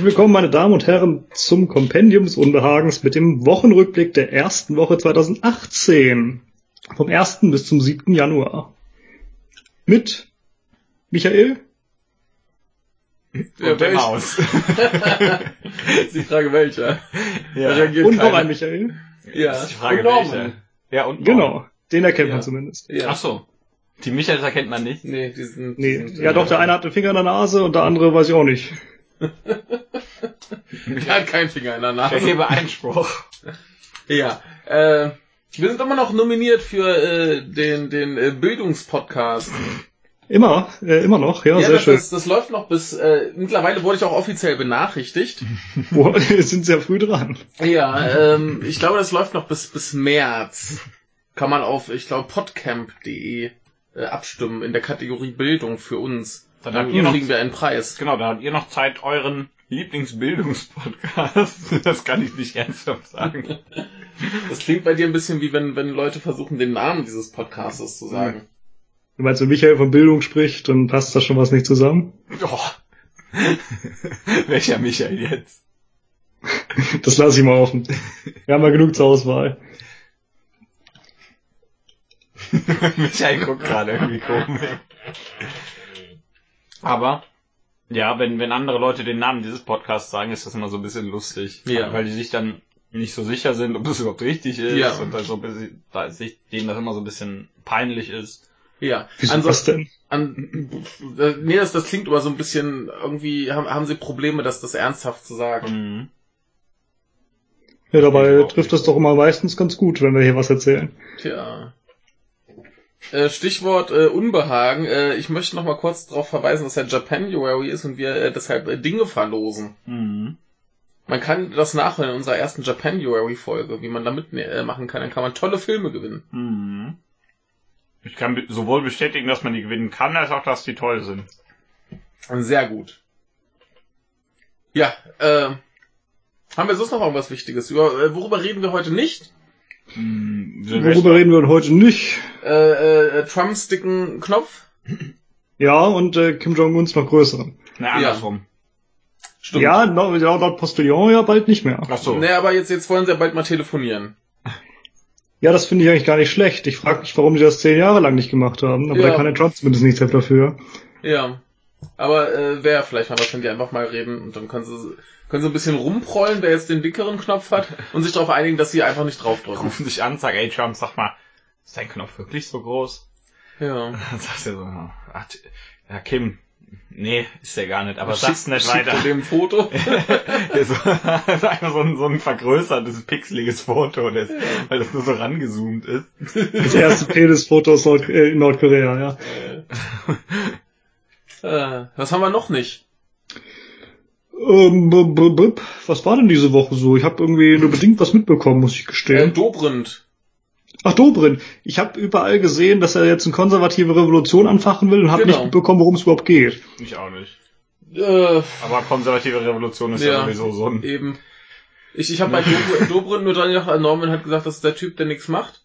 Herzlich willkommen, meine Damen und Herren, zum Kompendium des Unbehagens mit dem Wochenrückblick der ersten Woche 2018. Vom 1. bis zum 7. Januar. Mit Michael? Ja, und der welch- Maus. die Frage welcher. Ja. Und noch keiner. ein Michael? Ja. Das ist die Frage, Und Norman. welcher. Ja, und Genau, den erkennt Ja. man zumindest. Ja. Ach so. Die Michaels erkennt man nicht. Nee, die sind, die Nee, sind, ja doch, der eine hat den Finger in der Nase und der andere weiß ich auch nicht. Der hat keinen Finger in der Ich Nase. erhebe Einspruch. Ja. Äh, wir sind immer noch nominiert für äh, den, den äh, Bildungspodcast. Immer, äh, immer noch, ja, ja, sehr das, schön. das, das läuft noch bis, äh, mittlerweile wurde ich auch offiziell benachrichtigt. Boah, wir sind sehr früh dran. Ja, ähm, ich glaube, das läuft noch bis, bis März. Kann man auf, ich glaube, podcamp.de äh, abstimmen in der Kategorie Bildung für uns. Dann Dann habt ihr noch, kriegen wir einen Preis. genau, da habt ihr noch Zeit, euren Lieblingsbildungspodcast, das kann ich nicht ernsthaft sagen. Das klingt bei dir ein bisschen wie wenn, wenn Leute versuchen, den Namen dieses Podcastes zu sagen. Du meinst, wenn Michael von Bildung spricht, dann passt da schon was nicht zusammen? Oh. Welcher Michael jetzt? Das lasse ich mal offen. Wir haben ja genug zur Auswahl. Michael guckt gerade irgendwie komisch. Aber, ja, wenn, wenn andere Leute den Namen dieses Podcasts sagen, ist das immer so ein bisschen lustig. Ja. Weil die sich dann nicht so sicher sind, ob das überhaupt richtig ist Ja. und da so ein bisschen, da sich denen das immer so ein bisschen peinlich ist. Ja. Wieso Also, was denn? an, äh, nee, das, das klingt aber so ein bisschen, irgendwie haben, haben sie Probleme, das, das ernsthaft zu sagen. Mhm. Ja, dabei trifft das doch immer meistens ganz gut, wenn wir hier was erzählen. Tja. Äh, Stichwort äh, Unbehagen. Äh, ich möchte noch mal kurz darauf verweisen, dass ja Japanuary ist und wir äh, deshalb äh, Dinge verlosen. Mhm. Man kann das nachhören in unserer ersten Japanuary-Folge, wie man da mitmachen kann. Dann kann man tolle Filme gewinnen. Mhm. Ich kann sowohl bestätigen, dass man die gewinnen kann, als auch, dass die toll sind. Sehr gut. Ja, äh, haben wir sonst noch irgendwas Wichtiges? Über, äh, worüber reden wir heute nicht? Mhm. Worüber reden wir denn heute nicht? Äh, äh, Trumps dicken Knopf? Ja, und äh, Kim Jong-uns noch größeren. Na, andersrum. Stimmt. Ja, no, ja, laut Postillon ja bald nicht mehr. Ach so. Nee, aber jetzt, jetzt wollen sie ja bald mal telefonieren. Ja, das finde ich eigentlich gar nicht schlecht. Ich frage mich, warum die das zehn Jahre lang nicht gemacht haben. Aber Ja. da kann der Trump zumindest nichts dafür. Ja. Aber äh, wäre vielleicht mal was, wenn die einfach mal reden und dann können sie, können sie ein bisschen rumprollen, wer jetzt den dickeren Knopf hat und sich darauf einigen, dass sie einfach nicht draufdrücken. Rufen sich an, sagen, ey Trump, sag mal, ist dein Knopf wirklich so groß? Ja. Dann sagt er so, ach, ja, Kim, nee, ist der gar nicht, aber Schick- sag's nicht weiter. er dem Foto. Der so, das ist einfach so ein, so ein vergrößertes, pixeliges Foto, das, weil das nur so rangezoomt ist. Das erste Penisfoto aus Nord äh, in Nordkorea, ja. äh, was haben wir noch nicht? Ähm, b -b -b was war denn diese Woche so? Ich habe irgendwie nur bedingt was mitbekommen, muss ich Äh, gestehen. Dobrindt. Ach, Dobrin. Ich habe überall gesehen, dass er jetzt eine konservative Revolution anfachen will und habe Genau. nicht mitbekommen, worum es überhaupt geht. Ich auch nicht. Äh, Aber konservative Revolution ist ja, Ja. sowieso so ein... eben. Ich, ich habe bei Dobrindt, Dobrindt nur dran gedacht, Norman hat gesagt, das ist der Typ, der nichts macht.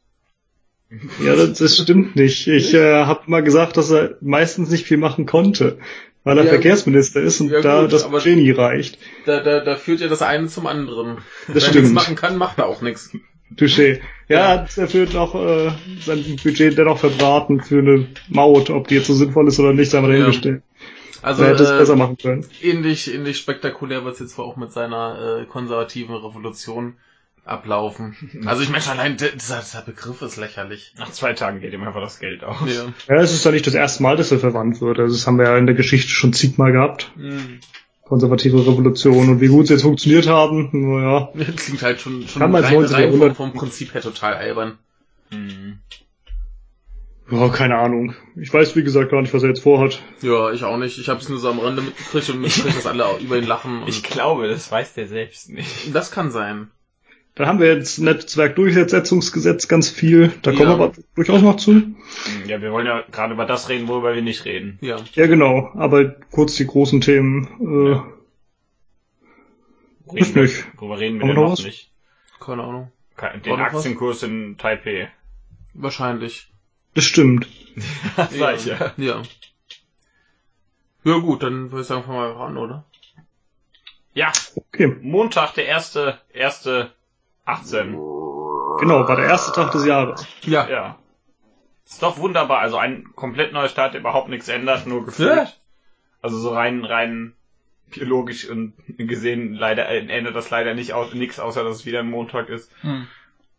Ja, das, das stimmt nicht. Ich äh, habe mal gesagt, dass er meistens nicht viel machen konnte, weil er Ja, Verkehrsminister ist und ja, da gut, das Budget nie reicht. Da, da, da führt ja das eine zum anderen. Das Wenn er nichts stimmt. machen kann, macht er auch nichts. Touché. Ja, Ja. er dafür noch äh, sein Budget dennoch verbraten für eine Maut. Ob die jetzt so sinnvoll ist oder nicht, sei mal Ja. dahingestellt. Also er hätte es äh, besser machen können. ähnlich, ähnlich spektakulär wird es jetzt wohl auch mit seiner äh, konservativen Revolution ablaufen. Also ich meine schon allein der, dieser, dieser Begriff ist lächerlich. Nach zwei Tagen geht ihm einfach das Geld aus. Ja. Ja, es ist ja nicht das erste Mal, dass er verwandt wird. Also das haben wir ja in der Geschichte schon zigmal gehabt. Hm. Konservative Revolution. Und wie gut sie jetzt funktioniert haben, naja. Klingt halt schon, schon Kann man rein, 19. rein vom, vom Prinzip her total albern. Mhm. Ja, keine Ahnung. Ich weiß, wie gesagt, gar nicht, was er jetzt vorhat. Ja, ich auch nicht. Ich habe es nur so am Rande mitgekriegt und mitgekriegt, dass alle über ihn lachen. Und Ich glaube, das weiß der selbst nicht. das kann sein. Da haben wir jetzt Netzwerkdurchsetzungsgesetz ganz viel. Da Ja. kommen wir aber durchaus noch zu. Ja, wir wollen ja gerade über das reden, worüber wir nicht reden. Ja. Ja, genau. Aber kurz die großen Themen. Äh, Ja. Reden wir- nicht. Worüber reden wir denn noch was? nicht? Keine Ahnung. Den was? Aktienkurs in Taipei. Wahrscheinlich. Das sag Sag ich ja. Ja. Ja gut, dann würde ich sagen, fangen wir einfach an, oder? Ja, Okay, Montag, der erste, erste 18. genau, war der erste Tag des Jahres. Ja. Ja. Ist doch wunderbar. Also ein komplett neuer Start, der überhaupt nichts ändert, nur gefühlt. Ja. Also so rein, rein biologisch und gesehen leider ändert das leider nicht aus, nichts, außer dass es wieder ein Montag ist. Hm.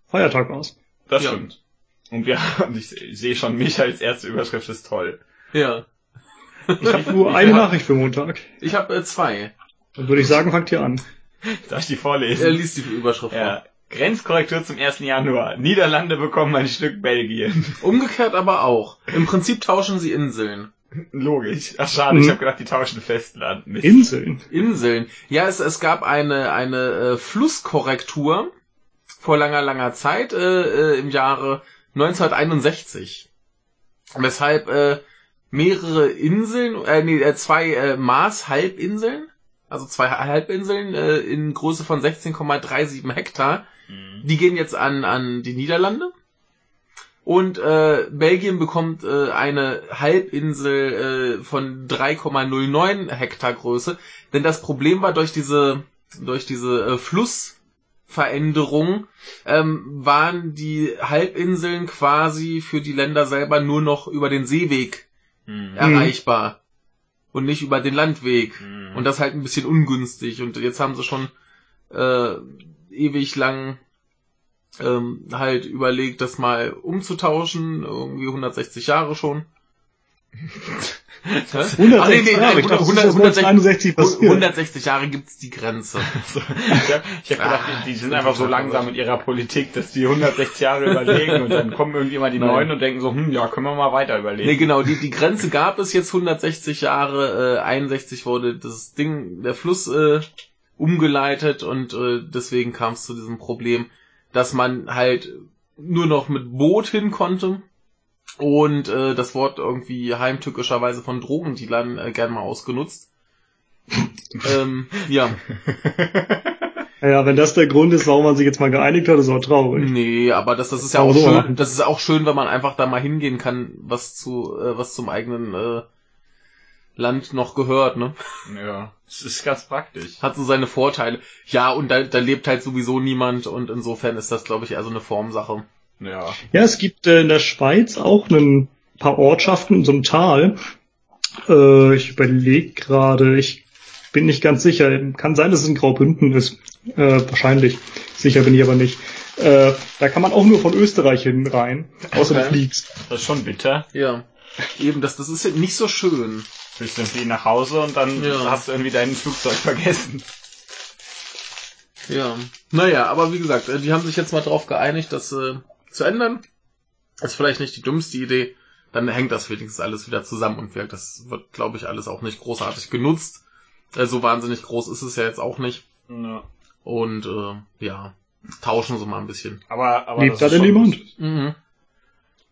Feiertag war's. Das Ja. stimmt. Und wir, und ich, ich sehe schon, Michaels erste Überschrift ist toll. Ja. Ich habe nur eine Nachricht für Montag. Ich habe äh, zwei. Dann würde ich sagen, fangt ihr an. Darf ich die Er vorlesen? liest die Überschrift Ja. Grenzkorrektur zum 1. Januar. Niederlande bekommen ein Stück Belgien. Umgekehrt aber auch. Im Prinzip tauschen sie Inseln. Logisch. Ach schade, ich Mhm. habe gedacht, die tauschen Festland. Mist. Inseln. Inseln. Ja, es, es gab eine, eine äh, Flusskorrektur vor langer, langer Zeit, äh, äh, im Jahre 1961. Weshalb äh, mehrere Inseln, äh, nee, äh, zwei äh, Mars-Halbinseln, also zwei Halbinseln äh, in Größe von 16,37 Hektar, Mhm. die gehen jetzt an, an die Niederlande. Und äh, Belgien bekommt äh, eine Halbinsel äh, von 3,09 Hektar Größe. Denn das Problem war durch diese, durch diese äh, Flussveränderung ähm, waren die Halbinseln quasi für die Länder selber nur noch über den Seeweg Mhm. erreichbar und nicht über den Landweg. Mhm. Und das halt ein bisschen ungünstig. Und jetzt haben sie schon äh, ewig lang ähm, halt überlegt, das mal umzutauschen. Irgendwie 160 Jahre schon. Hä? 160 Ah, nee, nee, Jahre. Ich nee, dachte, das 100, ist 160, 1961 passiert. 160 Jahre gibt's die Grenze. Ich habe hab gedacht, die, die sind einfach so langsam mit ihrer Politik, dass die 160 Jahre überlegen und dann kommen irgendjemand die Nein. Neuen und denken so, hm, ja, können wir mal weiter überlegen. Nee, genau, die, die Grenze gab es jetzt 160 Jahre, äh, 61 wurde das Ding, der Fluss äh, umgeleitet und äh, deswegen kam es zu diesem Problem, dass man halt nur noch mit Boot hin konnte und äh, das Wort irgendwie heimtückischerweise von Drogendealern äh, gern mal ausgenutzt. ähm, ja, Naja, wenn das der Grund ist, warum man sich jetzt mal geeinigt hat, ist auch traurig. nee, aber das, das ist ja Aber auch so schön, machen. das ist auch schön, wenn man einfach da mal hingehen kann, was zu, äh, was zum eigenen äh, Land noch gehört, ne? Ja, es ist ganz praktisch. hat so seine Vorteile. Ja, und da, da lebt halt sowieso niemand und insofern ist das, glaube ich, eher so eine Formsache. Ja. Ja, es gibt äh, in der Schweiz auch ein paar Ortschaften in so einem Tal. Äh, ich überlege gerade, ich bin nicht ganz sicher. Kann sein, dass es in Graubünden ist. Äh, wahrscheinlich. Sicher bin ich aber nicht. Äh, da kann man auch nur von Österreich hin rein. Außer du Okay. fliegst. Das ist schon bitter. Ja. Eben, das, das ist ja nicht so schön. Bist irgendwie nach Hause und dann Ja. hast du irgendwie dein Flugzeug vergessen. Ja. Naja, aber wie gesagt, äh, die haben sich jetzt mal drauf geeinigt, das äh, zu ändern. Ist vielleicht nicht die dümmste Idee. Dann hängt das wenigstens alles wieder zusammen und wirkt. Das wird, glaube ich, alles auch nicht großartig genutzt. Äh, so wahnsinnig groß ist es ja jetzt auch nicht. Ja. Und äh, ja, tauschen sie mal ein bisschen. Aber, aber Lebt das da ist denn lustig. Mhm.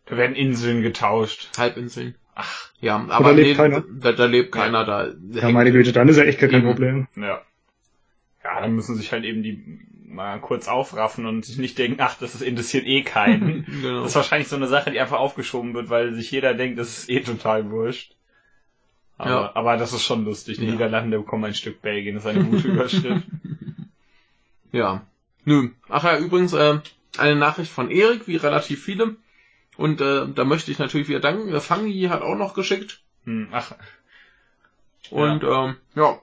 Da werden Inseln getauscht. Halbinseln. Ach, Ja, aber lebt nee, keiner? Da, da lebt keiner, da Ja, meine Güte, dann ist ja echt gar kein Eben. Problem. ja. Ja, dann müssen sich halt eben die mal kurz aufraffen und sich nicht denken, ach, das ist interessiert eh keinen. Genau. Das ist wahrscheinlich so eine Sache, die einfach aufgeschoben wird, weil sich jeder denkt, das ist eh total wurscht. Aber, Ja. aber das ist schon lustig. Die Ja. Niederlande bekommen ein Stück Belgien. Das ist eine gute Überschrift. Ja. Nö. Ach ja, übrigens, äh, eine Nachricht von Erik, wie relativ viele. Und äh, da möchte ich natürlich wieder danken. Der Fangi hat auch noch geschickt. Hm, ach, Und ja. Ähm, ja.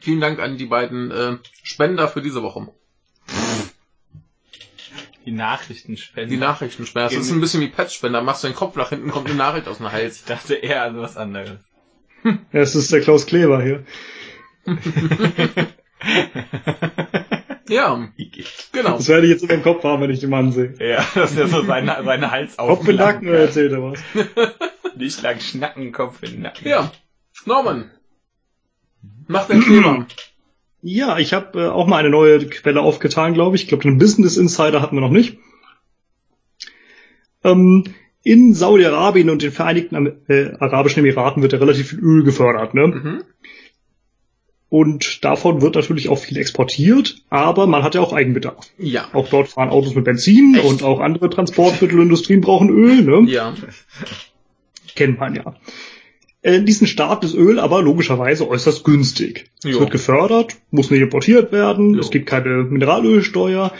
Vielen Dank an die beiden äh, Spender für diese Woche. die Nachrichtenspende. Die Nachrichtenspender. Das ist ein bisschen wie Patchspender. Machst du den Kopf nach hinten, kommt eine Nachricht aus dem Hals. Ich dachte eher an was anderes. Ja, es ist der Klaus Kleber hier. Ja, genau. Das werde ich jetzt in meinem Kopf haben, wenn ich den Mann sehe. ja, das ist ja so seine, seine Hals Kopf in Nacken erzählt er was? Nicht lang schnacken, Kopf in Nacken. Ja. Norman. Mach den Kleber. Ja, ich habe äh, auch mal eine neue Quelle aufgetan, glaube ich. Ich glaube, den Business Insider hatten wir noch nicht. Ähm, in Saudi-Arabien und den Vereinigten äh, Arabischen Emiraten wird ja relativ viel Öl gefördert, ne? Mhm. Und davon wird natürlich auch viel exportiert, aber man hat ja auch Eigenbedarf. Ja. Auch dort fahren Autos mit Benzin Echt? und auch andere Transportmittelindustrien brauchen Öl, ne? Ja. Kennt man ja. Äh, in diesen Staaten ist Öl aber logischerweise äußerst günstig. Es Jo. wird gefördert, muss nicht importiert werden, Jo. es gibt keine Mineralölsteuer,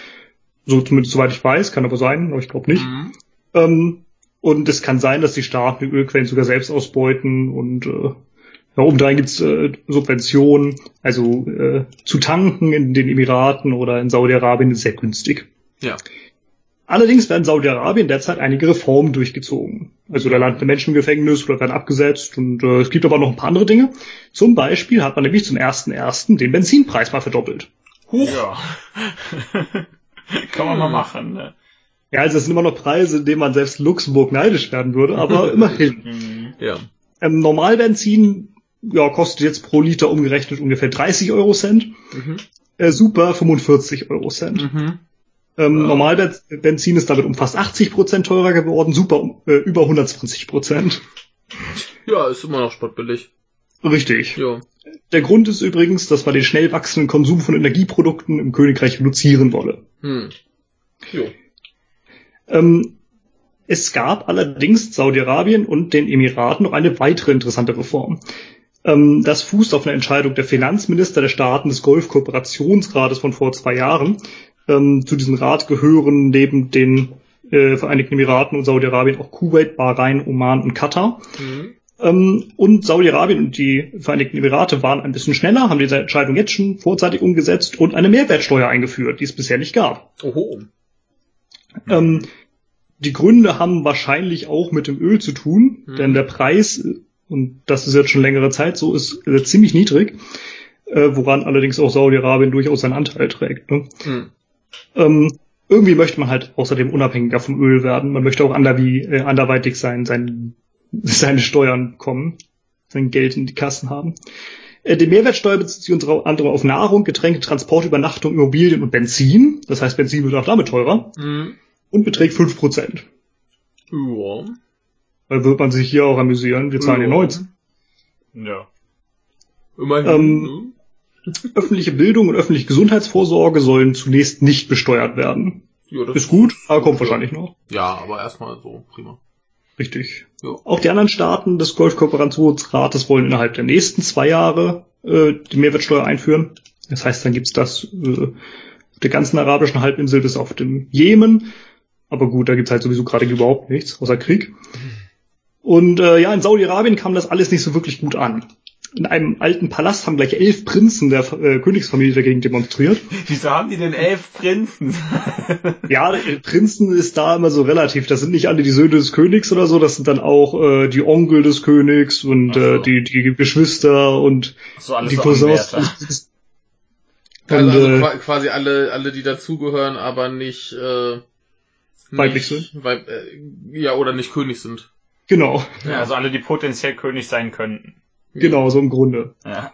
so zumindest soweit ich weiß, kann aber sein, aber ich glaube nicht. Mhm. Ähm, und es kann sein, dass die Staaten die Ölquellen sogar selbst ausbeuten und äh, obendrein gibt's äh, Subventionen, also äh, zu tanken in den Emiraten oder in Saudi-Arabien ist sehr günstig. Ja. Allerdings werden in Saudi-Arabien derzeit einige Reformen durchgezogen. Also da landen Menschen im Gefängnis oder werden abgesetzt und äh, es gibt aber noch ein paar andere Dinge. Zum Beispiel hat man nämlich zum 1.1. den Benzinpreis mal verdoppelt. Huch. Ja. Kann man mal machen, ne? Ja, also es sind immer noch Preise, in denen man selbst Luxemburg neidisch werden würde, aber immerhin. Ja. Ähm, Normalbenzin ja, kostet jetzt pro Liter umgerechnet ungefähr 30 Euro Cent. Mhm. Äh, Super 45 Euro Cent. Mhm. Ähm, Ja. Normalbenzin ist damit um fast 80 Prozent teurer geworden, Super um, äh, über 120 Prozent. Ja, ist immer noch spottbillig. Richtig. Jo. Der Grund ist übrigens, dass man den schnell wachsenden Konsum von Energieprodukten im Königreich reduzieren wolle. Hm. Jo. Ähm, es gab allerdings Saudi-Arabien und den Emiraten noch eine weitere interessante Reform. Ähm, das fußt auf einer Entscheidung der Finanzminister der Staaten des Golf-Kooperationsrates von vor zwei Jahren. Ähm, zu diesem Rat gehören neben den äh, Vereinigten Emiraten und Saudi-Arabien auch Kuwait, Bahrain, Oman und Katar. Mhm. Ähm, und Saudi-Arabien und die Vereinigten Emirate waren ein bisschen schneller, haben diese Entscheidung jetzt schon vorzeitig umgesetzt und eine Mehrwertsteuer eingeführt, die es bisher nicht gab. Oho. Ähm, die Gründe haben wahrscheinlich auch mit dem Öl zu tun, Mhm. denn der Preis, und das ist jetzt schon längere Zeit so, ist äh, ziemlich niedrig, äh, woran allerdings auch Saudi-Arabien durchaus seinen Anteil trägt. Ne? Hm. Ähm, irgendwie möchte man halt außerdem unabhängiger vom Öl werden. Man möchte auch anderwie, äh, anderweitig sein, sein, seine Steuern bekommen, sein Geld in die Kassen haben. Äh, die Mehrwertsteuer bezieht sich unter anderem auf Nahrung, Getränke, Transport, Übernachtung, Immobilien und Benzin. Das heißt, Benzin wird auch damit teurer Mhm. und beträgt 5%. Ja. Wird man sich hier auch amüsieren. Wir zahlen hier Ja. 19. Ja. Immerhin. Ähm? Öffentliche Bildung und öffentliche Gesundheitsvorsorge sollen zunächst nicht besteuert werden. ja, Ist gut, aber kommt ja. wahrscheinlich noch. Ja, aber erstmal so, prima. Richtig. Ja. Auch die anderen Staaten des Golfkooperationsrates wollen innerhalb der nächsten zwei Jahre äh, die Mehrwertsteuer einführen. Das heißt, dann gibt's das äh, auf der ganzen arabischen Halbinsel bis auf dem Jemen. Aber gut, da gibt's halt sowieso gerade überhaupt nichts, außer Krieg. Und äh, ja, in Saudi-Arabien kam das alles nicht so wirklich gut an. In einem alten Palast haben gleich elf Prinzen der äh, Königsfamilie dagegen demonstriert. Wieso haben die denn elf Prinzen? Ja, äh, Prinzen ist da immer so relativ. Das sind nicht alle die Söhne des Königs oder so, das sind dann auch äh, die Onkel des Königs und so. äh, die, die Geschwister und so alles die so Cousins. Anwärter. Also, also äh, qua- quasi alle, alle, die dazugehören, aber nicht, äh, Weiblich nicht, Weib, äh, ja, oder nicht König sind. Genau, Ja, also alle, die potenziell König sein könnten. genau, so im Grunde. Ja.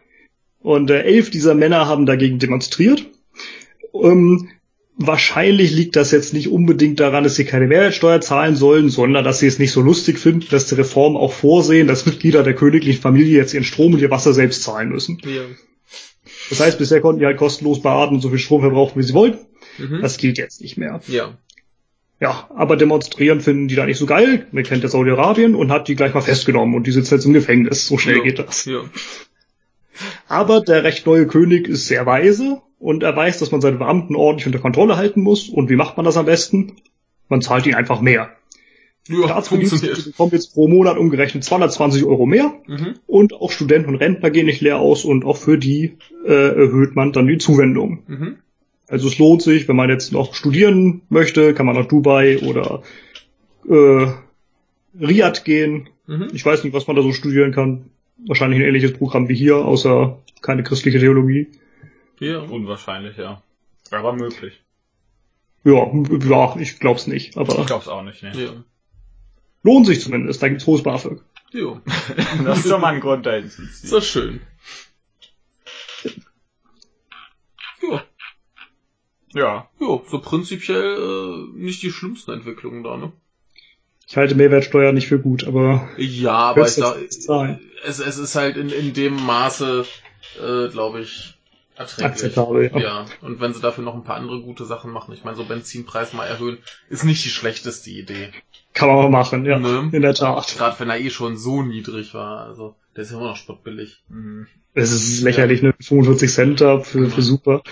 Und äh, elf dieser Männer haben dagegen demonstriert. Ähm, wahrscheinlich liegt das jetzt nicht unbedingt daran, dass sie keine Mehrwertsteuer zahlen sollen, sondern dass sie es nicht so lustig finden, dass die Reformen auch vorsehen, dass Mitglieder der königlichen Familie jetzt ihren Strom und ihr Wasser selbst zahlen müssen. Ja. Das heißt, bisher konnten die halt kostenlos baden und so viel Strom verbrauchen, wie sie wollten. Mhm. Das gilt jetzt nicht mehr. ja. Ja, aber demonstrieren finden die da nicht so geil. Man kennt ja Saudi-Arabien und hat die gleich mal festgenommen und die sitzen jetzt im Gefängnis. So schnell ja. geht das. Ja. Aber der recht neue König ist sehr weise und er weiß, dass man seine Beamten ordentlich unter Kontrolle halten muss. Und wie macht man das am besten? Man zahlt ihnen einfach mehr. Ja, funktioniert. jetzt pro Monat umgerechnet 220 Euro mehr. Mhm. Und auch Studenten und Rentner gehen nicht leer aus und auch für die äh, erhöht man dann die Zuwendung. Mhm. Also es lohnt sich, wenn man jetzt noch studieren möchte, kann man nach Dubai oder äh, Riyadh gehen. Mhm. Ich weiß nicht, was man da so studieren kann. Wahrscheinlich ein ähnliches Programm wie hier, außer keine christliche Theologie. Ja. Unwahrscheinlich, ja. Aber möglich. Ja, ja, ich glaub's nicht, Ich aber glaub's auch nicht, ne. Ja. lohnt sich zumindest. Da gibt's hohes BAföG. Ja. Das ist schon mal ein Grund, da hinzuziehen. Ist doch schön. Ja. Ja, so prinzipiell äh, nicht die schlimmsten Entwicklungen da, ne? Ich halte Mehrwertsteuer nicht für gut, aber Ja, aber ich zahlen? es, es ist halt in, in dem Maße, äh, glaube ich, erträglich. Akzeptabel, ja. Ja, und wenn sie dafür noch ein paar andere gute Sachen machen, ich meine, so Benzinpreis mal erhöhen, ist nicht die schlechteste Idee. Kann man mal machen, ja. Ne? In der Tat. Gerade wenn er eh schon so niedrig war. Also, der ist ja immer noch spottbillig. Mhm. Es ist lächerlich, ne? 45 Cent da für, für super.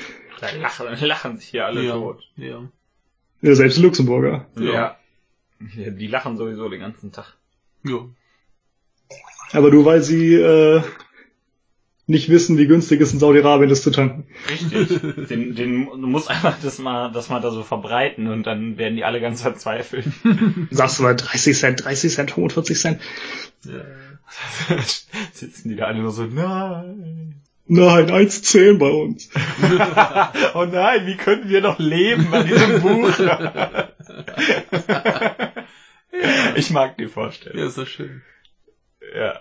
Da lachen, lachen sich hier alle ja. tot. Ja. Ja, selbst die Luxemburger. Ja. Ja. Die lachen sowieso den ganzen Tag. Ja. Aber nur weil sie äh, nicht wissen, wie günstig es in Saudi-Arabien ist zu tanken. Richtig. den, den, du musst einfach das mal, das mal da so verbreiten und dann werden die alle ganz verzweifelt. Sagst du mal 30 Cent, 30 Cent, 45 Cent. ja. Sitzen die da alle nur so, nein. Nein, 1,10 bei uns. oh nein, wie können wir noch leben bei diesem Buch? ich mag die Vorstellung. Ja, ist das schön. Ja.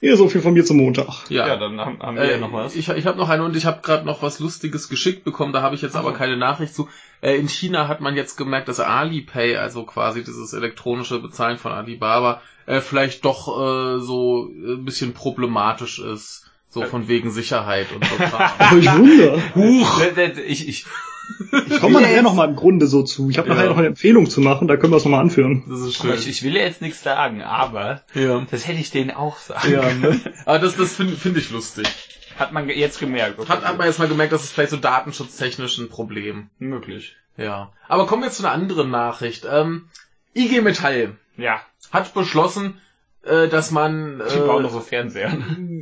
Hier so viel von mir zum Montag. Ja. Ja, dann haben, haben wir Äh, ja noch was. Ich, ich habe noch eine und ich habe gerade noch was Lustiges geschickt bekommen, da habe ich jetzt aber so. keine Nachricht zu. Äh, in China hat man jetzt gemerkt, dass Alipay, also quasi dieses elektronische Bezahlen von Alibaba, äh, vielleicht doch äh, so ein bisschen problematisch ist. So von wegen Sicherheit und so. Ich wunder. Huch! Ich, ich, Ich komme nachher noch mal im Grunde so zu. Ich habe Ja. nachher noch eine Empfehlung zu machen, da können wir es nochmal anführen. Das ist schön. ich, ich will jetzt nichts sagen, aber ja. das hätte ich denen auch sagen Ja, ne? Aber das, das finde find ich lustig. Hat man jetzt gemerkt. okay. Hat, hat man jetzt mal gemerkt, dass es vielleicht so datenschutztechnisch ein Problem. möglich. Ja. Aber kommen wir zu einer anderen Nachricht. Ähm, IG Metall Ja, hat beschlossen, äh, dass man... die bauen Äh, noch so Fernseher.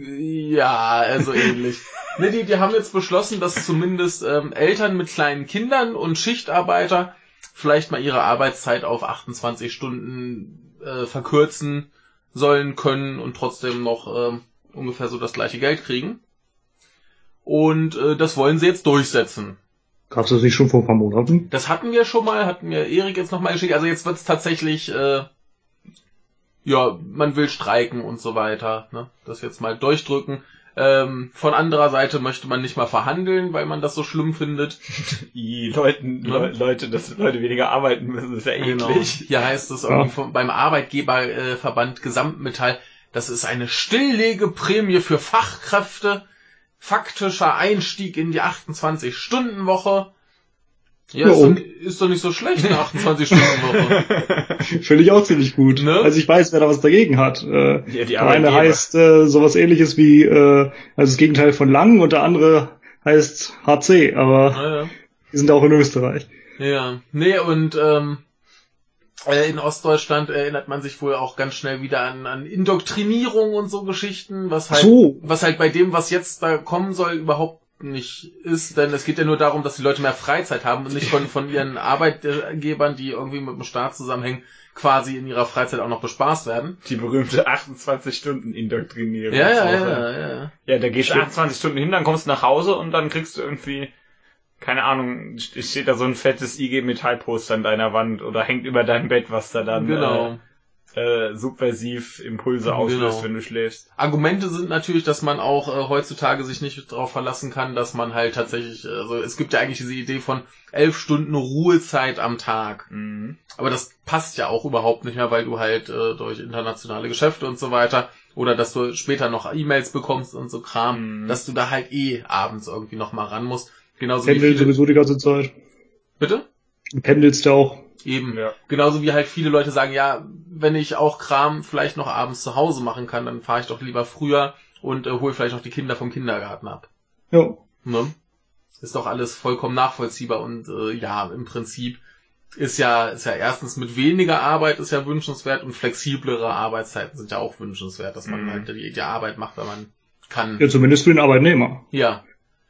ja, also ähnlich. ne, die, die haben jetzt beschlossen, dass zumindest ähm, Eltern mit kleinen Kindern und Schichtarbeiter vielleicht mal ihre Arbeitszeit auf 28 Stunden äh, verkürzen sollen können und trotzdem noch ähm, ungefähr so das gleiche Geld kriegen. Und äh, das wollen sie jetzt durchsetzen. Gab's das nicht schon vor ein paar Monaten? Das hatten wir schon mal, hatten mir Erik jetzt nochmal geschickt. Also jetzt wird's tatsächlich, äh, ja, man will streiken und so weiter. Ne? Das jetzt mal durchdrücken. Ähm, von anderer Seite möchte man nicht mal verhandeln, weil man das so schlimm findet. Die Leuten, Ja. Le Leute, dass Leute weniger arbeiten müssen, ist ja Genau. eklig. Hier heißt es Ja. irgendwie vom, beim Arbeitgeberverband äh, Gesamtmetall, das ist eine Stilllegeprämie für Fachkräfte, faktischer Einstieg in die 28-Stunden-Woche. Ja, Ja, ist, doch, ist doch nicht so schlecht, eine 28-Stunden-Woche. Finde ich auch ziemlich gut. Ne? Also ich weiß, wer da was dagegen hat. Äh, Ja, die der eine heißt äh, sowas ähnliches wie, äh, also das Gegenteil von lang und der andere heißt HC, aber ja, die sind auch in Österreich. ja. ja. Nee, und ähm, äh, in Ostdeutschland erinnert man sich wohl auch ganz schnell wieder an, an Indoktrinierung und so Geschichten, was halt So. was halt bei dem, was jetzt da kommen soll, überhaupt nicht ist, denn es geht ja nur darum, dass die Leute mehr Freizeit haben und nicht von, von ihren Arbeitgebern, die irgendwie mit dem Staat zusammenhängen, quasi in ihrer Freizeit auch noch bespaßt werden. Die berühmte 28 Stunden Indoktrinierung. Ja, ja, ja, ja. Ja, da gehst du 28 Stunden hin, dann kommst du nach Hause und dann kriegst du irgendwie, keine Ahnung, steht da so ein fettes IG Metallposter an deiner Wand oder hängt über deinem Bett, was da dann Genau. äh, äh, subversiv Impulse auslöst, Genau. wenn du schläfst. Argumente sind natürlich, dass man auch äh, heutzutage sich nicht darauf verlassen kann, dass man halt tatsächlich, also es gibt ja eigentlich diese Idee von elf Stunden Ruhezeit am Tag. Mhm. Aber das passt ja auch überhaupt nicht mehr, weil du halt äh, durch internationale Geschäfte und so weiter oder dass du später noch E-Mails bekommst und so Kram, Mhm. dass du da halt eh abends irgendwie noch mal ran musst. Genauso wie Pendeln viele, sowieso die ganze Zeit. bitte? Du pendelst ja auch. Eben. Ja. Genauso wie halt viele Leute sagen, ja, wenn ich auch Kram vielleicht noch abends zu Hause machen kann, dann fahre ich doch lieber früher und äh, hole vielleicht noch die Kinder vom Kindergarten ab. Ja. Ne? Ist doch alles vollkommen nachvollziehbar und äh, ja, im Prinzip ist ja, ist ja erstens mit weniger Arbeit ist ja wünschenswert und flexiblere Arbeitszeiten sind ja auch wünschenswert, dass man Mhm. halt die, die Arbeit macht, wenn man kann. Ja, zumindest für den Arbeitnehmer. Ja.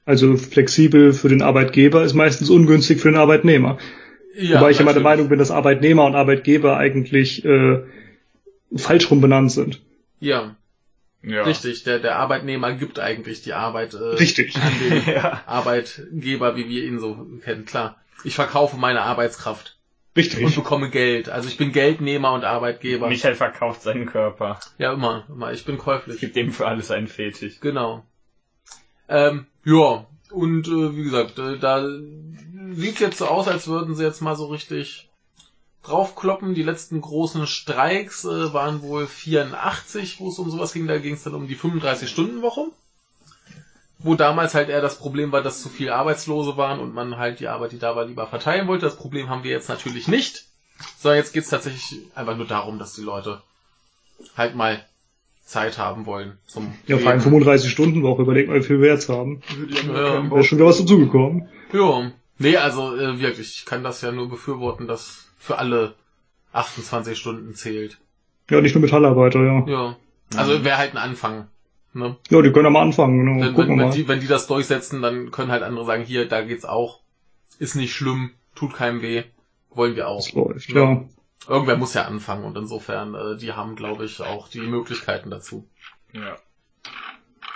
Also flexibel für den Arbeitgeber ist meistens ungünstig für den Arbeitnehmer. Ja Wobei ich immer der. Meinung bin, dass Arbeitnehmer und Arbeitgeber eigentlich äh, falsch rum benannt sind. Ja, Ja. richtig. Der, der Arbeitnehmer gibt eigentlich die Arbeit äh, Richtig. an den ja. Arbeitgeber, wie wir ihn so kennen. Klar. Ich verkaufe meine Arbeitskraft und Richtig. bekomme Geld. Also ich bin Geldnehmer und Arbeitgeber. Michael verkauft seinen Körper. Ja, immer, immer. Ich bin Es käuflich. gibt dem für alles einen Fetisch. Genau. Ähm, ja, und äh, wie gesagt, äh, da sieht jetzt so aus, als würden sie jetzt mal so richtig draufkloppen. Die letzten großen Streiks äh, waren wohl 84, wo es um sowas ging. Da ging es dann um die 35-Stunden-Woche. wo damals halt eher das Problem war, dass zu viele Arbeitslose waren und man halt die Arbeit, die da war, lieber verteilen wollte. Das Problem haben wir jetzt natürlich nicht. Sondern jetzt geht's tatsächlich einfach nur darum, dass die Leute halt mal Zeit haben wollen zum Ja, vor allem 35 Stunden Woche, überleg mal, wie viel wir jetzt haben. Ja. Ist schon wieder was dazugekommen. Ja. Nee, also äh, wirklich, ich kann das ja nur befürworten, dass für alle 28 Stunden zählt. Ja, nicht nur Metallarbeiter, ja. Ja. Also wäre halt ein Anfang. Ne? Ja, die können ja mal anfangen, genau. Wenn, Gucken wenn, wir wenn, mal. die, wenn die das durchsetzen, dann können halt andere sagen, hier, da geht's auch. Ist nicht schlimm, tut keinem weh. Wollen wir auch. Das läuft, Ja. ja. Irgendwer muss ja anfangen und insofern, äh, die haben, glaube ich, auch die Möglichkeiten dazu. Ja.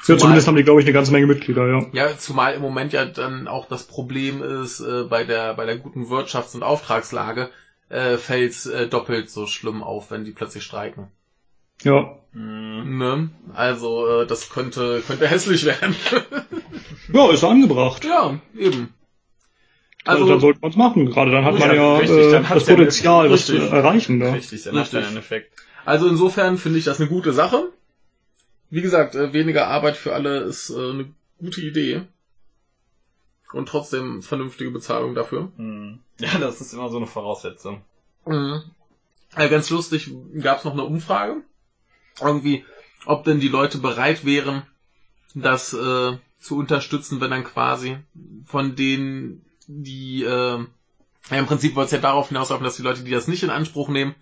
Ja, Zumal- zumindest haben die, glaube ich, eine ganze Menge Mitglieder, ja. Ja, zumal im Moment ja dann auch das Problem ist, äh, bei der bei der guten Wirtschafts- und Auftragslage äh, fällt's äh, doppelt so schlimm auf, wenn die plötzlich streiken. Ja. Mhm. Ne? Also äh, das könnte könnte hässlich werden. Ja, ist angebracht. ja, eben. Also, Also dann sollte man es machen. Gerade dann hat Ja, man ja richtig, äh, dann das ja Potenzial, was zu richtig. erreichen. Ja. Richtig, dann hat er Richtig. einen Effekt. Also insofern finde ich das eine gute Sache. Wie gesagt, äh, weniger Arbeit für alle ist äh, eine gute Idee. Und trotzdem vernünftige Bezahlung dafür. Mhm. Ja, das ist immer so eine Voraussetzung. Mhm. Äh, ganz lustig, gab es noch eine Umfrage. Irgendwie, ob denn die Leute bereit wären, das äh, zu unterstützen, wenn dann quasi von denen, die äh, ja, im Prinzip wollte es ja darauf hinauslaufen, dass die Leute, die das nicht in Anspruch nehmen,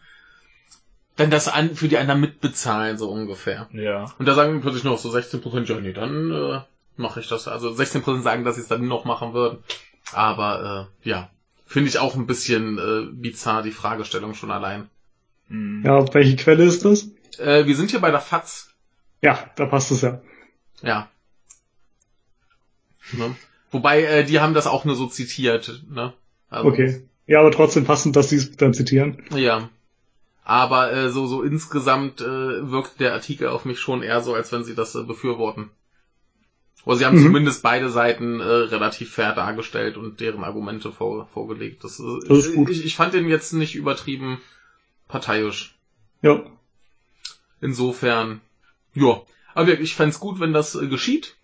dann das an, für die anderen mitbezahlen, so ungefähr. Ja. Und da sagen plötzlich noch so 16%, ja nee, dann äh, mache ich das. Also 16% sagen, dass sie es dann noch machen würden. Aber äh, ja, finde ich auch ein bisschen äh, bizarr, die Fragestellung schon allein. Mhm. ja, welche Quelle ist das? Äh, wir sind hier bei der FAZ. Ja, da passt es ja. Ja. Ne? Wobei, äh, die haben das auch nur so zitiert. Ne? Also, Okay. Ja, aber trotzdem passend, dass sie es dann zitieren. Ja. Aber äh, so, so insgesamt äh, wirkt der Artikel auf mich schon eher so, als wenn sie das äh, befürworten. Oder sie haben Mhm. zumindest beide Seiten äh, relativ fair dargestellt und deren Argumente vor, vorgelegt. Das, äh, Das ist gut. Ich, ich fand den jetzt nicht übertrieben parteiisch. Ja. Insofern, ja. Aber wirklich, ich fänd's gut, wenn das äh, geschieht.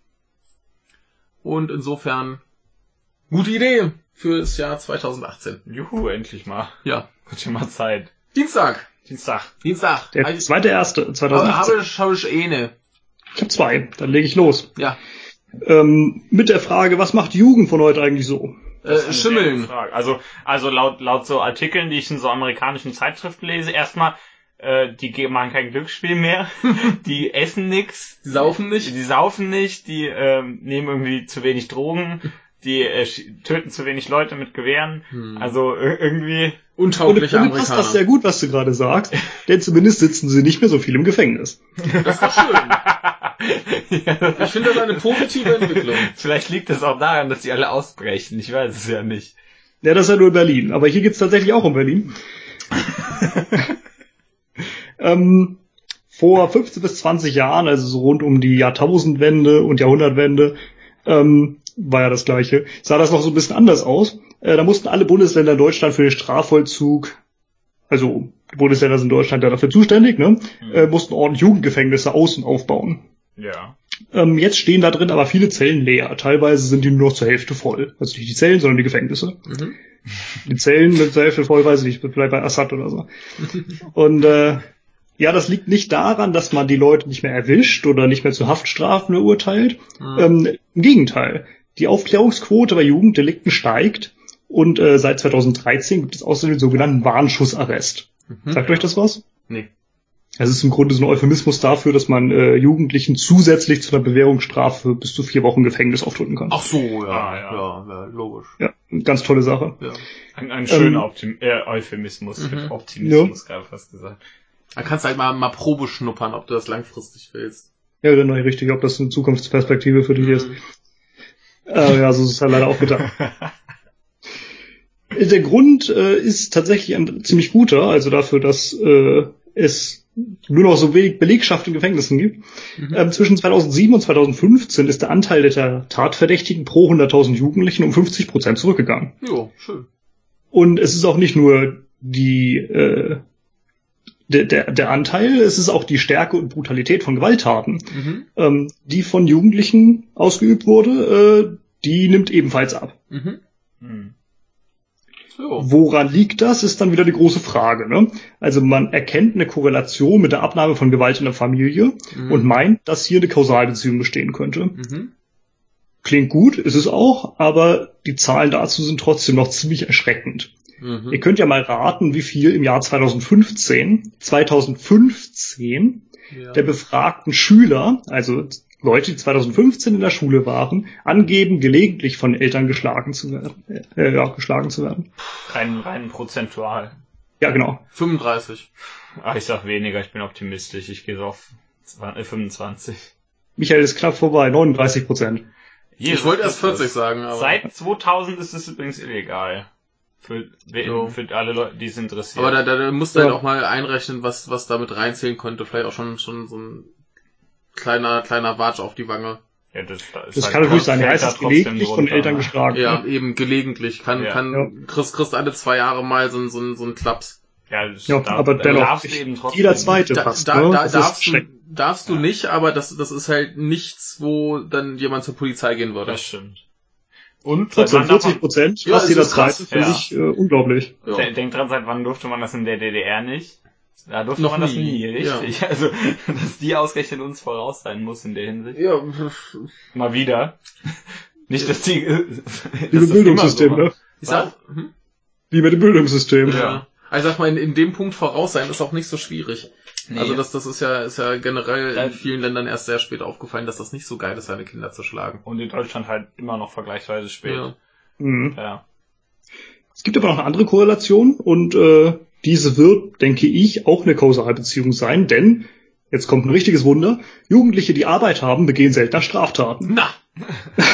Und insofern, gute Idee fürs Jahr 2018. Juhu, endlich mal. Ja. Wird schon mal Zeit. Dienstag. Dienstag. Dienstag. Der Habe zweite erste habe 2018. ich, habe ich eh ne. Ich habe zwei. Dann lege ich los. Ja. Ähm, mit der Frage, was macht Jugend von heute eigentlich so? Äh, Schimmeln. Also, also laut, laut so Artikeln, die ich in so amerikanischen Zeitschriften lese, erstmal, äh, die machen kein Glücksspiel mehr, die essen nix, Die saufen nicht. die saufen nicht, die ähm, nehmen irgendwie zu wenig Drogen, die äh, töten zu wenig Leute mit Gewehren. Hm. Also ir- irgendwie, Untaugliche im Grunde passt das sehr gut, was du gerade sagst, denn zumindest sitzen sie nicht mehr so viel im Gefängnis. Das ist doch schön. ja, Ich finde das eine positive Entwicklung. vielleicht liegt das auch daran, dass die alle ausbrechen. Ich weiß es ja nicht. Ja, das ist ja nur in Berlin. Aber hier geht's tatsächlich auch um Berlin. ähm, vor 15 bis 20 Jahren, also so rund um die Jahrtausendwende und Jahrhundertwende, ähm, war ja das gleiche, sah das noch so ein bisschen anders aus. Äh, da mussten alle Bundesländer in Deutschland für den Strafvollzug, also die Bundesländer sind in Deutschland ja dafür zuständig, ne, äh, mussten ordentlich Jugendgefängnisse außen aufbauen. Ja. Ähm, jetzt stehen da drin aber viele Zellen leer. Teilweise sind die nur noch zur Hälfte voll. Also nicht die Zellen, sondern die Gefängnisse. Mhm. Die Zellen mit zur Hälfte voll, weiß ich nicht, vielleicht bei Assad oder so. Und äh, ja, das liegt nicht daran, dass man die Leute nicht mehr erwischt oder nicht mehr zu Haftstrafen verurteilt. Mhm. Ähm, Im Gegenteil. Die Aufklärungsquote bei Jugenddelikten steigt und äh, seit 2013 gibt es außerdem den sogenannten Warnschussarrest. Mhm. Sagt euch das was? Nee. Es ist im Grunde so ein Euphemismus dafür, dass man äh, Jugendlichen zusätzlich zu einer Bewährungsstrafe bis zu vier Wochen Gefängnis aufdrücken kann. Ach so, ja. Ah, ja. ja. ja, logisch. Ja, ganz tolle Sache. Ja. Ein, ein schöner Ähm, Optim äh, Euphemismus. Mhm. Optimismus gerade fast gesagt. Da kannst du halt mal, mal Probe schnuppern, ob du das langfristig willst. Ja, genau, richtig, ob das eine Zukunftsperspektive für dich ist. Mhm. Äh, ja, so ist es halt leider auch gedacht. Der Grund äh, ist tatsächlich ein ziemlich guter, also dafür, dass äh, es nur noch so wenig Belegschaft in Gefängnissen gibt. Mhm. Ähm, zwischen 2007 und 2015 ist der Anteil der Tatverdächtigen pro 100.000 Jugendlichen um 50 Prozent zurückgegangen. Jo, schön. Und es ist auch nicht nur die, äh, der, der, der Anteil, es ist auch die Stärke und Brutalität von Gewalttaten, Mhm. ähm, die von Jugendlichen ausgeübt wurde, äh, die nimmt ebenfalls ab. Mhm. Hm. So. Woran liegt das, ist dann wieder die große Frage. Ne? Also man erkennt eine Korrelation mit der Abnahme von Gewalt in der Familie Mhm. und meint, dass hier eine Kausalbeziehung bestehen könnte. Mhm. Klingt gut, ist es auch, aber die Zahlen dazu sind trotzdem noch ziemlich erschreckend. Mhm. Ihr könnt ja mal raten, wie viel im Jahr 2015, 2015 Ja. der befragten Schüler, also Leute, die 2015 in der Schule waren, angeben, gelegentlich von Eltern geschlagen zu werden. Äh, ja, geschlagen zu werden. Rein, rein prozentual. Ja, genau. 35. Ah, ich sag weniger, ich bin optimistisch. Ich gehe so auf 20, äh, 25. Michael ist knapp vorbei, 39 Prozent. ich wollte erst 40 sagen, aber. Seit 2000 ist es übrigens illegal. Für, So. für alle Leute, die es interessiert. Aber da, da, da musst du halt Ja. auch mal einrechnen, was, was damit reinzählen könnte. Vielleicht auch schon, schon so ein kleiner, kleiner Watsch auf die Wange. ja, das, da ist Das halt kann natürlich sein, fällt heißt da gelegentlich von drunter, Eltern ne? geschlagen. Ja, eben gelegentlich. Kann, Ja. kann, Ja. kriegst, kriegst alle zwei Jahre mal so, ein- so, ein- so ein Klaps. Ja, das, Ja, da, aber dennoch, darfst du eben trotzdem. jeder zweite Da, fast. da, ne? da ist darfst, du, darfst du nicht, aber das, das ist halt nichts, wo dann jemand zur Polizei gehen würde. Das stimmt. Und seit Trotzdem wann darf 40 man, Prozent, Ja, fast es jeder ist zweite, finde ja. ich äh, unglaublich. Ja. de- denk dran, seit wann durfte man das in der DDR nicht? Da durfte Noch man das nie, nie, richtig. Also, dass die ausgerechnet uns voraus sein muss in der Hinsicht. Ja, Mal wieder. Nicht, dass die, Liebe das Bildungssystem, immer so ne? ich sag, hm? Wie mit dem Bildungssystem. ja. Also ich sag mal, in, in dem Punkt voraus sein ist auch nicht so schwierig. Nee. Also das, das ist ja, ist ja generell in vielen Ländern erst sehr spät aufgefallen, dass das nicht so geil ist, seine Kinder zu schlagen. Und in Deutschland halt immer noch vergleichsweise spät. Ja. Mhm. Ja. Es gibt aber noch eine andere Korrelation und äh, diese wird, denke ich, auch eine Kausalbeziehung sein, denn jetzt kommt ein richtiges Wunder. Jugendliche, die Arbeit haben, begehen seltener Straftaten. Na!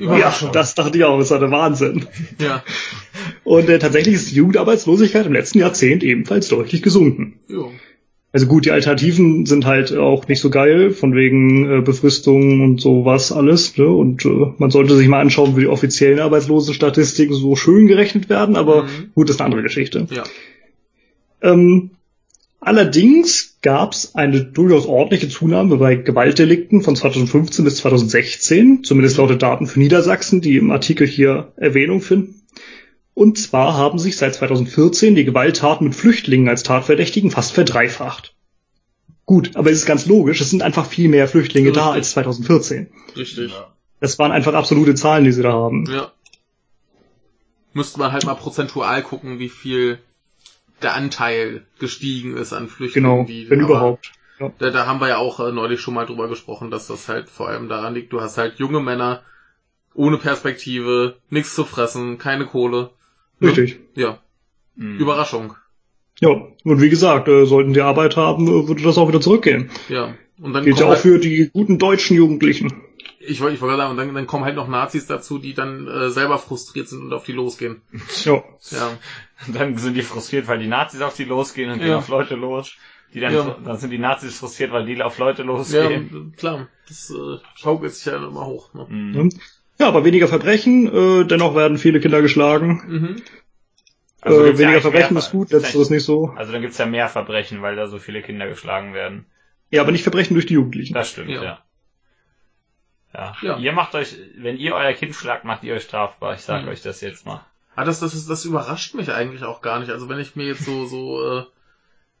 Ja, das dachte ich auch, das ja der Wahnsinn. Ja. Und äh, tatsächlich ist die Jugendarbeitslosigkeit im letzten Jahrzehnt ebenfalls deutlich gesunken. Jo. Also gut, die Alternativen sind halt auch nicht so geil, von wegen äh, Befristung und sowas alles. Ne? Und äh, man sollte sich mal anschauen, wie die offiziellen Arbeitslosenstatistiken so schön gerechnet werden, aber Mhm. gut, das ist eine andere Geschichte. Ja. Ähm, allerdings gab es eine durchaus ordentliche Zunahme bei Gewaltdelikten von 2015 bis 2016, zumindest laut Daten für Niedersachsen, die im Artikel hier Erwähnung finden. Und zwar haben sich seit 2014 die Gewalttaten mit Flüchtlingen als Tatverdächtigen fast verdreifacht. Gut, aber es ist ganz logisch, es sind einfach viel mehr Flüchtlinge da Richtig. als 2014. Richtig. Das waren einfach absolute Zahlen, die sie da haben. Ja. Müsste man halt mal prozentual gucken, wie viel der Anteil gestiegen ist an Flüchtlingen, Genau, die wenn überhaupt. Ja. Da, da haben wir ja auch äh, neulich schon mal drüber gesprochen, dass das halt vor allem daran liegt, du hast halt junge Männer ohne Perspektive, nichts zu fressen, keine Kohle. Ne? Richtig. Ja, Mhm. Überraschung. Ja, und wie gesagt, äh, sollten die Arbeit haben, äh, würde das auch wieder zurückgehen. Ja. Und dann Gilt ja auch halt, für die guten deutschen Jugendlichen. ich wollte ich wollte gerade sagen, und dann, dann kommen halt noch Nazis dazu, die dann äh, selber frustriert sind und auf die losgehen. Ja. Ja. Dann sind die frustriert, weil die Nazis auf die losgehen und gehen Ja. auf Leute los. Die dann, Ja. dann sind die Nazis frustriert, weil die auf Leute Ja, losgehen. klar. Das äh, schaukelt sich ja immer hoch. Ne? Mhm. Ja, aber weniger Verbrechen, äh, dennoch werden viele Kinder geschlagen. Mhm. Also äh, ja weniger eigentlich Verbrechen mehr- ist gut, gibt's letzteres nicht so. Also dann gibt's ja mehr Verbrechen, weil da so viele Kinder geschlagen werden. Ja, aber nicht Verbrechen durch die Jugendlichen. Das stimmt, Ja. ja. ja. Ja. Ihr macht euch, wenn ihr euer Kind schlagt, macht ihr euch strafbar. Ich sag Mhm. euch das jetzt mal. Ah, das, das, ist, das überrascht mich eigentlich auch gar nicht. Also wenn ich mir jetzt so, so äh,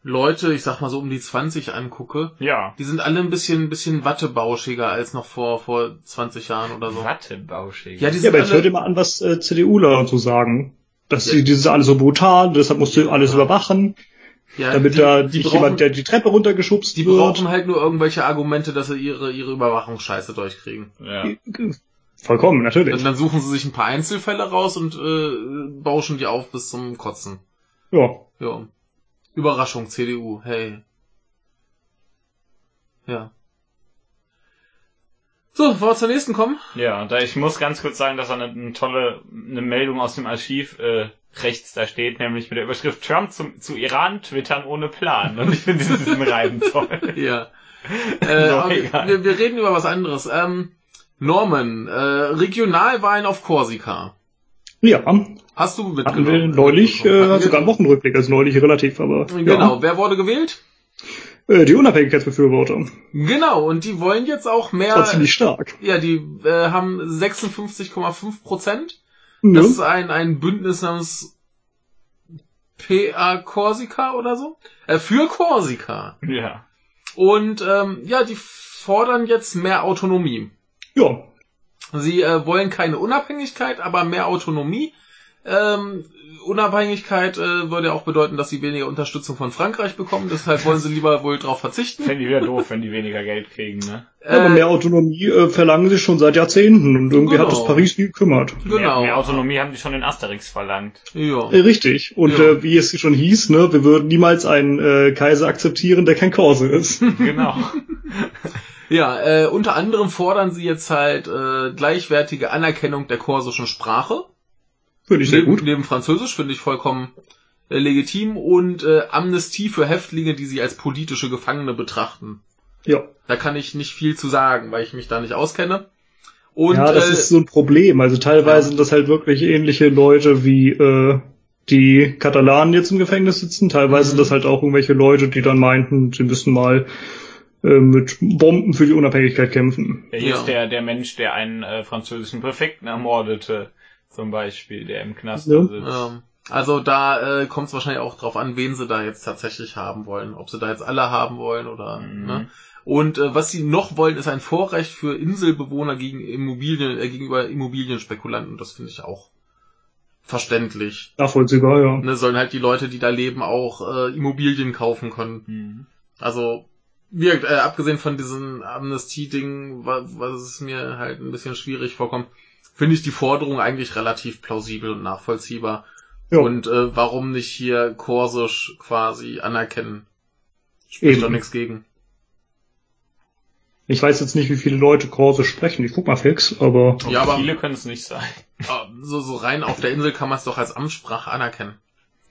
Leute, ich sag mal so um die 20 angucke, Ja. die sind alle ein bisschen, ein bisschen wattebauschiger als noch vor, vor 20 Jahren oder so. Wattebauschig. Ja, die Ja, sind aber jetzt hört alle, ihr mal an, was äh, CDUler und so sagen. Dass Ja. die, dieses alles so brutal, deshalb musst du alles Ja. überwachen, ja, damit die, da die nicht brauchen, jemand, der die Treppe runtergeschubst die wird. brauchen halt nur irgendwelche Argumente, dass sie ihre, ihre Überwachungsscheiße durchkriegen. ja. Vollkommen, natürlich. Dann, dann suchen sie sich ein paar Einzelfälle raus und äh, bauschen die auf bis zum Kotzen. Ja. Ja. Überraschung, CDU, hey. Ja. So, wollen wir zur nächsten kommen? Ja, und da ich muss ganz kurz sagen, dass da eine, eine tolle eine Meldung aus dem Archiv äh, rechts da steht, nämlich mit der Überschrift Trump zum, zu Iran twittern ohne Plan. Und ich finde diesen, diesen Reim toll. Ja. Äh, So, aber egal. wir, wir reden über was anderes. Ähm, Norman, äh, Regionalwahlen auf Korsika. Ja, Hast du Hatten wir neulich, äh, sogar einen Wochenrückblick, also neulich relativ, aber. Genau, wer wurde gewählt? Ja. Äh, die Unabhängigkeitsbefürworter. Genau, und die wollen jetzt auch mehr. Das war ziemlich stark. Ja, die äh, haben 56,5 Prozent. Ja. Das ist ein, ein Bündnis namens PA Corsica oder so. Äh, für Corsica. Ja. Und ähm, ja, die fordern jetzt mehr Autonomie. Ja. Sie äh, wollen keine Unabhängigkeit, aber mehr Autonomie. Ähm, Unabhängigkeit äh, würde ja auch bedeuten, dass sie weniger Unterstützung von Frankreich bekommen. Deshalb wollen sie lieber wohl drauf verzichten. Fände ich wieder doof, wenn die weniger Geld kriegen, ne? Ja, aber Äh, mehr Autonomie äh, verlangen sie schon seit Jahrzehnten und irgendwie Genau. hat das Paris nie gekümmert. Mehr, Genau. mehr Autonomie haben die schon in Asterix verlangt. Ja. Äh, richtig. Und Ja. äh, wie es schon hieß, ne, wir würden niemals einen äh, Kaiser akzeptieren, der kein Korse ist. Genau. Ja, äh, unter anderem fordern sie jetzt halt äh, gleichwertige Anerkennung der korsischen Sprache. Finde ich sehr neben, gut. neben Französisch finde ich vollkommen äh, legitim und äh, Amnestie für Häftlinge, die sie als politische Gefangene betrachten. Ja. Da kann ich nicht viel zu sagen, weil ich mich da nicht auskenne. Und ja, das äh, ist so ein Problem. Also teilweise ja. sind das halt wirklich ähnliche Leute wie äh, die Katalanen jetzt im Gefängnis sitzen. Teilweise Mhm. sind das halt auch irgendwelche Leute, die dann meinten, sie müssen mal mit Bomben für die Unabhängigkeit kämpfen. Ja, hier Ja. ist der, der Mensch, der einen äh, französischen Präfekten ermordete, zum Beispiel, der im Knast Ja. sitzt. ähm, also da äh, kommt es wahrscheinlich auch drauf an, wen sie da jetzt tatsächlich haben wollen. Ob sie da jetzt alle haben wollen oder. Mhm. Ne? Und äh, was sie noch wollen, ist ein Vorrecht für Inselbewohner gegen Immobilien, äh, gegenüber Immobilienspekulanten. Das finde ich auch verständlich. Nachvollziehbar, ja. Ne, sollen halt die Leute, die da leben, auch äh, Immobilien kaufen können. Mhm. Also, gesagt, äh, abgesehen von diesem Amnestie-Ding, was, was es mir halt ein bisschen schwierig vorkommt, finde ich die Forderung eigentlich relativ plausibel und nachvollziehbar. Ja. Und äh, warum nicht hier Korsisch quasi anerkennen? Spricht doch nichts gegen. Ich weiß jetzt nicht, wie viele Leute Korse sprechen. Ich guck mal fix, aber Ja, aber- Viele können es nicht sein. Ah, So, so rein auf der Insel kann man es doch als Amtssprache anerkennen.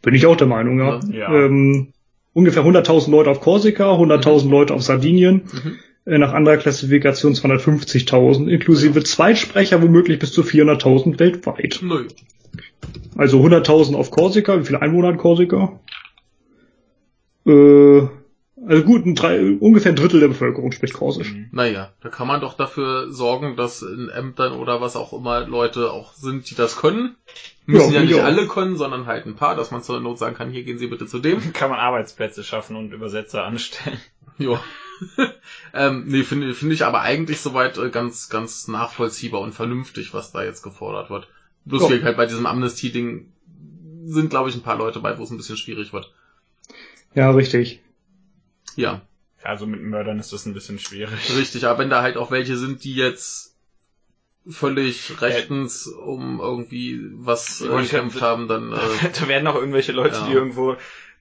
bin ich auch der Meinung, ja. Ja. Ähm, ungefähr 100.000 Leute auf Korsika, 100.000 Leute auf Sardinien. Mhm. Äh, nach anderer Klassifikation 250.000, inklusive Zweitsprecher womöglich bis zu 400.000 weltweit. Nö. Also 100.000 auf Korsika. Wie viele Einwohner hat Korsika? Äh, also gut, ein drei, ungefähr ein Drittel der Bevölkerung spricht Korsisch. Mhm. Naja, da kann man doch dafür sorgen, dass in Ämtern oder was auch immer Leute auch sind, die das können. Müssen ja, ich nicht auch. alle können, sondern halt ein paar, dass man zur Not sagen kann, hier gehen Sie bitte zu dem. Kann man Arbeitsplätze schaffen und Übersetzer anstellen. Ja. ähm, nee, finde finde ich aber eigentlich soweit äh, ganz, ganz nachvollziehbar und vernünftig, was da jetzt gefordert wird. Bloß Ja. wie halt bei diesem Amnestie-Ding sind, glaube ich, ein paar Leute bei, wo es ein bisschen schwierig wird. Ja, richtig. Ja, Also mit Mördern ist das ein bisschen schwierig. richtig. Aber wenn da halt auch welche sind, die jetzt völlig rechtens um irgendwie was äh, gekämpft haben, dann äh, da werden auch irgendwelche Leute, Ja. die irgendwo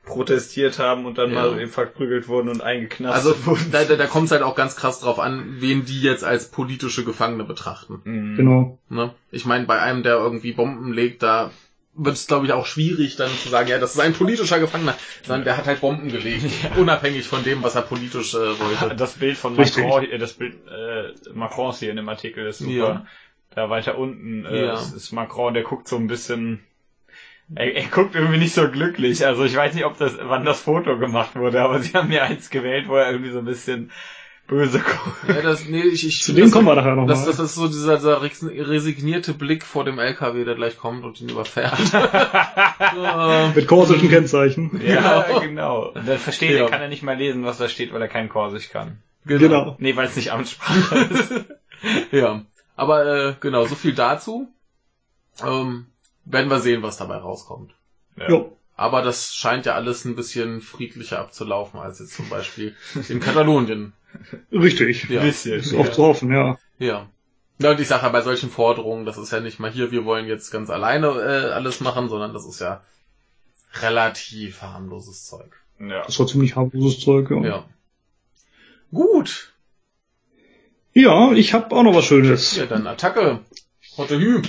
protestiert haben und dann Ja. mal eben verprügelt wurden und eingeknastet also wurden. da, da, da kommt es halt auch ganz krass drauf an, wen die jetzt als politische Gefangene betrachten. Mhm. Genau. Ne? Ich meine, bei einem, der irgendwie Bomben legt, da wird es, glaube ich, auch schwierig, dann zu sagen, ja, das ist ein politischer Gefangener, sondern der hat halt Bomben gelegt, unabhängig von dem, was er politisch äh, wollte. Das Bild von. Macron, äh, das Bild äh, Macrons hier in dem Artikel ist super. Ja. Da weiter unten äh, Ja. ist, ist Macron, der guckt so ein bisschen. Er, er guckt irgendwie nicht so glücklich. Also ich weiß nicht, ob das, wann das Foto gemacht wurde, aber sie haben mir eins gewählt, wo er irgendwie so ein bisschen böse guckt. Ja, das, nee, ich, ich Zu dem das, kommen wir nachher nochmal. das, das ist so dieser, dieser resignierte Blick vor dem LKW, der gleich kommt und ihn überfährt. Ähm, Mit korsischen Kennzeichen. Ja, Genau. genau. Und dann versteht Ja. er, kann er nicht mal lesen, was da steht, weil er kein Korsisch kann. Genau. Nee, weil es nicht Amtssprache ist. Ja, aber äh, genau, so viel dazu. Ähm, werden wir sehen, was dabei rauskommt. Ja. Aber das scheint ja alles ein bisschen friedlicher abzulaufen als jetzt zum Beispiel in Katalonien. Richtig. Ja. Bisschen. Ist auch zu hoffen, ja. Ja. Ja, und ich sage ja, bei solchen Forderungen, das ist ja nicht mal hier, wir wollen jetzt ganz alleine äh, alles machen, sondern das ist ja relativ harmloses Zeug. Ja. Das war ziemlich harmloses Zeug, ja. Ja. Gut. Ja, ich habe auch noch was Schönes. Ja, dann Attacke. Hotte Hü.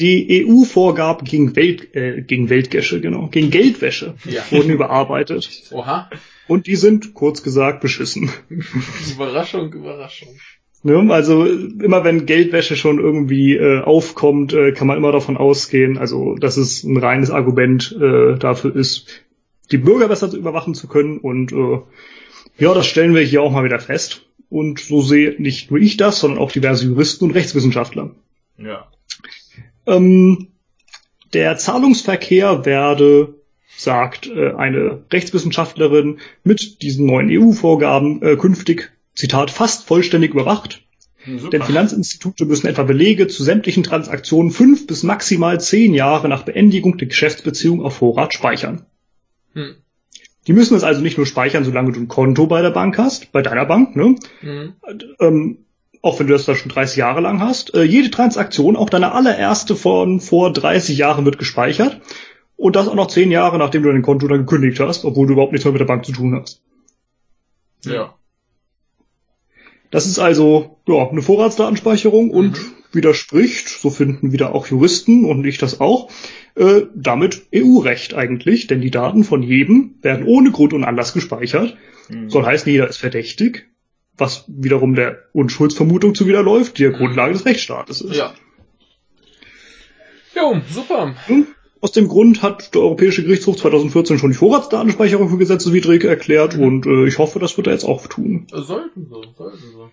Die EU-Vorgaben gegen, Welt, äh, gegen Weltwäsche, genau, gegen Geldwäsche Ja. wurden überarbeitet. Oha. Und die sind, kurz gesagt, beschissen. Überraschung, Überraschung. Ne? Also immer wenn Geldwäsche schon irgendwie äh, aufkommt, äh, kann man immer davon ausgehen, also dass es ein reines Argument äh, dafür ist, die Bürger besser überwachen zu können. Und äh, ja, das stellen wir hier auch mal wieder fest. Und so sehe nicht nur ich das, sondern auch diverse Juristen und Rechtswissenschaftler. Ja. Ähm, der Zahlungsverkehr werde, sagt äh, eine Rechtswissenschaftlerin, mit diesen neuen EU-Vorgaben äh, künftig, Zitat, fast vollständig überwacht. Super. Denn Finanzinstitute müssen etwa Belege zu sämtlichen Transaktionen fünf bis maximal zehn Jahre nach Beendigung der Geschäftsbeziehung auf Vorrat speichern. Hm. Die müssen es also nicht nur speichern, solange du ein Konto bei der Bank hast, bei deiner Bank, ne? Hm. ähm, auch wenn du das da schon 30 Jahre lang hast, äh, jede Transaktion, auch deine allererste von vor 30 Jahren wird gespeichert und das auch noch 10 Jahre, nachdem du dein Konto dann gekündigt hast, obwohl du überhaupt nichts mehr mit der Bank zu tun hast. Ja. Das ist also ja, eine Vorratsdatenspeicherung und Mhm. widerspricht, so finden wieder auch Juristen und ich das auch, äh, damit EU-Recht eigentlich, denn die Daten von jedem werden ohne Grund und Anlass gespeichert. Hm. Soll heißen, jeder ist verdächtig, was wiederum der Unschuldsvermutung zuwiderläuft, die ja. Grundlage des Rechtsstaates ist. Ja. Jo, super. Aus dem Grund hat der Europäische Gerichtshof 2014 schon die Vorratsdatenspeicherung für gesetzeswidrig erklärt Mhm. und äh, ich hoffe, das wird er jetzt auch tun. Sollten so, sollten so.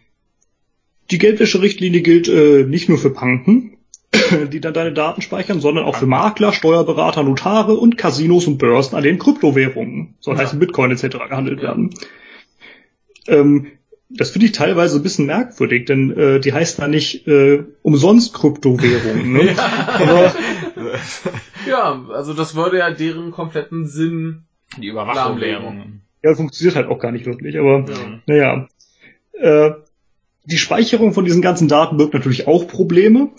Die Geldwäscherichtlinie gilt äh, nicht nur für Banken, die dann deine Daten speichern, sondern auch für Makler, Steuerberater, Notare und Casinos und Börsen, an denen Kryptowährungen, soll Ja. heißen Bitcoin etc. gehandelt Ja. werden. Ähm, das finde ich teilweise ein bisschen merkwürdig, denn äh, die heißt da nicht äh, umsonst Kryptowährungen. Ne? Aber Ja, also das würde ja deren kompletten Sinn. Die Überwachungswährungen. ja, funktioniert halt auch gar nicht wirklich. Aber Ja. Naja, äh, die Speicherung von diesen ganzen Daten birgt natürlich auch Probleme.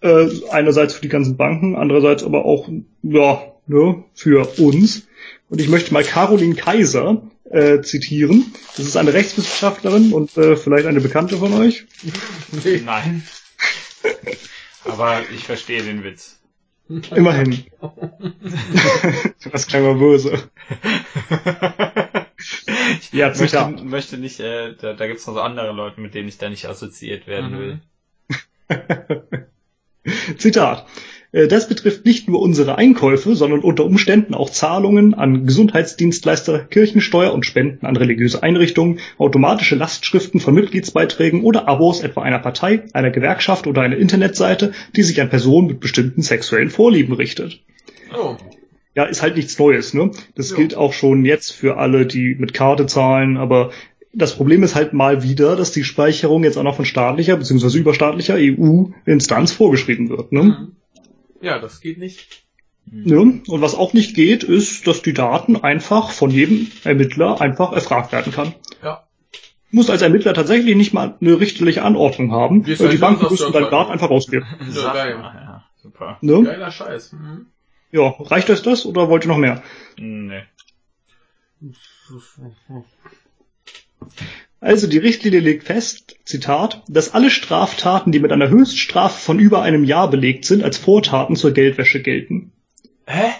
Äh, einerseits für die ganzen Banken, andererseits aber auch ja, ne, für uns. Und ich möchte mal Caroline Kaiser äh, zitieren. Das ist eine Rechtswissenschaftlerin und äh, vielleicht eine Bekannte von euch. Nee. Nein. Aber ich verstehe den Witz. Immerhin. das klang mal böse. Ja, Ich möchte, Zitat. möchte nicht, äh, da, da gibt's noch so andere Leute, mit denen ich da nicht assoziiert werden Mhm. will. Zitat. Äh, Das betrifft nicht nur unsere Einkäufe, sondern unter Umständen auch Zahlungen an Gesundheitsdienstleister, Kirchensteuer und Spenden an religiöse Einrichtungen, automatische Lastschriften von Mitgliedsbeiträgen oder Abos etwa einer Partei, einer Gewerkschaft oder einer Internetseite, die sich an Personen mit bestimmten sexuellen Vorlieben richtet. Oh. Ja, ist halt nichts Neues, ne? Das Ja. gilt auch schon jetzt für alle, die mit Karte zahlen, aber das Problem ist halt mal wieder, dass die Speicherung jetzt auch noch von staatlicher bzw. überstaatlicher EU-Instanz vorgeschrieben wird. Ne? Mhm. Ja, das geht nicht. Ja, und was auch nicht geht, ist, dass die Daten einfach von jedem Ermittler einfach erfragt werden kann. Ja. Du musst als Ermittler tatsächlich nicht mal eine richterliche Anordnung haben, weil die Banken müssen dann deine. Daten einfach rausgeben. Ja, Sag geil. mal, ja, super. Ne? Geiler Scheiß. Mhm. Ja, reicht euch das oder wollt ihr noch mehr? Nee. Also die Richtlinie legt fest, Zitat, dass alle Straftaten, die mit einer Höchststrafe von über einem Jahr belegt sind, als Vortaten zur Geldwäsche gelten. Hä?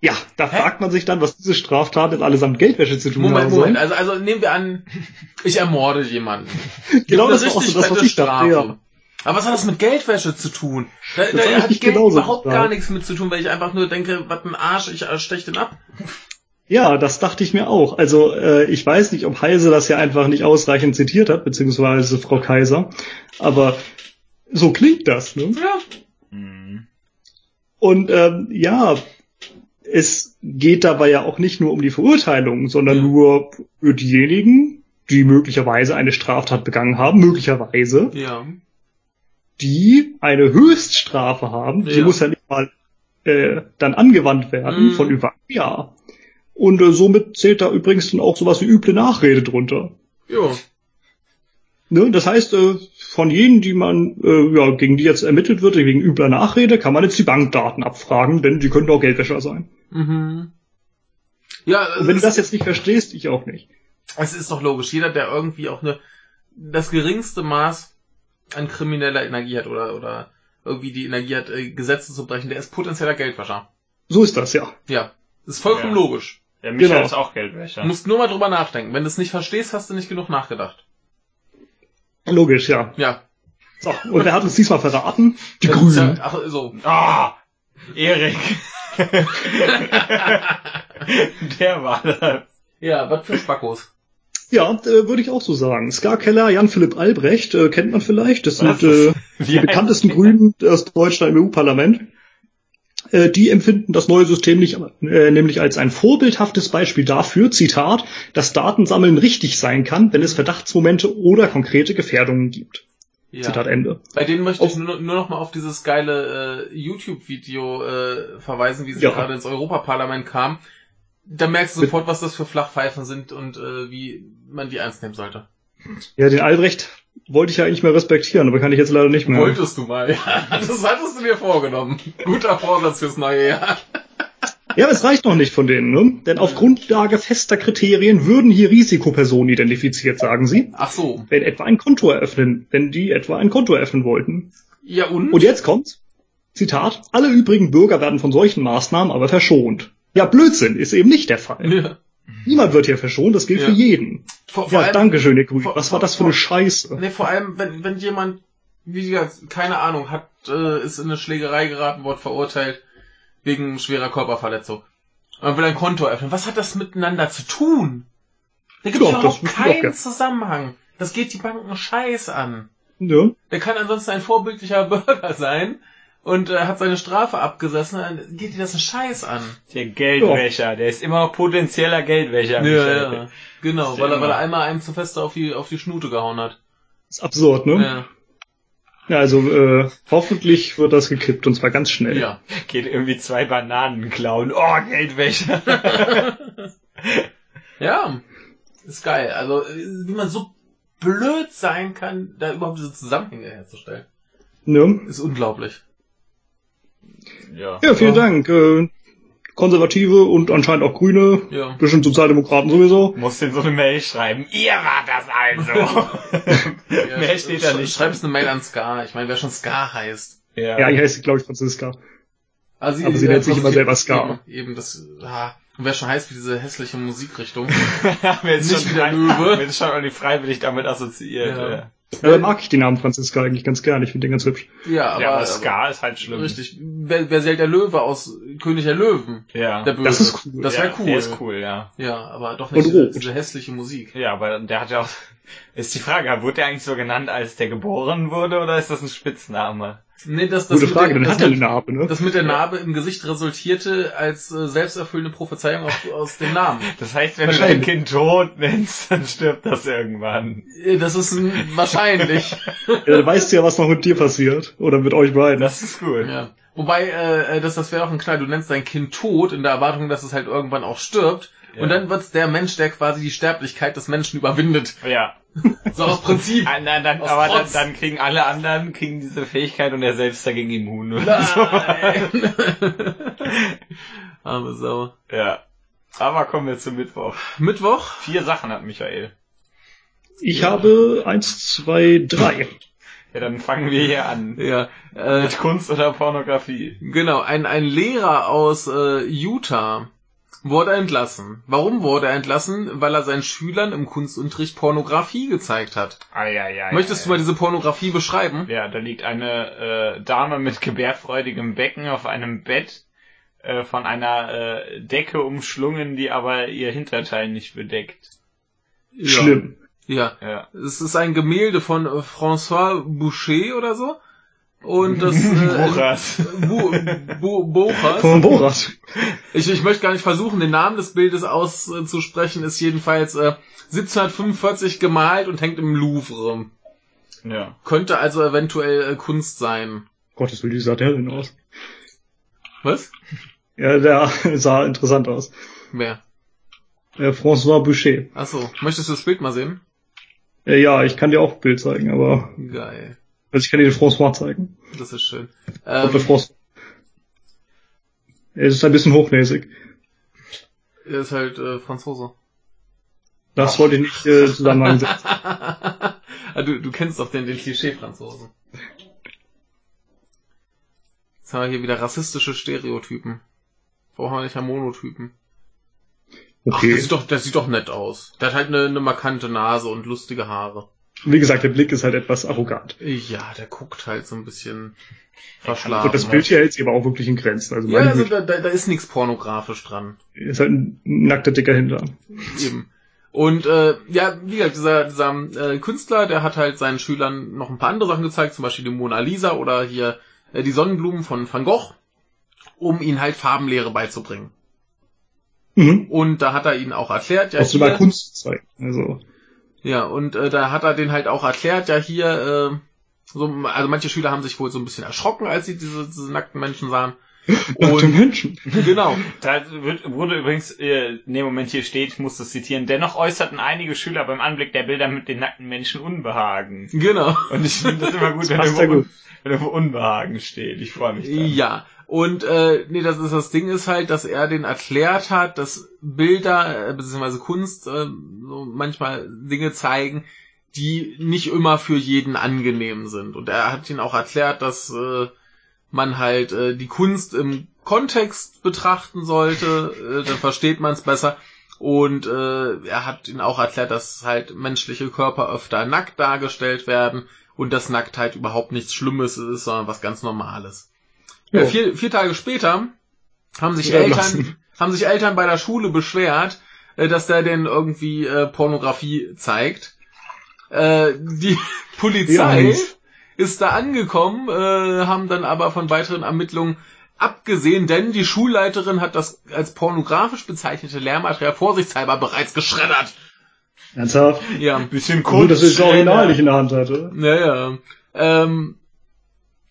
Ja, da Hä? fragt man sich dann, was diese Straftaten jetzt allesamt Geldwäsche zu tun Moment, haben Moment. sollen. Also, also nehmen wir an, ich ermorde jemanden. Genau das war auch so das, was ich dachte, ja. Aber was hat das mit Geldwäsche zu tun? Da, Das da hat Geld überhaupt gar nichts mit zu tun, weil ich einfach nur denke, was ein Arsch, ich äh, stech den ab. Ja, das dachte ich mir auch. Also äh, ich weiß nicht, ob Heise das ja einfach nicht ausreichend zitiert hat, beziehungsweise Frau Kaiser, aber so klingt das. Ne? Ja. Hm. Und ähm, ja, es geht dabei ja auch nicht nur um die Verurteilung, sondern Ja. nur für diejenigen, die möglicherweise eine Straftat begangen haben, möglicherweise, Ja. die eine Höchststrafe haben, die Ja. muss ja nicht mal äh, dann angewandt werden Mhm. von über einem Jahr. Und äh, somit zählt da übrigens dann auch sowas wie üble Nachrede drunter. Jo. Ne? Das heißt, äh, von jenen, die man, äh, ja, gegen die jetzt ermittelt wird, wegen übler Nachrede, kann man jetzt die Bankdaten abfragen, denn die könnten auch Geldwäscher sein. Mhm. Ja, Und wenn du das jetzt nicht verstehst, ich auch nicht. Es ist doch logisch. Jeder, der irgendwie auch eine, das geringste Maß an krimineller Energie hat oder, oder irgendwie die Energie hat, äh, Gesetze zu brechen, der ist potenzieller Geldwäscher. So ist das, ja. Ja. Ist vollkommen Ja. logisch. Der Michael Genau. ist auch Geldwäscher. Du musst nur mal drüber nachdenken. Wenn du es nicht verstehst, hast du nicht genug nachgedacht. Logisch, ja. Ja. So, und wer hat uns diesmal verraten? Die Das ist Grünen. Ja, ach, so. Ah, Erik. Der war das. Ja, was für Spackos. Ja, äh, würde ich auch so sagen. Ska Keller, Jan-Philipp Albrecht, äh, kennt man vielleicht. Das Was sind äh, die bekanntesten? Grünen aus Deutschland im EU-Parlament. Äh, die empfinden das neue System nicht, äh, nämlich als ein vorbildhaftes Beispiel dafür, Zitat, dass Datensammeln richtig sein kann, wenn es Verdachtsmomente oder konkrete Gefährdungen gibt. Ja. Zitat Ende. Bei denen möchte Auf- ich nur, nur noch mal auf dieses geile äh, YouTube-Video äh, verweisen, wie sie Ja. gerade ins Europaparlament kam. Da merkst du sofort, was das für Flachpfeifen sind und äh, wie man die ernst nehmen sollte. Ja, den Albrecht wollte ich ja eigentlich mal respektieren, aber kann ich jetzt leider nicht mehr. Wolltest du mal, ja. Das hattest du dir vorgenommen. Guter Vorsatz fürs neue Jahr. Ja, aber es reicht noch nicht von denen, ne? Denn auf Grundlage fester Kriterien würden hier Risikopersonen identifiziert, sagen sie, Ach so. wenn etwa ein Konto eröffnen, wenn die etwa ein Konto eröffnen wollten. Ja und? Und jetzt kommt's. Zitat, alle übrigen Bürger werden von solchen Maßnahmen aber verschont. Ja, Blödsinn ist eben nicht der Fall. ja. Niemand wird hier verschont, das gilt Ja. für jeden. Vor, vor Ja, allem, danke schön, ihr Grün. vor- Was war das für eine Scheiße? Nee, vor allem, wenn, wenn jemand, wie gesagt, keine Ahnung, hat, äh, ist in eine Schlägerei geraten, wurde verurteilt wegen schwerer Körperverletzung. Man will ein Konto öffnen. Was hat das miteinander zu tun? Da gibt es Ja, überhaupt keinen. Zusammenhang. Das geht die Banken scheiß an. Ja. Der kann ansonsten ein vorbildlicher Bürger sein und äh, hat seine Strafe abgesessen, dann geht dir das einen Scheiß an. Der Geldwäscher, der ist immer noch potenzieller Geldwäscher. Michael. Genau, Ist weil er, weil er einmal einem zu fest auf die, auf die Schnute gehauen hat. Ist absurd, ne? Ja. Ja, also äh, hoffentlich wird das gekippt und zwar ganz schnell. ja. Geht irgendwie zwei Bananen klauen. Oh, Geldwäscher. Ja, ist geil. Also, wie man so blöd sein kann, da überhaupt diese Zusammenhänge herzustellen, Ne? ist unglaublich. Ja. Ja, vielen Ja. Dank. Äh, Konservative und anscheinend auch Grüne, Ja. bestimmt Sozialdemokraten sowieso. Muss in so eine Mail schreiben. Ihr wart das also. ja Mehr steht da nicht. Schreibst eine Mail an Ska. Ich meine, wer schon Ska heißt. Ja. Ja, ich heiße, glaube ich, Franziska. Also, Aber sie nennt sich immer selber Ska. Eben, eben das, ah, und wer schon heißt wie diese hässliche Musikrichtung. Mir ist Nicht schon wie der frei- Löwe. Mir ist schon irgendwie freiwillig damit assoziiert. Ja. Ja, Ja, da mag ich den Namen Franziska eigentlich ganz gern. Ich finde den ganz hübsch. Ja, aber, ja aber aber Ska ist halt schlimm. richtig. Wer, wer zählt der Löwe aus König der Löwen? Ja. Der Böse. Das ist cool. Das ja, wäre cool. Der ist cool, ja. Ja, aber doch nicht diese, diese hässliche Musik. Ja, aber der hat ja auch. Ist die Frage, wurde der eigentlich so genannt, als der geboren wurde, oder ist das ein Spitzname? Nee, das, das Gute mit Frage, der- dann das hat er mit- eine Narbe, ne? Das mit der Narbe im Gesicht resultierte als äh, selbsterfüllende Prophezeiung aus, aus dem Namen. Das heißt, wenn du dein. Kind tot nennst, dann stirbt das irgendwann. Äh, Das ist ein, wahrscheinlich. Ja, dann weißt du ja, was noch mit dir passiert. Oder mit euch beiden. Das ist cool. ja. Wobei, äh, das, das wäre auch ein Knall. Du nennst dein Kind tot in der Erwartung, dass es halt irgendwann auch stirbt. Ja. Und dann wird's der Mensch, der quasi die Sterblichkeit des Menschen überwindet. Ja. So aus Prinzip. Ah, na, dann, Aus aber dann, dann kriegen alle anderen kriegen diese Fähigkeit und er selbst dagegen immun. Oder Nein. Arme Sau. so. Ja. Aber kommen wir zum Mittwoch. Mittwoch? Vier Sachen hat Michael. Ich habe eins, zwei, drei. Ja, dann fangen wir hier an. Ja. Äh, Mit Kunst oder Pornografie. Genau, ein, ein Lehrer aus äh, Utah wurde entlassen. Warum wurde er entlassen? Weil er seinen Schülern im Kunstunterricht Pornografie gezeigt hat. Ah, ja, ja. Möchtest du mal diese Pornografie beschreiben? Ja, da liegt eine äh, Dame mit gebärfreudigem Becken auf einem Bett äh, von einer äh, Decke umschlungen, die aber ihr Hinterteil nicht bedeckt. Schlimm. Ja. Ja. Es ist ein Gemälde von äh, François Boucher oder so. Und das äh, Bochas. Von Borat. Ich, ich möchte gar nicht versuchen, den Namen des Bildes auszusprechen, ist jedenfalls äh, 1745 gemalt und hängt im Louvre. Ja. Könnte also eventuell äh, Kunst sein. Gottes Willen, wie sah der denn aus? Was? Ja, der sah interessant aus. Wer? Äh, François Boucher. Achso, möchtest du das Bild mal sehen? Äh, ja, ich kann dir auch ein Bild zeigen, aber Geil. Also ich kann dir den François zeigen. Das ist schön. Ähm, François. Es ist ein bisschen hochnäsig. er ist halt äh, Franzose. Das wollte ich nicht äh, zusammenhang setzen. ah, du, du kennst doch den, den Klischee-Franzosen. Jetzt haben wir hier wieder rassistische Stereotypen. Brauchen wir nicht mehr Monotypen. Ach, Okay. der sieht doch, der sieht doch nett aus. Der hat halt eine, eine markante Nase und lustige Haare. Wie gesagt, der Blick ist halt etwas arrogant. Ja, der guckt halt so ein bisschen verschlafen. Und das Bild hier hält sich aber auch wirklich in Grenzen. Also ja, also da, da, da ist nichts pornografisch dran. ist halt ein nackter dicker Hintern. Eben. Und äh, ja, wie gesagt, dieser, dieser äh, Künstler, der hat halt seinen Schülern noch ein paar andere Sachen gezeigt, zum Beispiel die Mona Lisa oder hier äh, die Sonnenblumen von Van Gogh, um ihnen halt Farbenlehre beizubringen. Mhm. Und da hat er ihnen auch erklärt, ja, Auch sogar hier, Kunst zeigen. Also, ja, und äh, da hat er den halt auch erklärt, ja hier, äh, so, also manche Schüler haben sich wohl so ein bisschen erschrocken, als sie diese, diese nackten Menschen sahen. nackte Menschen. genau, Da wird, wurde übrigens, äh, in dem Moment hier steht, ich muss das zitieren, dennoch äußerten einige Schüler beim Anblick der Bilder mit den nackten Menschen Unbehagen. genau. Und ich finde das immer gut, wenn passt ja irgendwo, gut. wenn irgendwo Unbehagen steht. Ich freue mich. Dann. Ja, und äh, nee, das ist das Ding ist halt, dass er den erklärt hat, dass Bilder äh, beziehungsweise Kunst äh, so manchmal Dinge zeigen, die nicht immer für jeden angenehm sind. Und er hat ihn auch erklärt, dass äh, man halt äh, die Kunst im Kontext betrachten sollte, äh, dann versteht man es besser. Und äh, er hat ihn auch erklärt, dass halt menschliche Körper öfter nackt dargestellt werden und dass Nacktheit überhaupt nichts Schlimmes ist, sondern was ganz Normales. Äh, vier, vier Tage später haben sich Ja, Eltern, lassen. haben sich Eltern bei der Schule beschwert, äh, dass der denn irgendwie äh, Pornografie zeigt. Äh, die Polizei ist da angekommen, äh, haben dann aber von weiteren Ermittlungen abgesehen, denn die Schulleiterin hat das als pornografisch bezeichnete Lehrmaterial vorsichtshalber bereits geschreddert. Ernsthaft? Ja, Ein bisschen Gut, dass ich das Original nicht in der Hand hatte. naja. Ähm,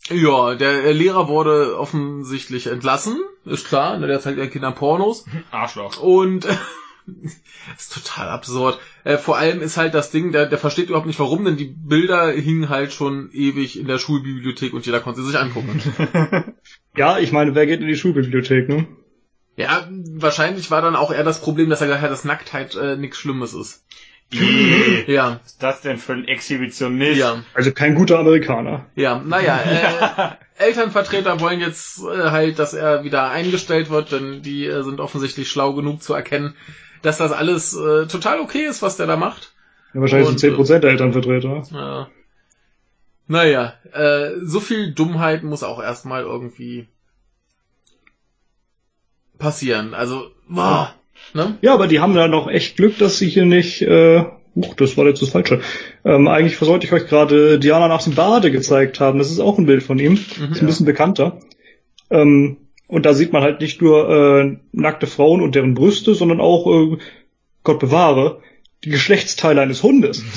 ja, der Lehrer wurde offensichtlich entlassen, ist klar, ne, der zeigt ja Kindern Pornos. Arschloch. Und ist total absurd. Äh, vor allem ist halt das Ding, der, der versteht überhaupt nicht warum, denn die Bilder hingen halt schon ewig in der Schulbibliothek und jeder konnte sie sich angucken. Ja, ich meine, wer geht in die Schulbibliothek, ne? ja, wahrscheinlich war dann auch eher das Problem, dass er gesagt hat, dass Nacktheit äh, nichts Schlimmes ist. Ih, Ja, Was ist das denn für ein Exhibitionist? ja, Also kein guter Amerikaner. ja. Naja, äh, Elternvertreter wollen jetzt äh, halt, dass er wieder eingestellt wird, denn die äh, sind offensichtlich schlau genug zu erkennen, dass das alles äh, total okay ist, was der da macht. Ja, wahrscheinlich Und, sind 10% der Elternvertreter. Ja. Naja, äh, so viel Dummheit muss auch erstmal irgendwie passieren. Also, boah, ne? Ja, aber die haben da noch echt Glück, dass sie hier nicht, äh, huch, das war jetzt das Falsche. Ähm, eigentlich sollte ich euch gerade Diana nach dem Bade gezeigt haben. Das ist auch ein Bild von ihm. ist ein bisschen bekannter. Ähm, und da sieht man halt nicht nur äh, nackte Frauen und deren Brüste, sondern auch, äh, Gott bewahre, die Geschlechtsteile eines Hundes.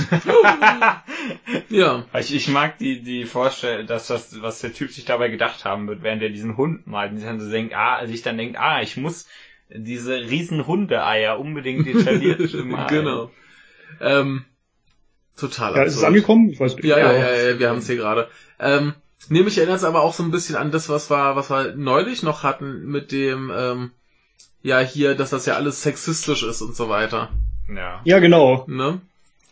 Ja, Ich, ich mag die, die Vorstellung, dass das, was der Typ sich dabei gedacht haben wird, während er diesen Hund malt, und sich dann so denkt, ah, sich dann denkt, ah, ich muss diese riesen Hundeeier unbedingt detailliert malen. genau. Ähm, total Ja, ist es absurd. angekommen? Ich weiß nicht. Ja, ja, ja, ja wir haben es hier gerade. Ähm, nee, mich erinnert es aber auch so ein bisschen an das, was wir, was wir neulich noch hatten mit dem, ähm, ja, hier, dass das ja alles sexistisch ist und so weiter. Ja. Ja, genau. Ne?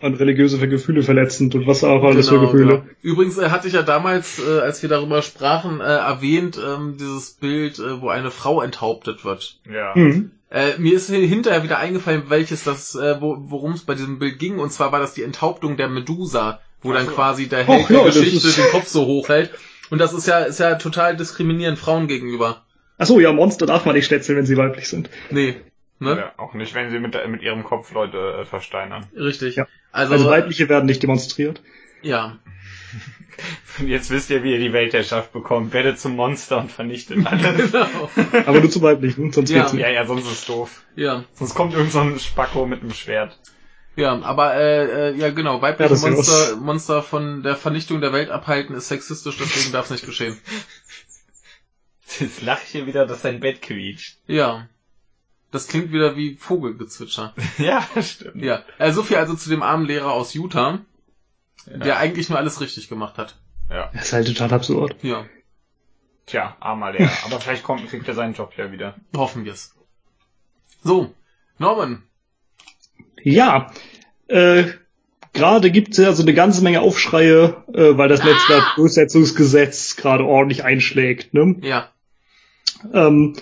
Und religiöse Gefühle verletzend und was auch alles für Gefühle. Genau. Übrigens äh, hatte ich ja damals, äh, als wir darüber sprachen, äh, erwähnt, ähm, dieses Bild, äh, wo eine Frau enthauptet wird. Ja. Mhm. Äh, mir ist hinterher wieder eingefallen, welches das, äh, wo, worum es bei diesem Bild ging. Und zwar war das die Enthauptung der Medusa, wo dann Ach so. quasi der Held ja, der das Geschichte den Kopf so hochhält. Und das ist ja, ist ja total diskriminierend Frauen gegenüber. Ach so, ja, Monster darf man nicht stetzeln, wenn sie weiblich sind. Nee. Ne? Ja, auch nicht, wenn sie mit, mit ihrem Kopf Leute äh, versteinern. Richtig. Ja. Also, Also weibliche werden nicht demonstriert. ja. Und jetzt wisst ihr, wie ihr die Weltherrschaft bekommt. Werdet zum Monster und vernichtet alles. Genau. Aber nur zu weiblichen, sonst Ja. nicht. ja, ja, sonst ist es doof. Ja. Sonst kommt irgend so ein Spacko mit einem Schwert. Ja, aber äh, äh, ja genau, Ja, weibliche ist Monster, Monster von der Vernichtung der Welt abhalten ist sexistisch, deswegen darf es nicht geschehen. Jetzt lach ich hier wieder, dass sein Bett quietscht. Ja. Das klingt wieder wie Vogelgezwitscher. ja, stimmt. Ja. Äh, so viel also zu dem armen Lehrer aus Utah, Ja. der eigentlich nur alles richtig gemacht hat. ja. Das ist halt total absurd. Ja. Tja, armer Lehrer. Aber vielleicht kommt, kriegt er seinen Job ja wieder. Hoffen wir's. So, Norman. Ja, äh, gerade gibt's ja so eine ganze Menge Aufschreie, äh, weil das Netzwerkdurchsetzungsgesetz gerade ordentlich einschlägt. Ne? Ja. Ähm,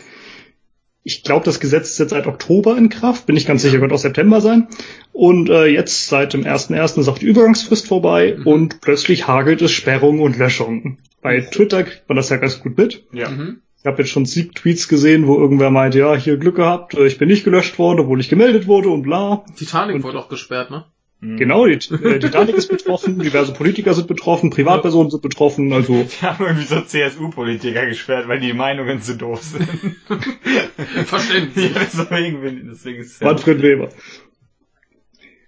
ich glaube, das Gesetz ist jetzt seit Oktober in Kraft, bin ich ganz sicher, wird auch September sein. Und äh, jetzt seit dem 1.1. ist auch die Übergangsfrist vorbei Mhm. und plötzlich hagelt es Sperrungen und Löschungen. Bei Twitter kriegt man das ja ganz gut mit. Ja. Mhm. Ich habe jetzt schon sieben Tweets gesehen, wo irgendwer meint, ja, hier Glück gehabt, äh, ich bin nicht gelöscht worden, obwohl ich gemeldet wurde und bla. Titanic Und- wurde auch gesperrt, ne? Mhm. Genau, die äh, Titanic ist betroffen, diverse Politiker sind betroffen, Privatpersonen sind betroffen, also Die haben irgendwie so CSU-Politiker gesperrt, weil die Meinungen zu doof sind. Verständlich. ja, deswegen, bin- deswegen ist ja Manfred Weber.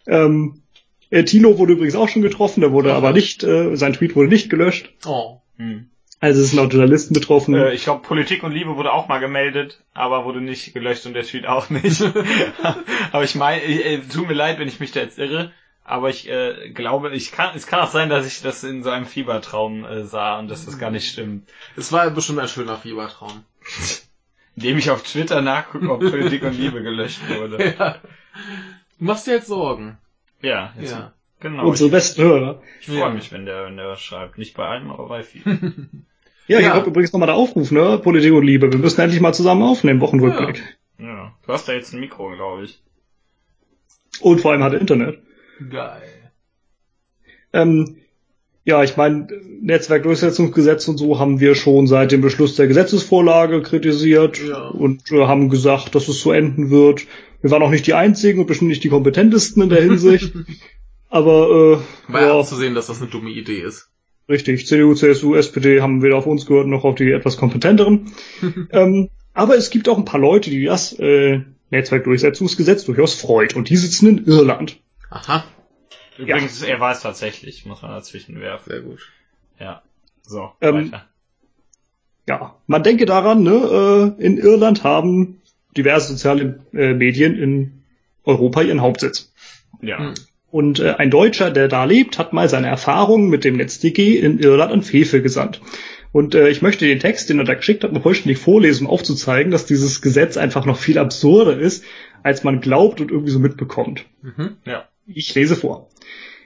Ähm, äh, Tilo wurde übrigens auch schon getroffen, der wurde Aha. aber nicht, äh, sein Tweet wurde nicht gelöscht. Oh. Hm. Also es sind auch Journalisten betroffen. Äh, ich glaube, Politik und Liebe wurde auch mal gemeldet, aber wurde nicht gelöscht und der Tweet auch nicht. aber ich meine, äh, tut mir leid, wenn ich mich da jetzt irre, aber ich äh, glaube, ich kann, es kann auch sein, dass ich das in so einem Fiebertraum äh, sah und dass das gar nicht stimmt. Es war bestimmt ein schöner Fiebertraum. Indem ich auf Twitter nachgucke, ob Politik und Liebe gelöscht wurde. Ja. Du machst dir jetzt Sorgen. Ja, jetzt, Ja. genau. Unsere Ich, besten Hörer. ich freue Ja. mich, wenn der, wenn der was schreibt. Nicht bei allen, aber bei vielen. Ja, hier Ja. kommt übrigens nochmal der Aufruf, ne? Politik und Liebe. Wir müssen endlich mal zusammen aufnehmen, Wochenrückblick. ja. Du hast da jetzt ein Mikro, glaube ich. Und vor allem hat er Internet. Geil. Ähm, ja, ich meine, Netzwerkdurchsetzungsgesetz und so haben wir schon seit dem Beschluss der Gesetzesvorlage kritisiert Ja. und äh, haben gesagt, dass es so enden wird. Wir waren auch nicht die einzigen und bestimmt nicht die kompetentesten in der Hinsicht. Aber äh, War ja ja, abzusehen, dass das eine dumme Idee ist. richtig, CDU, CSU, SPD haben weder auf uns gehört noch auf die etwas kompetenteren. ähm, aber es gibt auch ein paar Leute, die das äh, Netzwerkdurchsetzungsgesetz durchaus freut und die sitzen in Irland. Aha. Übrigens, er war es tatsächlich, muss man dazwischen werfen. Sehr gut. Ja. So, Ähm, weiter. Ja, man denke daran, ne, äh, in Irland haben diverse soziale äh, Medien in Europa ihren Hauptsitz. Ja. Hm. Und äh, ein Deutscher, der da lebt, hat mal seine Erfahrungen mit dem NetzDG in Irland an Fefe gesandt. Und äh, ich möchte den Text, den er da geschickt hat, mal vollständig vorlesen, um aufzuzeigen, dass dieses Gesetz einfach noch viel absurder ist, als man glaubt und irgendwie so mitbekommt. Mhm. Ja. Ich lese vor.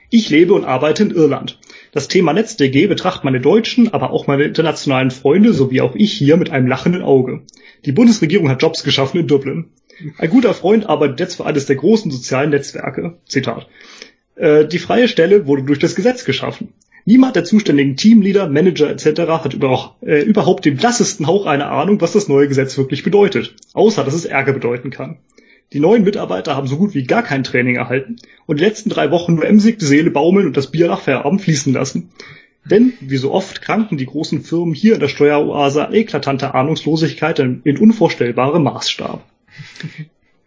Ich lebe und arbeite in Irland. Das Thema NetzDG betrachtet meine deutschen, aber auch meine internationalen Freunde sowie auch ich hier mit einem lachenden Auge. Die Bundesregierung hat Jobs geschaffen in Dublin. Ein guter Freund arbeitet jetzt für eines der großen sozialen Netzwerke. Zitat. Äh, die freie Stelle wurde durch das Gesetz geschaffen. Niemand der zuständigen Teamleader, Manager etc. hat über, äh, überhaupt den blassesten Hauch einer Ahnung, was das neue Gesetz wirklich bedeutet, außer dass es Ärger bedeuten kann. Die neuen Mitarbeiter haben so gut wie gar kein Training erhalten und die letzten drei Wochen nur emsig die Seele baumeln und das Bier nach Feierabend fließen lassen. Denn, wie so oft, kranken die großen Firmen hier in der Steueroase an eklatanter Ahnungslosigkeit in, in unvorstellbarem Maßstab.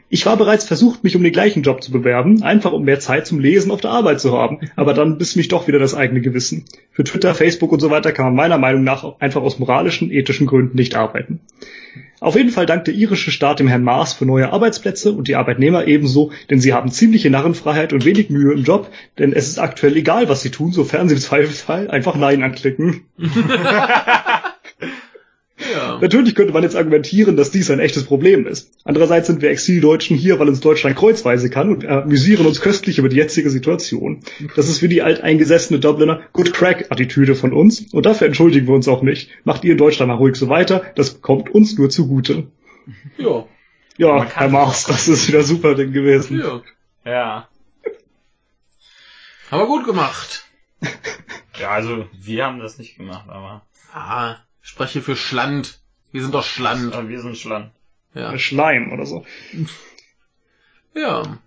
Ich war bereits versucht, mich um den gleichen Job zu bewerben, einfach um mehr Zeit zum Lesen auf der Arbeit zu haben. Aber dann biss mich doch wieder das eigene Gewissen. Für Twitter, Facebook und so weiter kann man meiner Meinung nach einfach aus moralischen, ethischen Gründen nicht arbeiten. Auf jeden Fall dankt der irische Staat dem Herrn Maas für neue Arbeitsplätze und die Arbeitnehmer ebenso, denn sie haben ziemliche Narrenfreiheit und wenig Mühe im Job, denn es ist aktuell egal, was sie tun, sofern sie im Zweifelsfall einfach Nein anklicken. Ja. Natürlich könnte man jetzt argumentieren, dass dies ein echtes Problem ist. Andererseits sind wir Exildeutschen hier, weil uns Deutschland kreuzweise kann und amüsieren uns köstlich über die jetzige Situation. Das ist wie die alteingesessene Dubliner Good Crack-Attitüde von uns und dafür entschuldigen wir uns auch nicht. Macht ihr in Deutschland mal ruhig so weiter, das kommt uns nur zugute. Ja. Ja, Herr Maas, das ist wieder super Ding gewesen. Ja. Ja. Aber gut gemacht. Ja, also, wir haben das nicht gemacht, aber, Ah, spreche für Schland. Wir sind doch Schland. aber wir sind Schland. Ja. Schleim oder so. Ja.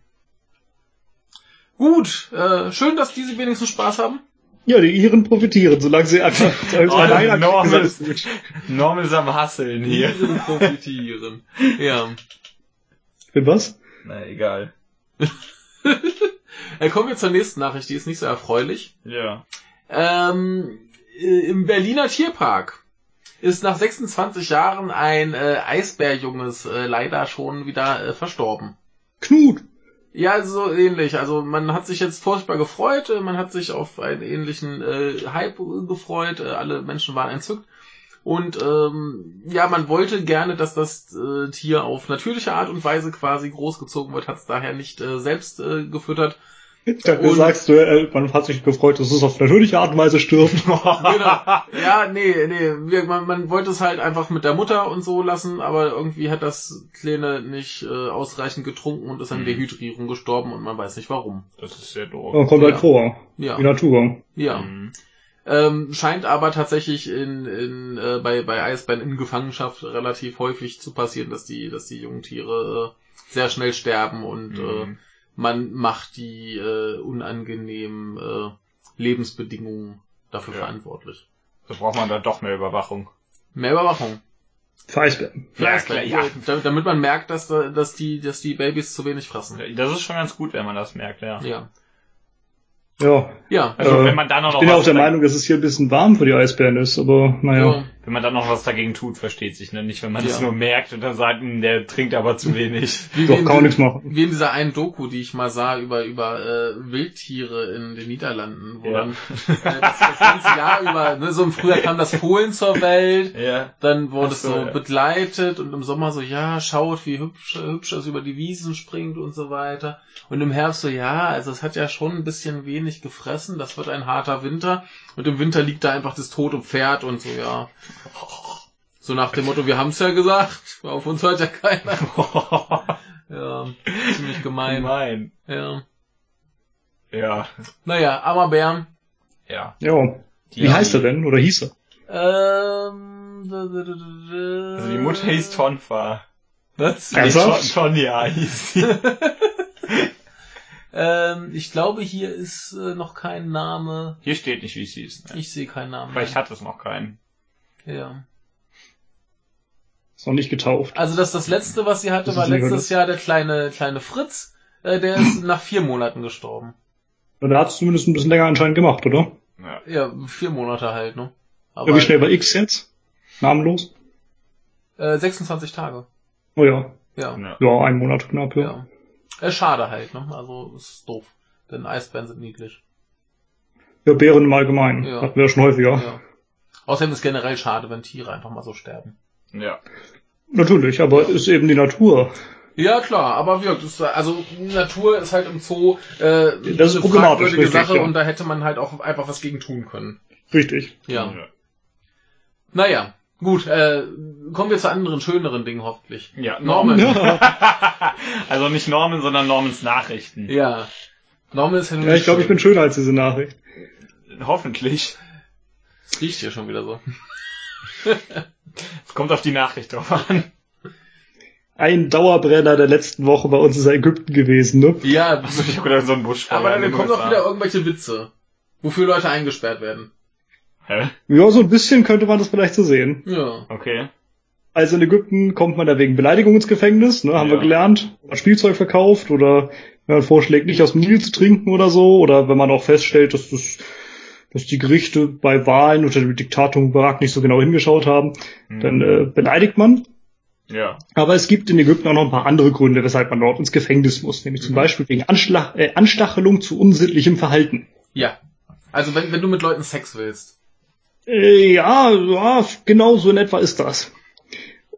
Gut, äh, schön, dass diese wenigstens Spaß haben. Ja, die Iren profitieren, solange sie einfach Oh, allein ist gut. Norm ist am Hasseln hier. Tieren profitieren. Ja. Für was? Na, egal. Äh, kommen wir zur nächsten Nachricht, die ist nicht so erfreulich. Ja. Ähm, äh, Im Berliner Tierpark ist nach 26 Jahren ein äh, Eisbärjunges äh, leider schon wieder äh, verstorben. Knut. Ja, so ähnlich. Also man hat sich jetzt furchtbar gefreut, äh, man hat sich auf einen ähnlichen äh, Hype gefreut, äh, alle Menschen waren entzückt. Und ähm, ja, man wollte gerne, dass das äh, Tier auf natürliche Art und Weise quasi großgezogen wird, hat es daher nicht äh, selbst äh, gefüttert. Dann Und- sagst du, äh, man hat sich gefreut, dass es auf natürliche Art und Weise stirbt. Genau. Ja, nee, nee, wir, man, man wollte es halt einfach mit der Mutter und so lassen, aber irgendwie hat das Kleine nicht äh, ausreichend getrunken und ist an Mhm. Dehydrierung gestorben und man weiß nicht warum. Das ist sehr doof. kommt Ja. halt vor. Ja, Die Natur. ja. Mhm. Ähm, scheint aber tatsächlich in, in, äh, bei, bei Eisbären in Gefangenschaft relativ häufig zu passieren, dass die, dass die jungen Tiere äh, sehr schnell sterben und äh, Mhm. Man macht die äh, unangenehmen äh, Lebensbedingungen dafür Ja. verantwortlich. Da braucht man dann doch mehr Überwachung. Mehr Überwachung. Für Eisbären. Für Ja, ja. Da- Damit man merkt, dass, da- dass, die, dass die Babys zu wenig fressen. Das ist schon ganz gut, wenn man das merkt, ja. Ja. Ja. Ja. Also Äh, wenn man dann noch Ich bin ja auch der da- Meinung, dass es hier ein bisschen warm für die Eisbären ist, aber naja. So. Wenn man dann noch was dagegen tut, versteht sich, ne? Nicht, wenn man Ja. das nur merkt und dann sagt, hm, der trinkt aber zu wenig. Wie, Doch, man nichts machen. wie in dieser einen Doku, die ich mal sah über, über äh, Wildtiere in den Niederlanden, wo Ja. dann äh, das, das ganze Jahr über, ne, so im Frühjahr kam das Fohlen zur Welt, ja. dann wurde es so, so ja. begleitet und im Sommer so, ja, schaut, wie hübsch, hübsch es über die Wiesen springt und so weiter. Und im Herbst so, ja, also es hat ja schon ein bisschen wenig gefressen, das wird ein harter Winter. Und im Winter liegt da einfach das tote Pferd und so, ja. So nach dem Motto, wir haben's ja gesagt, auf uns hört ja keiner. Ja, ziemlich gemein. Gemein. Ja. Ja. Naja, aber Bär. Ja. Ja. Wie heißt er denn? Oder hieß er? Ähm, Also die Mutter hieß Tonfa. Was? Tonja hieß sie. Ähm, ich glaube, hier ist äh, noch kein Name. Hier steht nicht, wie es hieß. Ne? Ich sehe keinen Namen. Vielleicht hat es noch keinen. Ja. Ist noch nicht getauft. Also das, das letzte, was sie hatte, Das war letztes Jahr der kleine, kleine Fritz. Äh, der ist nach vier Monaten gestorben. Und er hat es zumindest ein bisschen länger anscheinend gemacht, oder? Ja. Ja, vier Monate halt, ne? Aber Ja, wie schnell war X jetzt? Namenlos? äh, 26 Tage. Oh ja. Ja. Ja. Ja, ein Monat knapp, ja. Ja. Äh, schade halt, ne? Also ist doof. Denn Eisbären sind niedlich. Ja, Bären im Allgemeinen. Ja. Hatten wir ja schon häufiger. Ja. Außerdem ist generell schade, wenn Tiere einfach mal so sterben. Ja. Natürlich, aber ist eben die Natur. Ja, klar, aber wirklich, also Natur ist halt im Zoo äh, Das ist eine problematisch, fragwürdige richtig, Sache ja. und da hätte man halt auch einfach was gegen tun können. Richtig. Ja. Naja, gut, äh, kommen wir zu anderen, schöneren Dingen hoffentlich. Ja, Norman. Also nicht Norman, sondern Normans Nachrichten. Ja. Norman ist ja Ja, ich glaube, ich bin schöner als diese Nachricht. Hoffentlich. Es riecht hier schon wieder so. Es kommt auf die Nachricht drauf an. Ein Dauerbrenner der letzten Woche bei uns ist Ägypten gewesen, ne? Ja, Also ich hab gedacht, so ein Buschfeuer. aber dann kommen doch wieder irgendwelche Witze, wofür Leute eingesperrt werden. Hä? Ja, so ein bisschen könnte man das vielleicht so sehen. Ja. Okay. Also in Ägypten kommt man da wegen Beleidigung ins Gefängnis, ne, haben Ja. wir gelernt. Hat Spielzeug verkauft oder wenn man vorschlägt, nicht aus dem Nil zu trinken oder so, oder wenn man auch feststellt, dass das dass die Gerichte bei Wahlen unter dem Diktator Mubarak nicht so genau hingeschaut haben, Hm. dann äh, beleidigt man. Ja. Aber es gibt in Ägypten auch noch ein paar andere Gründe, weshalb man dort ins Gefängnis muss, nämlich zum Mhm. Beispiel wegen Anschlag, äh, Anstachelung zu unsittlichem Verhalten. Ja. Also wenn, wenn du mit Leuten Sex willst. Äh, ja, ja, genau so in etwa ist das.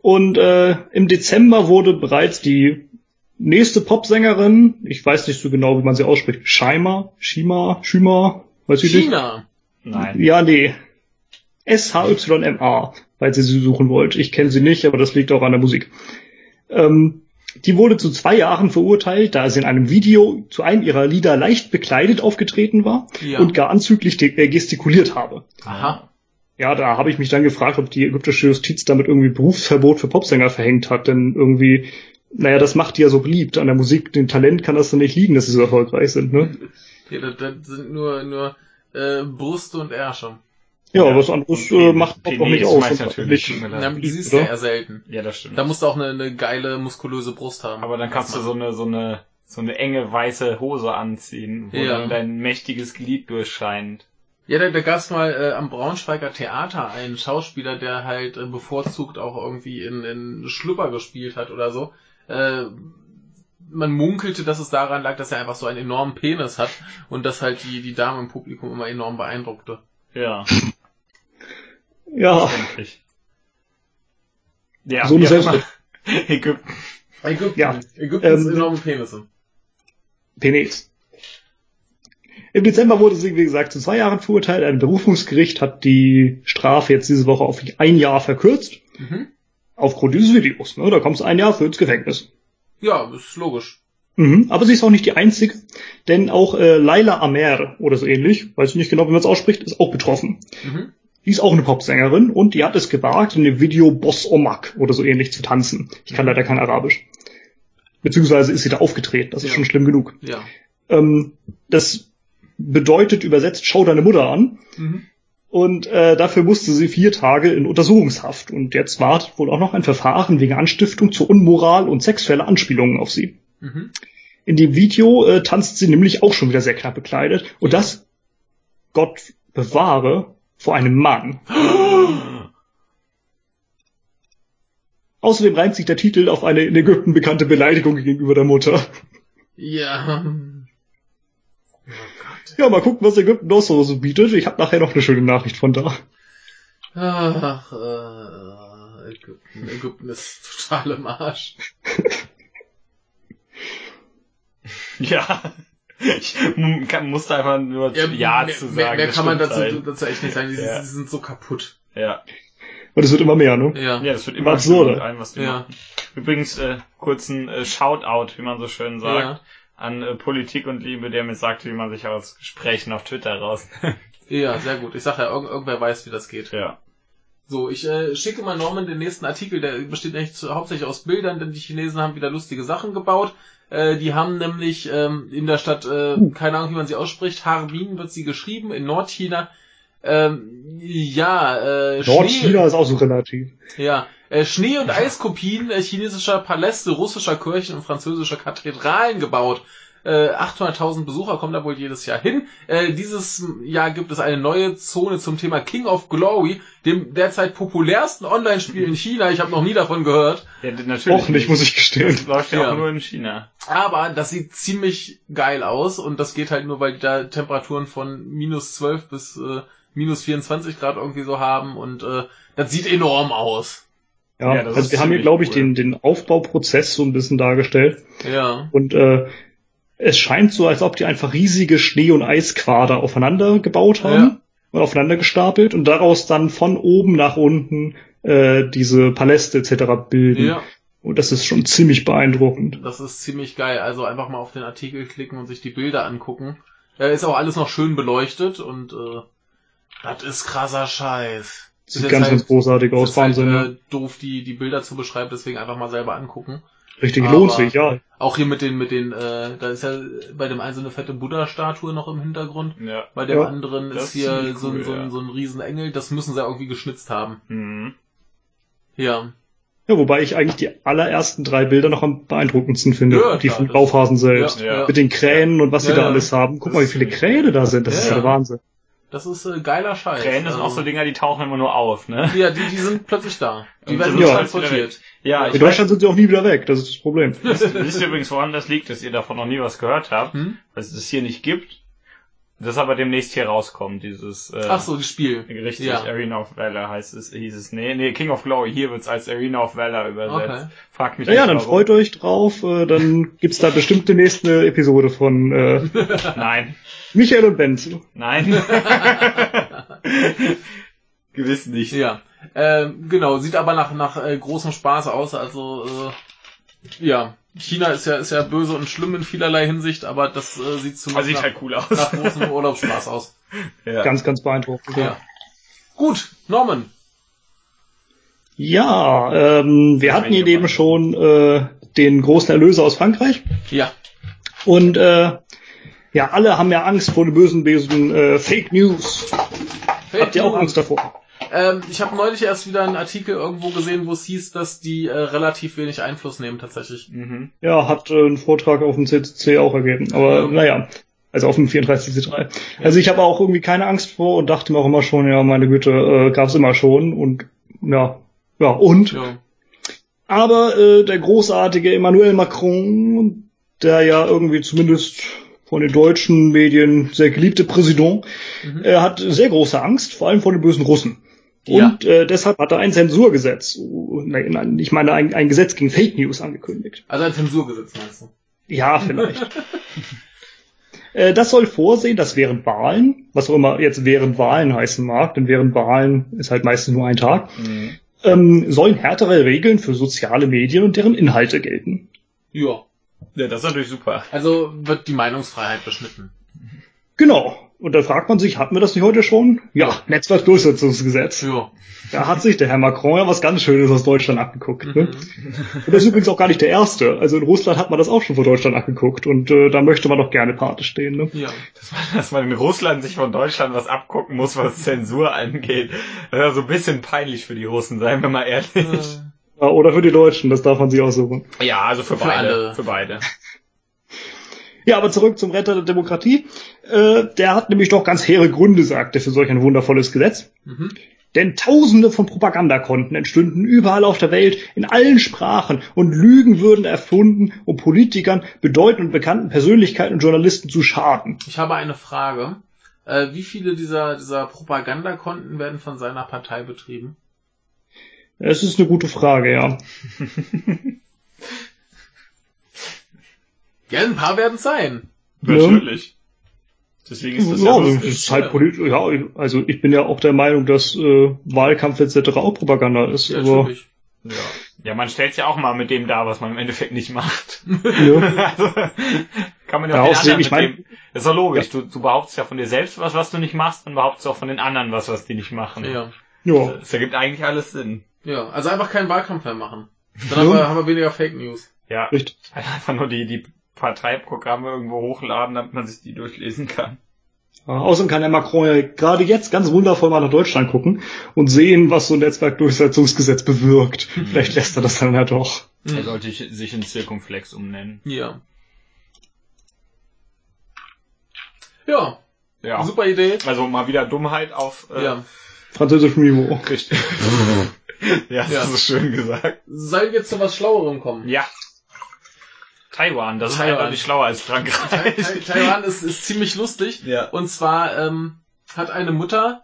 Und äh, im Dezember wurde bereits die nächste Popsängerin, ich weiß nicht so genau, wie man sie ausspricht, Scheima, Shima, Shima, weiß ich nicht. China. Nein. Ja, nee. S-H-Y-M-A, weil sie sie suchen wollt. Ich kenne sie nicht, aber das liegt auch an der Musik. Ähm, die wurde zu zwei Jahren verurteilt, da sie in einem Video zu einem ihrer Lieder leicht bekleidet aufgetreten war Ja. und gar anzüglich äh, gestikuliert habe. Aha. Ja, da habe ich mich dann gefragt, ob die ägyptische Justiz damit irgendwie Berufsverbot für Popsänger verhängt hat, denn irgendwie, naja, das macht die ja so beliebt. An der Musik, dem Talent kann das dann nicht liegen, dass sie so erfolgreich sind, ne? Ja, das, das sind nur, nur äh, Brüste und Ärsche. Ja, Ja, was anderes äh, macht Pop auch nicht aus. meist Und natürlich, nicht-. Na, Ja, die siehst du ja eher selten. Ja, das stimmt. Da musst du auch eine, eine geile, muskulöse Brust haben. Aber dann kannst du so eine, so eine, so eine enge weiße Hose anziehen, wo Ja. dann dein mächtiges Glied durchscheint. Ja, da, da gab's mal äh, am Braunschweiger Theater einen Schauspieler, der halt äh, bevorzugt auch irgendwie in, in Schlüpper gespielt hat oder so. Äh, man munkelte, dass es daran lag, dass er einfach so einen enormen Penis hat und das halt die, die Dame im Publikum immer enorm beeindruckte. Ja, Ja. Ja, So eine wie Selbst- immer. Ägypten. Ägypten. Ja. Ägyptens Ähm, enorme Penisse. Penis. Im Dezember wurde sie, wie gesagt, zu zwei Jahren verurteilt. Ein Berufungsgericht hat die Strafe jetzt diese Woche auf ein Jahr verkürzt. Mhm. Aufgrund dieses Videos. Ne? Da kommst du ein Jahr für ins Gefängnis. Ja, ist logisch. Mhm. Aber sie ist auch nicht die einzige, denn auch äh, Laila Amer oder so ähnlich, weiß ich nicht genau, wie man es ausspricht, ist auch betroffen. Mhm. Die ist auch eine Popsängerin und die hat es gewagt, in dem Video Boss Omak oder so ähnlich zu tanzen. Ich kann leider kein Arabisch. Beziehungsweise ist sie da aufgetreten, das ist Ja. schon schlimm genug. Ja. Ähm, das bedeutet übersetzt, schau deine Mutter an. Mhm. Und äh, dafür musste sie vier Tage in Untersuchungshaft. Und jetzt wartet wohl auch noch ein Verfahren wegen Anstiftung zur Unmoral und sexueller Anspielungen auf sie. Mhm. In dem Video äh, tanzt sie nämlich auch schon wieder sehr knapp bekleidet. Und das, Gott bewahre, vor einem Mann. Außerdem reimt sich der Titel auf eine in Ägypten bekannte Beleidigung gegenüber der Mutter. Ja. Ja, mal gucken, was Ägypten noch so, so bietet. Ich habe nachher noch eine schöne Nachricht von da. Ach, äh, Ägypten. Ägypten ist total im Arsch. Ja. Ich kann, musste einfach nur Ja, mehr, zu sagen. Mehr, mehr kann man dazu, halt. dazu echt nicht sagen. Die, Ja. die sind so kaputt. Ja. Und es wird immer mehr, ne? Ja. ja, das wird immer Absurde. schlimmer mit allem, was die Ja. machen. Übrigens, äh, kurzen äh, Shoutout, wie man so schön sagt, Ja. An äh, Politik und Liebe, der mir sagte, wie man sich aus Gesprächen auf Twitter raus. Ja, sehr gut. Ich sag ja, irgend, irgendwer weiß, wie das geht. ja. So, ich äh, schicke mal Norman den nächsten Artikel, der besteht eigentlich zu, hauptsächlich aus Bildern, denn die Chinesen haben wieder lustige Sachen gebaut. Äh, die haben nämlich ähm, in der Stadt, äh, keine Ahnung, wie man sie ausspricht, Harbin wird sie geschrieben, in Nordchina. Ähm, ja, äh, Nordchina ist auch so relativ. Ja, äh, Schnee- und Eiskopien äh, chinesischer Paläste, russischer Kirchen und französischer Kathedralen gebaut. Äh, 800.000 Besucher kommen da wohl jedes Jahr hin. Äh, dieses Jahr gibt es eine neue Zone zum Thema King of Glory, dem derzeit populärsten Online-Spiel in China. Ich habe noch nie davon gehört. ja natürlich. Auch nicht, muss ich gestehen. Das läuft ja, Ja. auch nur in China. Aber das sieht ziemlich geil aus und das geht halt nur, weil die da Temperaturen von minus 12 bis äh, minus 24 Grad irgendwie so haben und äh, das sieht enorm aus. Ja, Ja, das also wir haben hier, glaube ich, cool. den, den Aufbauprozess so ein bisschen dargestellt. Ja. Und äh, es scheint so, als ob die einfach riesige Schnee- und Eisquader aufeinander gebaut haben Ja. und aufeinander gestapelt und daraus dann von oben nach unten äh, diese Paläste etc. bilden. Ja. Und das ist schon ziemlich beeindruckend. Das ist ziemlich geil. Also einfach mal auf den Artikel klicken und sich die Bilder angucken. Äh, ist auch alles noch schön beleuchtet und äh, das ist krasser Scheiß. Ist Sieht ganz, halt- ganz großartig ist aus. jetzt halt, Wahnsinn. ne? äh, doof, die, die Bilder zu beschreiben, deswegen einfach mal selber angucken. Richtig aber- lohnt sich, ja. Auch hier mit den, mit den, äh, da ist ja bei dem einen so eine fette Buddha-Statue noch im Hintergrund. Ja. Bei dem Ja, anderen das ist ist hier ziemlich so, ein so, ein ja. so ein Riesenengel. Das müssen sie irgendwie geschnitzt haben. Mhm. Ja. Ja, wobei ich eigentlich die allerersten drei Bilder noch am beeindruckendsten finde. Ja, die das- Bauphasen selbst. Ja. Mit den Kränen und was sie Ja, da ja. alles haben. Guck Das mal, wie ist viele Kräne da sind. Das Ja, ist ja der ja. Wahnsinn. Das ist äh, geiler Scheiß. Krähen sind auch so Also- Dinger, die tauchen immer nur auf, ne? Ja, die, die sind plötzlich da. Die Und werden nicht Ja. transportiert. Ja, In Deutschland sind sie auch nie wieder weg. Das ist das Problem. wisst, wisst ihr übrigens, woran das liegt, dass ihr davon noch nie was gehört habt, Hm? weil es das hier nicht gibt. Das aber demnächst hier rauskommt, dieses äh, Ach so, das Spiel. richtig Ja. Arena of Valor heißt es, hieß es. Nee, nee, King of Glory, hier wird's als Arena of Valor übersetzt. Okay. Frag mich Ja, ja, nicht, dann warum. freut euch drauf. Äh, dann gibt's da bestimmt demnächst eine Episode von äh, Nein. Michael und Ben zu. Nein. Gewiss nicht. Ja. Ähm, genau, sieht aber nach, nach äh, großem Spaß aus. Also, äh, ja. China ist ja, ist ja böse und schlimm in vielerlei Hinsicht, aber das äh, sieht zumindest Also sieht nach, halt cool aus. nach großem Urlaubsspaß aus. Ja. Ganz, ganz beeindruckend. Ja. Gut, Norman. Ja, ähm, wir hatten hier eben schon äh, den großen Erlöser aus Frankreich. Ja. Und äh, ja, alle haben ja Angst vor den bösen, bösen äh, Fake News. Habt ihr auch Angst davor? Ähm, ich habe neulich erst wieder einen Artikel irgendwo gesehen, wo es hieß, dass die äh, relativ wenig Einfluss nehmen tatsächlich. Mhm. Ja, hat äh, ein Vortrag auf dem CCC auch ergeben. Aber Ja. naja, also auf dem 34C3. Also ich habe auch irgendwie keine Angst vor und dachte mir auch immer schon, ja, meine Güte, äh, gab's immer schon. Und ja, ja, und? Ja. Aber äh, der großartige Emmanuel Macron, der ja irgendwie zumindest von den deutschen Medien sehr geliebte Präsident, Mhm. er hat sehr große Angst, vor allem vor den bösen Russen. Ja. Und äh, deshalb hat er ein Zensurgesetz, nein, nein, ich meine ein, ein Gesetz gegen Fake News angekündigt. Also ein Zensurgesetz meinst du? Ja, vielleicht. Äh, das soll vorsehen, dass während Wahlen, was auch immer jetzt während Wahlen heißen mag, denn während Wahlen ist halt meistens nur ein Tag, Mhm. ähm, sollen härtere Regeln für soziale Medien und deren Inhalte gelten. Ja. Ja, das ist natürlich super. Also wird die Meinungsfreiheit beschnitten. Genau. Und da fragt man sich, hatten wir das nicht heute schon? Ja, Netzwerkdurchsetzungsgesetz. Ja. Da hat sich der Herr Macron ja was ganz Schönes aus Deutschland abgeguckt. Ne? Mhm. Und das ist übrigens auch gar nicht der erste. Also in Russland hat man das auch schon vor Deutschland abgeguckt und äh, da möchte man doch gerne Pate stehen. Ne? Ja. Dass man, dass man in Russland sich von Deutschland was abgucken muss, was Zensur angeht. Das ist ja so ein bisschen peinlich für die Russen, seien wir mal ehrlich. Ja, oder für die Deutschen, das darf man sich aussuchen. Ja, also für, Für beide. alle. Für beide. Ja, aber zurück zum Retter der Demokratie. Äh, der hat nämlich doch ganz hehre Gründe, sagt er, für solch ein wundervolles Gesetz. mhm. Denn tausende von Propagandakonten entstünden überall auf der Welt, in allen Sprachen, und Lügen würden erfunden, um Politikern, bedeutenden und bekannten Persönlichkeiten und Journalisten zu schaden. Ich habe eine Frage. Äh, wie viele dieser, dieser Propagandakonten werden von seiner Partei betrieben? Es ist eine gute Frage, ja. Ja, ein paar werden es sein. Natürlich. Deswegen ist das ja, ja, das ist halt politisch, ja, also ich bin ja auch der Meinung, dass äh, Wahlkampf etc. auch Propaganda ist, Ja, aber natürlich. Ja. ja, man stellt ja auch mal mit dem dar, was man im Endeffekt nicht macht. ja, also, kann man ja Ja, auch den anderen ich mein- mit dem, Das ist doch logisch. Du, du behauptest ja von dir selbst was, was du nicht machst, und behauptest auch von den anderen was, was die nicht machen. Ja. ja. Das ergibt eigentlich alles Sinn. Ja, also einfach keinen Wahlkampf mehr machen. Dann haben, wir, haben wir weniger Fake News. Ja, Richtig. einfach nur die, die Parteiprogramme irgendwo hochladen, damit man sich die durchlesen kann. Ja, außerdem kann der Macron ja gerade jetzt ganz wundervoll mal nach Deutschland gucken und sehen, was so ein Netzwerkdurchsetzungsgesetz bewirkt. Vielleicht lässt er das dann ja doch. Er Mhm. sollte sich in Circumflex umnennen. Ja. Ja, Ja. super Idee. Also mal wieder Dummheit auf äh, Ja. Französischem Niveau. richtig. ja, das Ja. ist schön gesagt. Sollen wir zu was Schlauerem kommen? Ja. Taiwan, das Taiwan. ist eindeutig schlauer als Tai- Frankreich. Tai- Taiwan ist, ist ziemlich lustig. Ja. Und zwar ähm, hat eine Mutter,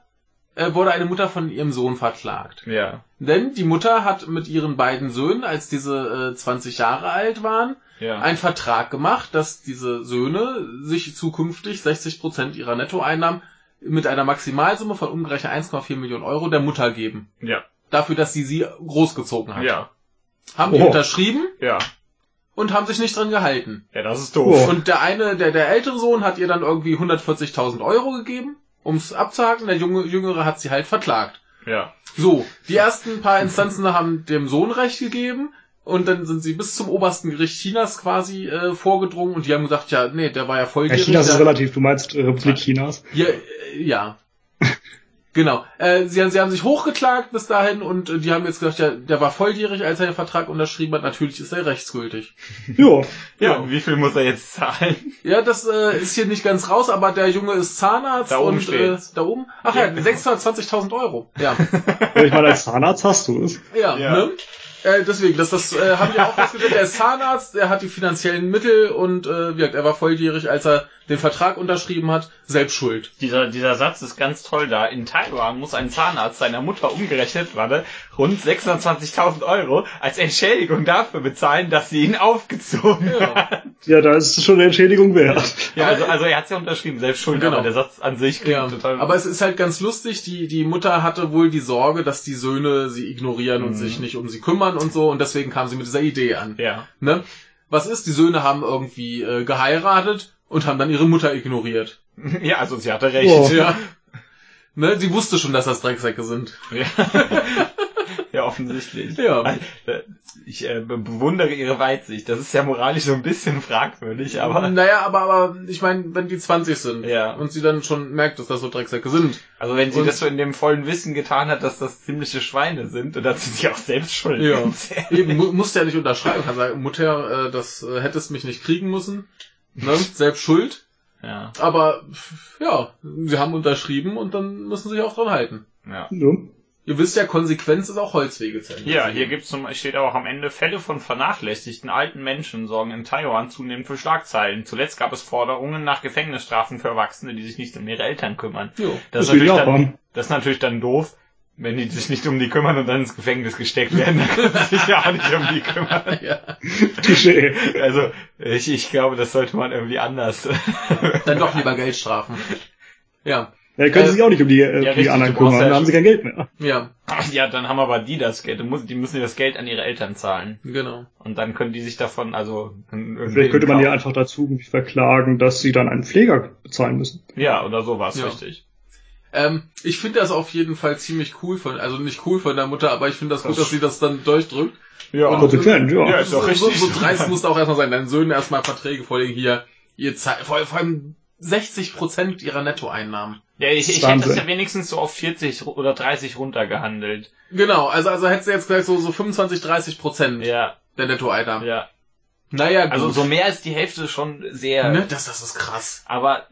äh, wurde eine Mutter von ihrem Sohn verklagt. Ja. Denn die Mutter hat mit ihren beiden Söhnen, als diese äh, 20 Jahre alt waren, Ja. einen Vertrag gemacht, dass diese Söhne sich zukünftig 60 Prozent ihrer Nettoeinnahmen mit einer Maximalsumme von umgerechnet 1,4 Millionen Euro der Mutter geben. ja. Dafür, dass sie sie großgezogen hat. Ja. Haben die Oh. unterschrieben Ja. und haben sich nicht dran gehalten. Ja, das ist doof. Oh. Und der eine, der, der ältere Sohn hat ihr dann irgendwie 140.000 Euro gegeben, ums abzuhaken. Der junge, jüngere hat sie halt verklagt. Ja. So, die ersten paar Instanzen haben dem Sohn Recht gegeben und dann sind sie bis zum obersten Gericht Chinas quasi äh, vorgedrungen und die haben gesagt, ja, nee, der war ja Ja, volljährig. China ist der, relativ, du meinst äh, Republik Chinas. ja, äh, ja. genau. Äh, sie, haben, sie haben sich hochgeklagt bis dahin und äh, die haben jetzt gesagt, ja, der war volljährig, als er den Vertrag unterschrieben hat. Natürlich ist er rechtsgültig. Ja. Ja, und wie viel muss er jetzt zahlen? Ja, das äh, ist hier nicht ganz raus, aber der Junge ist Zahnarzt Da oben und äh, steht's. da oben. Ach ja, 620.000 Euro. Ja, ich meine, als Zahnarzt hast du es. ja, Ja. ne? Äh, deswegen, das, das äh, haben die auch festgestellt. Der ist Zahnarzt, er hat die finanziellen Mittel und äh, wie gesagt, er war volljährig, als er den Vertrag unterschrieben hat. Selbst schuld. Dieser, dieser Satz ist ganz toll da. In Taiwan muss ein Zahnarzt seiner Mutter umgerechnet, warte, rund 620.000 Euro als Entschädigung dafür bezahlen, dass sie ihn aufgezogen Ja. hat. Ja, da ist es schon eine Entschädigung wert. Ja, also, also er hat ja unterschrieben, selbst schuld, Genau. aber der Satz an sich klingt Ja, total... aber es ist halt ganz lustig, die, die Mutter hatte wohl die Sorge, dass die Söhne sie ignorieren und Mhm. sich nicht um sie kümmern und so und deswegen kam sie mit dieser Idee an. ja. Ne? Was ist? Die Söhne haben irgendwie äh, geheiratet und haben dann ihre Mutter ignoriert. ja, also sie hatte recht. Oh. Ja. Ne, sie wusste schon, dass das Drecksäcke sind. Ja, ja offensichtlich. Ja. Ich äh, be- bewundere ihre Weitsicht. Das ist ja moralisch so ein bisschen fragwürdig, aber naja, aber, aber ich meine, wenn die 20 sind Ja. und sie dann schon merkt, dass das so Drecksäcke sind. also wenn sie Und- das so in dem vollen Wissen getan hat, dass das ziemliche Schweine sind, dann hat sie sich auch selbst schuld. Ja. Eben, mu musst ja nicht unterschreiben. Kann sagen, Mutter, äh, das äh, hättest mich nicht kriegen müssen. Ne? Selbst schuld. Ja, Aber ja, sie haben unterschrieben und dann müssen sie sich auch dran halten. ja. Ja. Ihr wisst ja, Konsequenz ist auch Holzwege Ja, hier gibt's zum, steht auch am Ende, Fälle von vernachlässigten alten Menschen sorgen in Taiwan zunehmend für Schlagzeilen. Zuletzt gab es Forderungen nach Gefängnisstrafen für Erwachsene, die sich nicht um ihre Eltern kümmern. Jo. Das, Das ist natürlich dann, das ist natürlich dann doof, Wenn die sich nicht um die kümmern und dann ins Gefängnis gesteckt werden, dann können sie sich ja auch nicht um die kümmern. ja. Also, ich, ich glaube, das sollte man irgendwie anders. Dann doch lieber Geldstrafen. Ja, Er könnte Äh, sich auch nicht um die, äh, ja, die richtig, anderen kümmern, ja dann haben sie kein Geld mehr. ja, ja, dann haben aber die das Geld. Die müssen- das Geld an ihre Eltern zahlen. genau. Und dann können die sich davon, also, irgendwie Vielleicht könnte man ja einfach dazu verklagen, dass sie dann einen Pfleger bezahlen müssen. Ja, oder sowas, Ja. richtig. Ähm, ich finde das auf jeden Fall ziemlich cool von, also nicht cool von der Mutter, aber ich finde das, gut, Das- dass sie das dann durchdrückt. Ja. Und- Konsequent, ja. Ja, ist doch so, so, richtig. so dreist muss auch erstmal sein, deinen Söhnen erstmal Verträge vorlegen, hier, ihr zahlt, vor, vor allem 60 Prozent ihrer Nettoeinnahmen. Ja, ich, ich hätte das Wahnsinn. ja wenigstens so auf 40 ru- oder 30 runtergehandelt. Genau, also, also hättest du jetzt gleich so, so 25, 30 Prozent Ja, der Nettoeinnahmen. ja. Naja, gut. Also so mehr als die Hälfte schon sehr. ne? das, das ist krass. Aber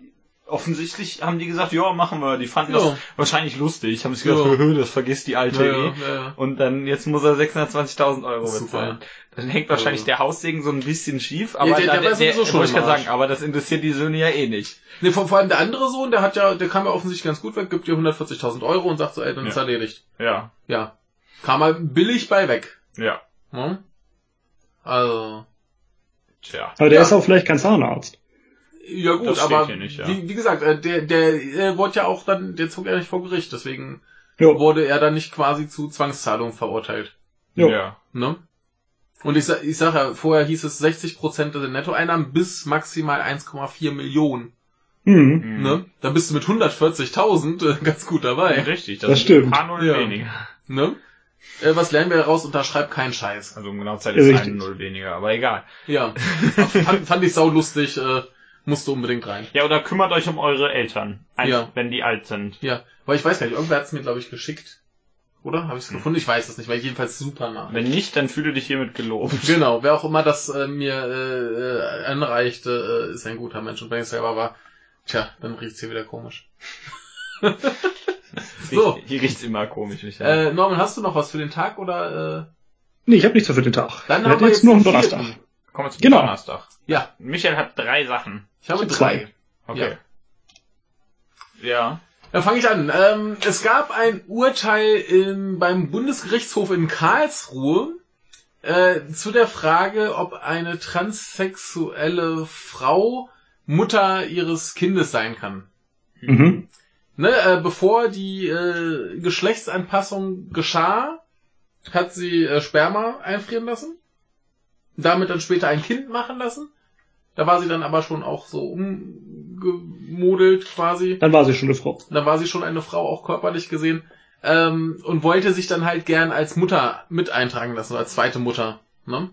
offensichtlich haben die gesagt, ja, machen wir. Die fanden Ja. das wahrscheinlich lustig. Haben sich gedacht, Ja. "Hö, das vergisst die alte Ja, eh. ja, ja. Und dann, jetzt muss er 620.000 Euro Super. bezahlen. Dann hängt wahrscheinlich Also- der Haussegen so ein bisschen schief, aber Ja, der- da- der war sowieso schon ich sagen, aber das interessiert die Söhne ja eh nicht. Ne, vor, vor allem der andere Sohn, der hat ja, der kam ja offensichtlich ganz gut weg, gibt dir 140.000 Euro und sagt so, ey, dann ist erledigt. Ja, Ja. Kam er billig bei weg. ja. Ne? Also, Tja. Aber der Ja. ist auch vielleicht kein Zahnarzt. Ja gut, Das steht aber hier nicht, ja. wie, wie gesagt, äh, der, der, der wurde ja auch dann, der zog ja nicht vor Gericht, deswegen Ja. wurde er dann nicht quasi zu Zwangszahlung verurteilt. Jo. Ja. Ne? Und ich, ich sag ja, vorher hieß es 60% der Nettoeinnahmen bis maximal 1,4 Millionen. Hm. Mhm. Ne? Da bist du mit 140.000 äh, ganz gut dabei. Ja, Richtig, das, Das stimmt. ein paar Null Ja. weniger. Ne? Äh, was lernen wir daraus? Unterschreib keinen Scheiß. Also um genau zu sein Ja, ist richtig. ein Null weniger, aber egal. Ja. fand, fand ich saulustig, äh, musst du unbedingt rein. Ja, oder kümmert euch um eure Eltern, Ja. wenn die alt sind. Ja. Aber ich weiß gar nicht, irgendwer hat es mir, glaube ich, geschickt. Oder? Habe ich es Hm. gefunden? Ich weiß es nicht, weil jedenfalls super nah. Wenn nicht, dann fühle dich hiermit gelobt. Genau, wer auch immer das äh, mir äh, äh, anreichte, äh, ist ein guter Mensch. Und wenn ich selber war, tja, dann riecht's hier wieder komisch. So. Hier riecht's immer komisch, Michael. Äh, Norman, hast du noch was für den Tag oder äh, Nee, ich habe nichts mehr für den Tag. dann wir haben wir jetzt jetzt nur einen Donnerstag. vierten. Kommen wir zum genau. Donnerstag. Ja, Michael hat drei Sachen. ich habe Ich drei. zwei. Okay. Ja. Dann fange ich an. Ähm, es gab ein Urteil im, beim Bundesgerichtshof in Karlsruhe äh, zu der Frage, ob eine transsexuelle Frau Mutter ihres Kindes sein kann. Mhm. Ne, äh, bevor die äh, Geschlechtsanpassung geschah, hat sie äh, Sperma einfrieren lassen, damit dann später ein Kind machen lassen. Da war sie dann aber schon auch so umgemodelt quasi. Dann war sie schon eine Frau. Da war sie schon eine Frau, auch körperlich gesehen. Ähm, und wollte sich dann halt gern als Mutter mit eintragen lassen, als zweite Mutter. Ne?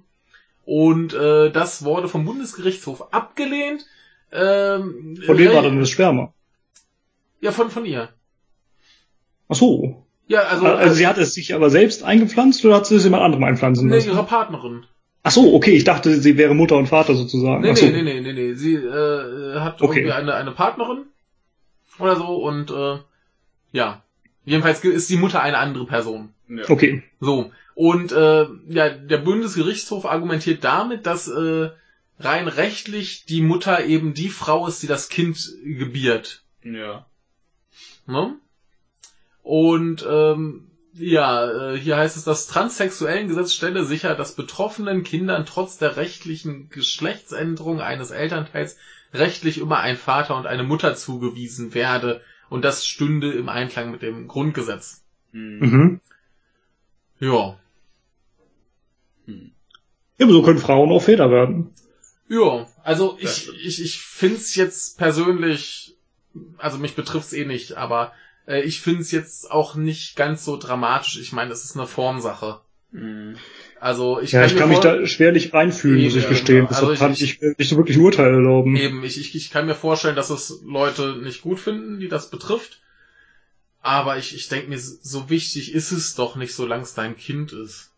Und äh, das wurde vom Bundesgerichtshof abgelehnt. Ähm, Von wem war denn das Sperma? Ja, von, von ihr. Ach so. Ja, also, Also, sie hat es sich aber selbst eingepflanzt oder hat sie es jemand anderem einpflanzen nee, lassen? ihre Partnerin. Ach so, okay, ich dachte, sie wäre Mutter und Vater sozusagen. Nee, Ach so. nee, nee, nee, nee, nee. Sie äh, hat Okay. irgendwie eine, eine Partnerin oder so und äh, ja. Jedenfalls ist die Mutter eine andere Person. ja. Okay. So. Und äh, ja, der Bundesgerichtshof argumentiert damit, dass äh, rein rechtlich die Mutter eben die Frau ist, die das Kind gebiert. Ja. Ne? Und ähm, ja, äh, hier heißt es, das transsexuellen Gesetz stelle sicher, dass betroffenen Kindern trotz der rechtlichen Geschlechtsänderung eines Elternteils rechtlich immer ein Vater und eine Mutter zugewiesen werde. Und das stünde im Einklang mit dem Grundgesetz. Mhm. Mhm. Ja. Ja, aber so können Frauen auch Väter werden. Ja, also ich, ich, ich find's jetzt persönlich, also mich betrifft's eh nicht, aber äh, ich find's jetzt auch nicht ganz so dramatisch. Ich meine, es ist eine Formsache. Mhm. Also ich ja, kann ich kann mich da schwerlich reinfühlen, muss ich ja, gestehen. genau. Deshalb Also kann ich- ich, ich nicht so wirklich ein Urteil erlauben. Eben, ich, ich, ich kann mir vorstellen, dass es Leute nicht gut finden, die das betrifft. Aber ich, ich denke mir, so wichtig ist es doch nicht, solange es dein Kind ist.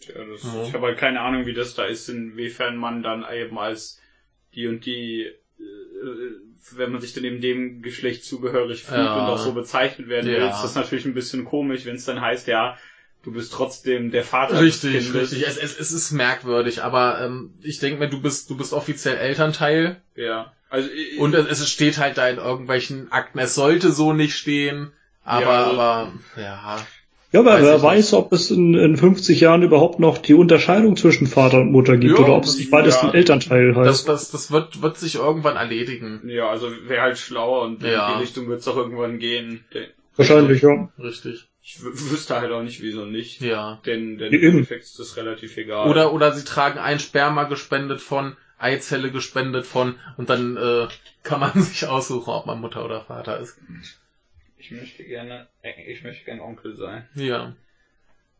Tja, das, Ja. Ich habe halt keine Ahnung, wie das da ist, inwiefern man dann eben als die und die, wenn man sich dann eben dem Geschlecht zugehörig fühlt Ja. und auch so bezeichnet werden will, Ja. ist das natürlich ein bisschen komisch, wenn es dann heißt, ja, du bist trotzdem der Vater Richtig, des Kindes. richtig. Es, es, es ist merkwürdig, aber ähm, ich denke mir, du bist, du bist offiziell Elternteil. Ja. Also, ich- Und es es steht halt da in irgendwelchen Akten, es sollte so nicht stehen, Aber, Ja, also- aber, ja. Ja, aber Weiß wer weiß, ob es in, in 50 Jahren überhaupt noch die Unterscheidung zwischen Vater und Mutter gibt Ja, oder ob es das- nicht beides ja. ein Elternteil Das, heißt. das, das wird, wird sich irgendwann erledigen. Ja, also wäre halt schlauer und Ja. in die Richtung wird es doch irgendwann gehen. Wahrscheinlich, ja. Richtig. Ich wüsste halt auch nicht, wieso nicht. Ja. Denn, denn im. Endeffekt ist das relativ egal. Oder, oder sie tragen ein Sperma gespendet von, Eizelle gespendet von, und dann äh, kann man sich aussuchen, ob man Mutter oder Vater ist. Ich möchte gerne, äh, ich möchte gerne Onkel sein. Ja.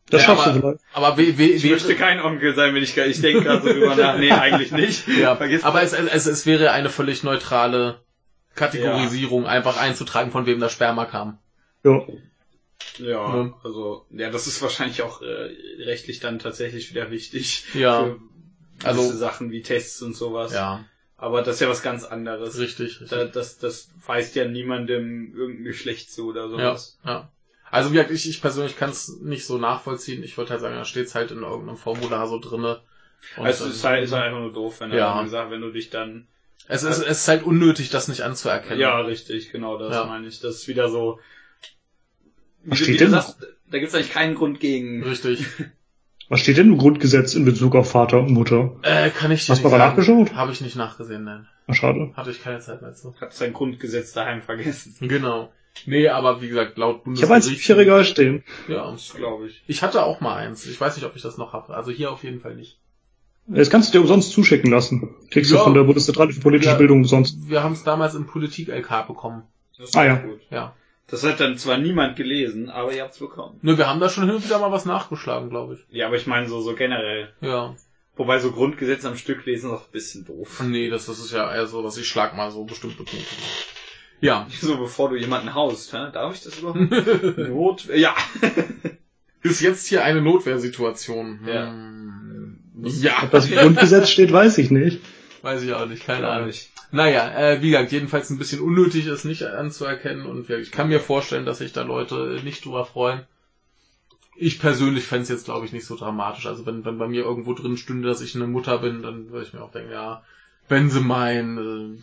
Das Ja, schaffst aber- du vielleicht. Aber we, we, Ich möchte kein Onkel sein, wenn ich, ich denke gerade so drüber nach. Nee, eigentlich nicht. ja, Vergiss aber es, es, es wäre eine völlig neutrale Kategorisierung, einfach einzutragen, von wem das Sperma kam. Ja. Ja, Ja. also, ja, das ist wahrscheinlich auch äh, rechtlich dann tatsächlich wieder wichtig. Ja. Für Also- Sachen wie Tests und sowas. Ja, Aber das ist ja was ganz anderes. richtig. richtig. Da, das, das weist ja niemandem irgendein Geschlecht zu oder Ja, sowas. ja. Also wie gesagt, ich, ich persönlich kann es nicht so nachvollziehen. Ich würde halt sagen, da steht's halt in irgendeinem Formular so drinne. Und, also es ist halt, ist halt einfach nur doof, wenn Ja. er dann sagt, wenn du dich dann. es, ist, es ist halt unnötig, das nicht anzuerkennen. Ja, richtig, genau, das Ja. meine ich. Das ist wieder so. Wie, Was steht denn sagst, da gibt's eigentlich keinen Grund gegen. Richtig. Was steht denn im Grundgesetz in Bezug auf Vater und Mutter? Äh, kann ich dir Hast nicht du mal nachgeschaut? Habe ich nicht nachgesehen, nein. Na, schade. Hatte ich keine Zeit mehr zu. Hat sein Grundgesetz daheim vergessen. Genau. Nee, aber wie gesagt, laut Ich habe eins im Bundesgericht. Bücherregal stehen. Ja. Das glaube ich. Ich hatte auch mal eins. Ich weiß nicht, ob ich das noch habe. Also hier auf jeden Fall nicht. Das kannst du dir umsonst zuschicken lassen. Kriegst Ja. du von der Bundeszentrale für politische Ja. Bildung umsonst. Wir haben es damals im Politik-LK bekommen. Ah, ja. gut. Ja. Das hat dann zwar niemand gelesen, aber ihr habt's bekommen. Nö, wir haben da schon hin und wieder mal was nachgeschlagen, glaube ich. Ja, aber ich meine so, so generell. Ja. Wobei so Grundgesetz am Stück lesen ist auch ein bisschen doof. Nee, das, das ist ja eher so, dass ich schlag mal so bestimmte Punkte. Ja. So bevor du jemanden haust, hä? darf ich das überhaupt? Not? Ja. Ist jetzt hier eine Notwehrsituation. Ja. Hm. Ob Ja. das im Grundgesetz steht, weiß ich nicht. Weiß ich auch nicht, keine Ahnung. ich. Naja, äh, wie gesagt, jedenfalls ein bisschen unnötig ist nicht anzuerkennen und ich kann mir vorstellen, dass sich da Leute nicht drüber freuen. Ich persönlich fände es jetzt, glaube ich, nicht so dramatisch. Also wenn, wenn bei mir irgendwo drin stünde, dass ich eine Mutter bin, dann würde ich mir auch denken, ja, wenn sie meinen,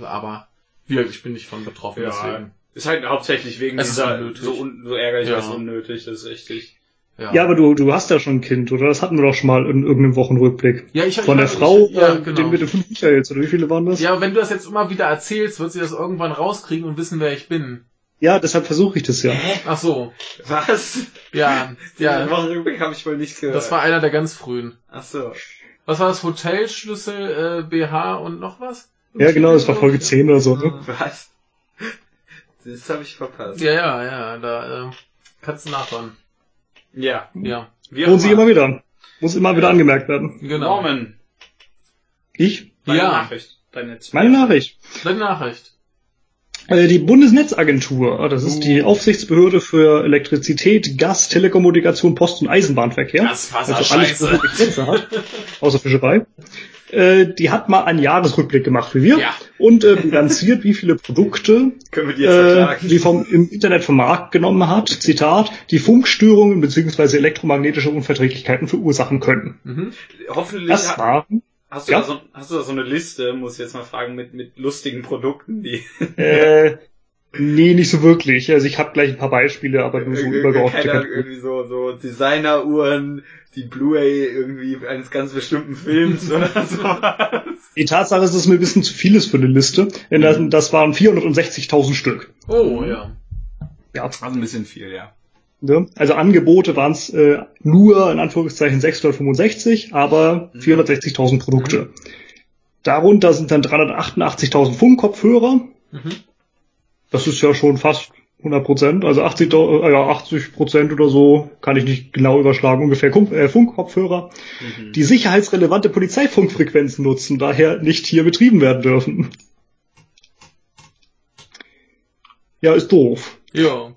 äh, aber wie gesagt, ich bin nicht von betroffen, Ja, deswegen. Ist halt hauptsächlich wegen Es ist dieser, unnötig. so, un, so ärgerlich Ja. als unnötig, das ist richtig. Ja, Ja, aber du, du hast ja schon ein Kind, oder? Das hatten wir doch schon mal in irgendeinem Wochenrückblick. ja ich, Von der ich, Frau, ich, ja, äh, genau. den mit den fünf Michaels, oder wie viele waren das? Ja, wenn du das jetzt immer wieder erzählst, wird sie das irgendwann rauskriegen und wissen, wer ich bin. Ja, deshalb versuche ich das ja. Ach so, Was? ja, Ja. Wochenrückblick habe ich wohl nicht gehört. das war einer der ganz frühen. Ach so. Was war das? Hotelschlüssel, äh, BH und noch was? Ja, genau, das war Folge 10 oder so, ne? Was? Das habe ich verpasst. Ja, ja, ja, da äh, kannst du nachhören. Ja. Ja, Wie auch Lohnt sich immer wieder. Muss immer wieder angemerkt werden. genau. Norman, Ich? deine Ja. Nachricht. Deine Meine Nachricht. Deine Nachricht. Äh, Die Bundesnetzagentur, das ist die Aufsichtsbehörde für Elektrizität, Gas, Telekommunikation, Post- und Eisenbahnverkehr. Das war so also alles, was Netze hat, außer Fischerei. Äh, Die hat mal einen Jahresrückblick gemacht, wie wir, Ja. und äh, bilanziert, wie viele Produkte Können wir die jetzt äh, die vom im Internet vom Markt genommen hat. Zitat: Die Funkstörungen bzw. elektromagnetische Unverträglichkeiten verursachen können. Mhm. Hoffentlich Das waren hast, du ja. da so, hast du da so eine Liste, muss ich jetzt mal fragen, mit, mit lustigen Produkten, die äh, nee, nicht so wirklich. Also ich habe gleich ein paar Beispiele, aber nur so Irgendwie- übergeordnet. keine Ahnung, irgendwie so, so Designeruhren, die Blu-ray irgendwie eines ganz bestimmten Films oder sowas. Die Tatsache ist, dass es mir ein bisschen zu viel ist für eine Liste. Denn das, das waren 460.000 Stück. Oh, ja. Ja. Also ein bisschen viel, ja. Ne? Also Angebote waren es äh, nur in Anführungszeichen 665, aber Mhm. 460.000 Produkte. Darunter sind dann 388.000 Funkkopfhörer. Mhm. Das ist ja schon fast 100 Prozent, also 80, äh, ja, 80 Prozent oder so, kann ich nicht genau überschlagen, ungefähr äh, Funkkopfhörer, Mhm. die sicherheitsrelevante Polizeifunkfrequenzen nutzen, daher nicht hier betrieben werden dürfen. Ja, ist doof. Ja.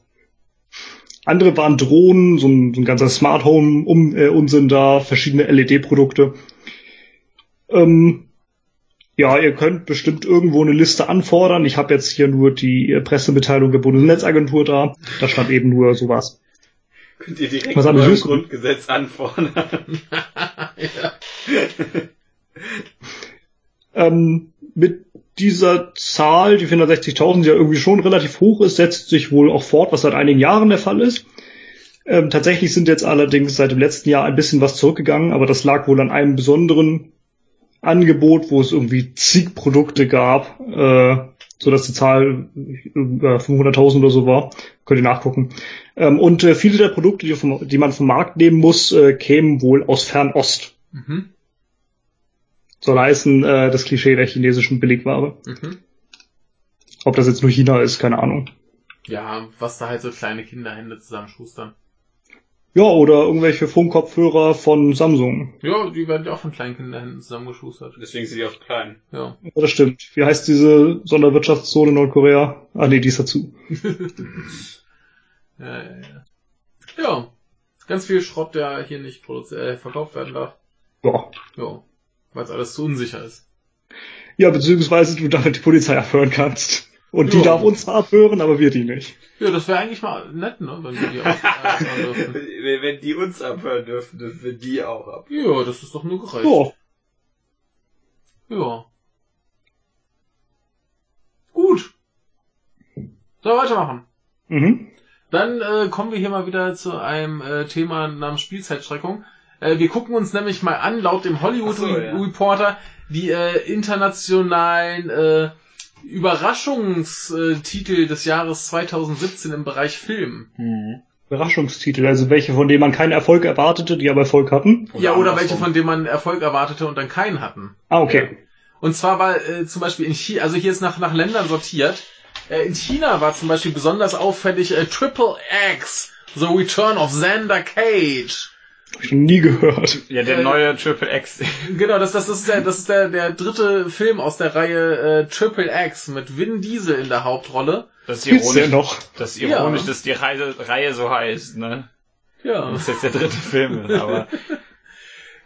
Andere waren Drohnen, so ein, so ein ganzer Smart Home um, äh, Unsinn da, verschiedene LED-Produkte. Ähm, ja, ihr könnt bestimmt irgendwo eine Liste anfordern. Ich habe jetzt hier nur die äh, Pressemitteilung der Bundesnetzagentur da. Da stand eben nur sowas. Könnt ihr direkt Was im Süßen? Grundgesetz anfordern. Ähm, mit dieser Zahl, die 460.000, die ja irgendwie schon relativ hoch ist, setzt sich wohl auch fort, was seit einigen Jahren der Fall ist. Ähm, tatsächlich sind jetzt allerdings seit dem letzten Jahr ein bisschen was zurückgegangen, aber das lag wohl an einem besonderen Angebot, wo es irgendwie zig Produkte gab, äh, so dass die Zahl über 500.000 oder so war. Könnt ihr nachgucken. Ähm, und äh, viele der Produkte, die, vom, die man vom Markt nehmen muss, äh, kämen wohl aus Fernost. Mhm. Soll heißen, äh, das Klischee der chinesischen Billigware. Mhm. Ob das jetzt nur China ist, keine Ahnung. Ja, was da halt so kleine Kinderhände zusammenschustern. Ja, oder irgendwelche Funkkopfhörer von Samsung. Ja, die werden ja auch von kleinen Kinderhänden zusammengeschustert. Deswegen sind die oft klein. Ja. Ja, das stimmt. Wie heißt diese Sonderwirtschaftszone Nordkorea? Ah nee, die ist dazu. ja, ja, ja. Ja. Ganz viel Schrott, der hier nicht äh, verkauft werden darf. Ja. Ja. Weil es alles zu unsicher ist. Ja, beziehungsweise du damit die Polizei abhören kannst. Und die Ja. darf uns abhören, aber wir die nicht. Ja, das wäre eigentlich mal nett, ne? Wenn wir die auch dürfen. Wenn wenn die uns abhören dürfen, dürfen wir die auch ab. Ja, das ist doch nur gerecht. Ja. Ja. Gut. Sollen wir weitermachen? Mhm. Dann äh, kommen wir hier mal wieder zu einem äh, Thema namens Spielzeitstreckung. Äh, wir gucken uns nämlich mal an, laut dem Hollywood so, ja. Reporter, die äh, internationalen äh, Überraschungstitel des Jahres 2017 im Bereich Film. Mhm. Überraschungstitel, also welche, von denen man keinen Erfolg erwartete, die aber Erfolg hatten. ja, oder welche von denen man Erfolg erwartete und dann keinen hatten. Ah, okay. Und zwar war äh, zum Beispiel in China, also hier ist nach, nach Ländern sortiert. Äh, in China war zum Beispiel besonders auffällig äh, Triple X, The Return of Xander Cage. Hab ich noch nie gehört. Ja, der Äh, neue Triple X. Genau, das, das, ist, der, das ist der, der dritte Film aus der Reihe äh, Triple X mit Vin Diesel in der Hauptrolle. Das ist ja ironisch, noch. das ist ironisch Ja. dass die Reihe, Reihe so heißt, ne? Ja. Das ist jetzt der dritte Film, ist, aber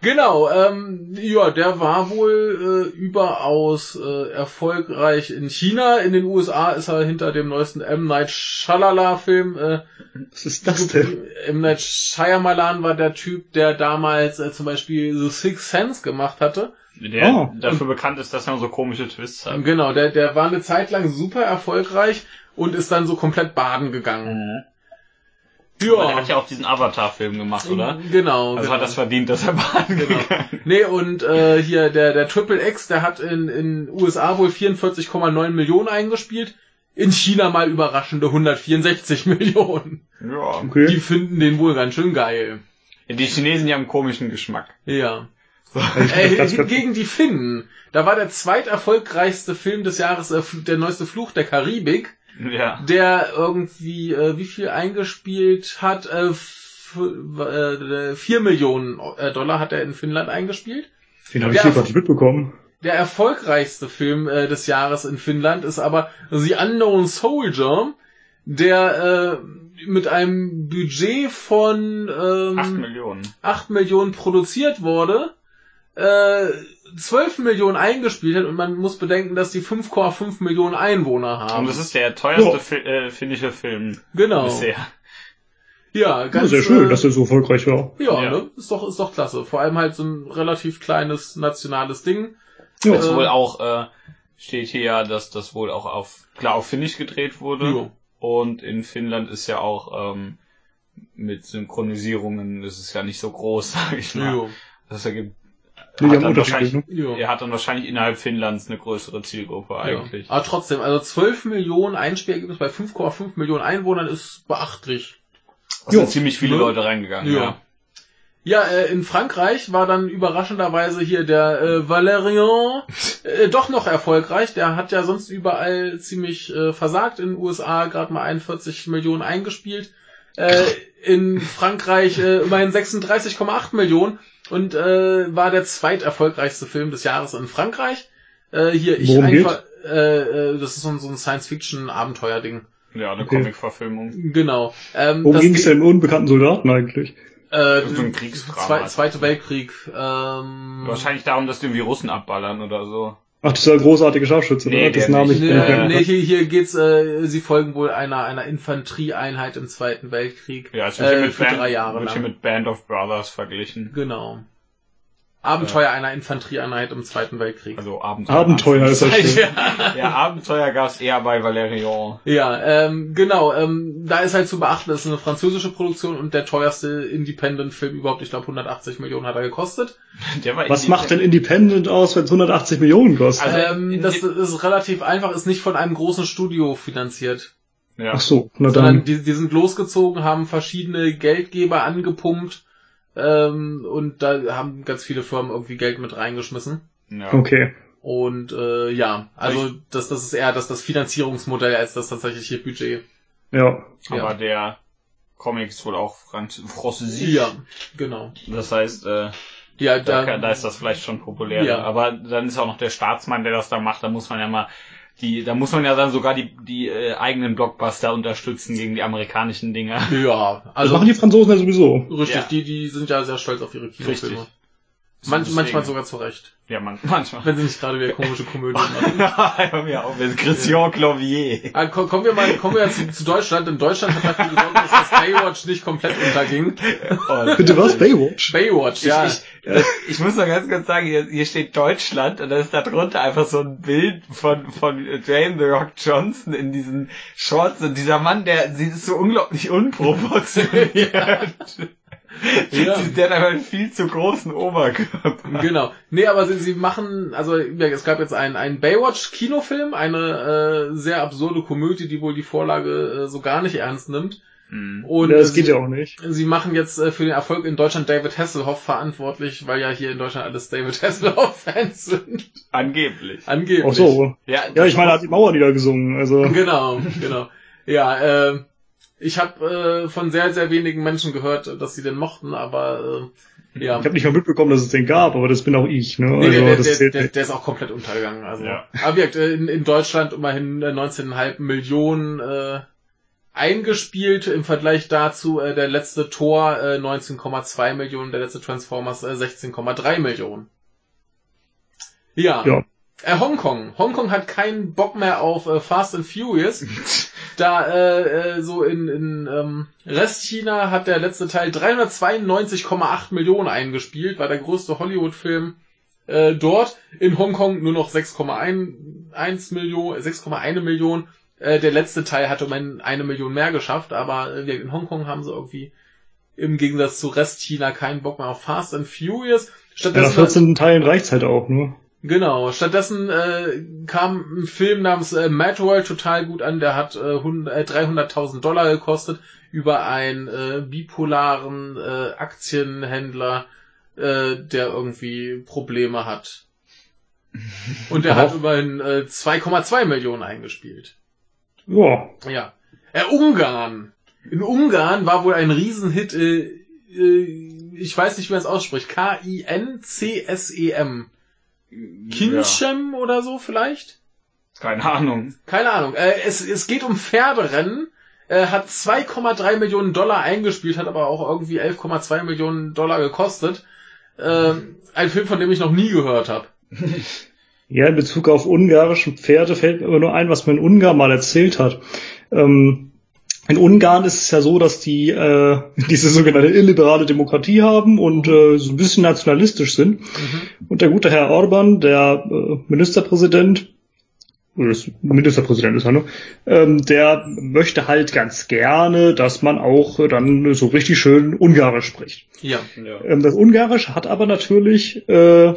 Genau, ähm, ja, der war wohl äh, überaus äh, erfolgreich in China. In den USA ist er hinter dem neuesten M. Night Shyamalan Film. Äh, Was ist das denn? M. Night Shyamalan war der Typ, der damals äh, zum Beispiel The Sixth Sense gemacht hatte. der Oh. dafür bekannt ist, dass er so komische Twists hat. Genau, der, der war eine Zeit lang super erfolgreich und ist dann so komplett baden gegangen. Mhm. Aber Der Ja, hat ja auch diesen Avatar-Film gemacht, oder? genau. Also genau. hat das verdient, dass er baden Genau. gegangen Nee, und äh, hier der, der Triple X, der hat in, in USA wohl 44,9 Millionen eingespielt. In China mal überraschende 164 Millionen. Ja. Die Okay. finden den wohl ganz schön geil. Die Chinesen, die haben einen komischen Geschmack. Ja. Ich Äh, hingegen die Finnen. Da war der zweiterfolgreichste Film des Jahres äh, der neueste Fluch der Karibik, Ja. der irgendwie, äh, wie viel eingespielt hat? Äh, äh, 4 Millionen äh, Dollar hat er in Finnland eingespielt. Den habe ich hier nicht mitbekommen. Der erfolgreichste Film äh, des Jahres in Finnland ist aber The Unknown Soldier, der äh, mit einem Budget von ähm, 8 Millionen. 8 Millionen produziert wurde, äh, 12 Millionen eingespielt hat und man muss bedenken, dass die 5,5 Millionen Einwohner haben. Und das ist der teuerste Ja. Fi äh, finnische Film genau. bisher. Ja, Ja, ganz sehr schön, äh, dass er so erfolgreich war. ja, Ja. Ne? ist doch ist doch klasse. Vor allem halt so ein relativ kleines nationales Ding. Ja. Jetzt Äh, wohl auch, äh, steht hier ja, dass das wohl auch auf, klar auf Finnisch gedreht wurde. Jo. Und in Finnland ist ja auch ähm, mit Synchronisierungen, das ist ja nicht so groß, sag ich mal. Jo. Das ergibt, Nee, hat dann wahrscheinlich? Jo. er hat dann wahrscheinlich innerhalb Finnlands eine größere Zielgruppe eigentlich. Ja. Aber trotzdem, also 12 Millionen Einspielergebnis bei 5,5 Millionen Einwohnern ist beachtlich. Es Jo. sind ziemlich viele Ne? Leute reingegangen, Ja. ja. Ja, äh, in Frankreich war dann überraschenderweise hier der äh, Valerian äh, doch noch erfolgreich. Der hat ja sonst überall ziemlich äh, versagt. In den USA gerade mal 41 Millionen eingespielt. Äh, in Frankreich äh, immerhin 36,8 Millionen und äh, war der zweiterfolgreichste Film des Jahres in Frankreich. Äh, hier ich Worum einfach, äh, äh, das ist so ein, so ein Science-Fiction-Abenteuer-Ding. Ja, eine Okay. Comic-Verfilmung. Genau. Ähm, Worum ging es denn unbekannten Soldaten eigentlich? Äh, So ein Kriegsdrama. Zwei, Zweite Weltkrieg. Ähm, Wahrscheinlich darum, dass die irgendwie Russen abballern oder so. Ach, dieser großartige Scharfschütze, Nee, ne? Das Name nicht. ich Nee, ja. nee, hier, hier geht's, äh, sie folgen wohl einer, einer Infanterieeinheit im Zweiten Weltkrieg. Ja, es wird Äh, hier mit, für Band, drei Jahre wird hier mit Band of Brothers verglichen. Genau. Abenteuer einer Infanterieeinheit im Zweiten Weltkrieg. Also Abenteuer. Abenteuer ist das schön. ja. ja, Abenteuer gab's eher bei Valerian. Ja, ähm, genau. Ähm, da ist halt zu beachten, das ist eine französische Produktion und der teuerste Independent-Film überhaupt, ich glaube 180 Millionen hat er gekostet. Der war Was macht denn Independent aus, wenn es 180 Millionen kostet? Also, ähm, das ist relativ einfach, ist nicht von einem großen Studio finanziert. Ja. Ach so, na sondern dann. die, die sind losgezogen, haben verschiedene Geldgeber angepumpt ähm, und da haben ganz viele Firmen irgendwie Geld mit reingeschmissen. ja. Okay. Und äh, ja, also das, das ist eher das, das Finanzierungsmodell als das tatsächliche Budget. Ja. Aber Ja. der Comic ist wohl auch Franz Französisch. Ja, genau. Das heißt, äh, Ja, da, da, da ist das vielleicht schon populär. Ja. Aber dann ist auch noch der Staatsmann, der das da macht. Da muss man ja mal die, da muss man ja dann sogar die, die äh, eigenen Blockbuster unterstützen gegen die amerikanischen Dinger. ja, Das also machen die Franzosen ja sowieso. richtig, Ja. die, die sind ja sehr stolz auf ihre Kinofilme. Richtig. Man, manchmal sogar zu Recht. Ja, man, manchmal. Wenn sie nicht gerade wieder komische Komödien machen. Hör mir auf, jetzt Christian Clavier. Ah, ko- kommen wir mal, kommen wir zu, zu Deutschland. In Deutschland hat dafür gesorgt, dass das Baywatch nicht komplett unterging. Oh, Bitte was? Baywatch? Baywatch, Ich, ja. ich, das, ich muss noch ganz kurz sagen, hier, hier steht Deutschland und da ist da drunter einfach so ein Bild von, von Dwayne The Rock Johnson in diesen Shorts und dieser Mann, der, sie ist so unglaublich unproportioniert. Ja. Der hat einfach einen viel zu großen Oberkörper. Genau. Nee, aber sie, sie machen, also ja, es gab jetzt einen, einen Baywatch-Kinofilm, eine äh, sehr absurde Komödie, die wohl die Vorlage äh, so gar nicht ernst nimmt. Hm. Und Ja, das geht sie, ja auch nicht. sie machen jetzt äh, für den Erfolg in Deutschland David Hasselhoff verantwortlich, weil ja hier in Deutschland alles David Hasselhoff-Fans sind. Angeblich. Angeblich. Ach so. Ja, Ja, ich meine, er hat die Mauer niedergesungen. Also, Genau, genau. Ja, äh, ich habe äh, von sehr, sehr wenigen Menschen gehört, dass sie den mochten, aber äh, ja. ich habe nicht mal mitbekommen, dass es den gab, aber das bin auch ich. Ne? Nee, Also, der, der, das der, der, ist auch komplett untergegangen. Also, Ja. aber wie gesagt, äh, in, in Deutschland immerhin äh, 19,5 Millionen äh, eingespielt. Im Vergleich dazu äh, der letzte Tor äh, 19,2 Millionen, der letzte Transformers äh, 16,3 Millionen. Ja. Ja. Äh, Hongkong. Hongkong hat keinen Bock mehr auf äh, Fast and Furious. da äh, äh, so in, in ähm, Restchina hat der letzte Teil 392,8 Millionen eingespielt, war der größte Hollywood-Film äh, dort. In Hongkong nur noch 6,1 Millionen, 6,1 Millionen. Äh, der letzte Teil hatte um ein- eine Million mehr geschafft, aber äh, in Hongkong haben sie irgendwie im Gegensatz zu Restchina keinen Bock mehr auf Fast and Furious. Ja, nach Stattdessen 14 Teilen reicht's halt auch, ne? Genau, stattdessen äh, kam ein Film namens äh, Mad World total gut an, der hat äh, 100 äh, 300.000 Dollar gekostet über einen äh, bipolaren äh, Aktienhändler, äh, der irgendwie Probleme hat. Und der hat immerhin äh, 2,2 Millionen eingespielt. Ja. Ja. Äh, Ungarn. In Ungarn war wohl ein Riesenhit, äh, äh, ich weiß nicht, wie man es ausspricht, K-I-N-C-S-E-M. Kinschem oder so vielleicht? Keine Ahnung. Keine Ahnung. Äh, es, es geht um Pferderennen. Äh, hat 2,3 Millionen Dollar eingespielt, hat aber auch irgendwie 11,2 Millionen Dollar gekostet. Äh, ein Film, von dem ich noch nie gehört habe. Ja, in Bezug auf ungarische Pferde fällt mir aber nur ein, was mir ein Ungar mal erzählt hat. Ähm, in Ungarn ist es ja so, dass die äh, diese sogenannte illiberale Demokratie haben und äh, so ein bisschen nationalistisch sind. Und der gute Herr Orban, der äh, Ministerpräsident, oder das Ministerpräsident ist er, ne? Ähm, der möchte halt ganz gerne, dass man auch äh, dann so richtig schön Ungarisch spricht. Ja. Ja. Ähm, das Ungarische hat aber natürlich äh, äh,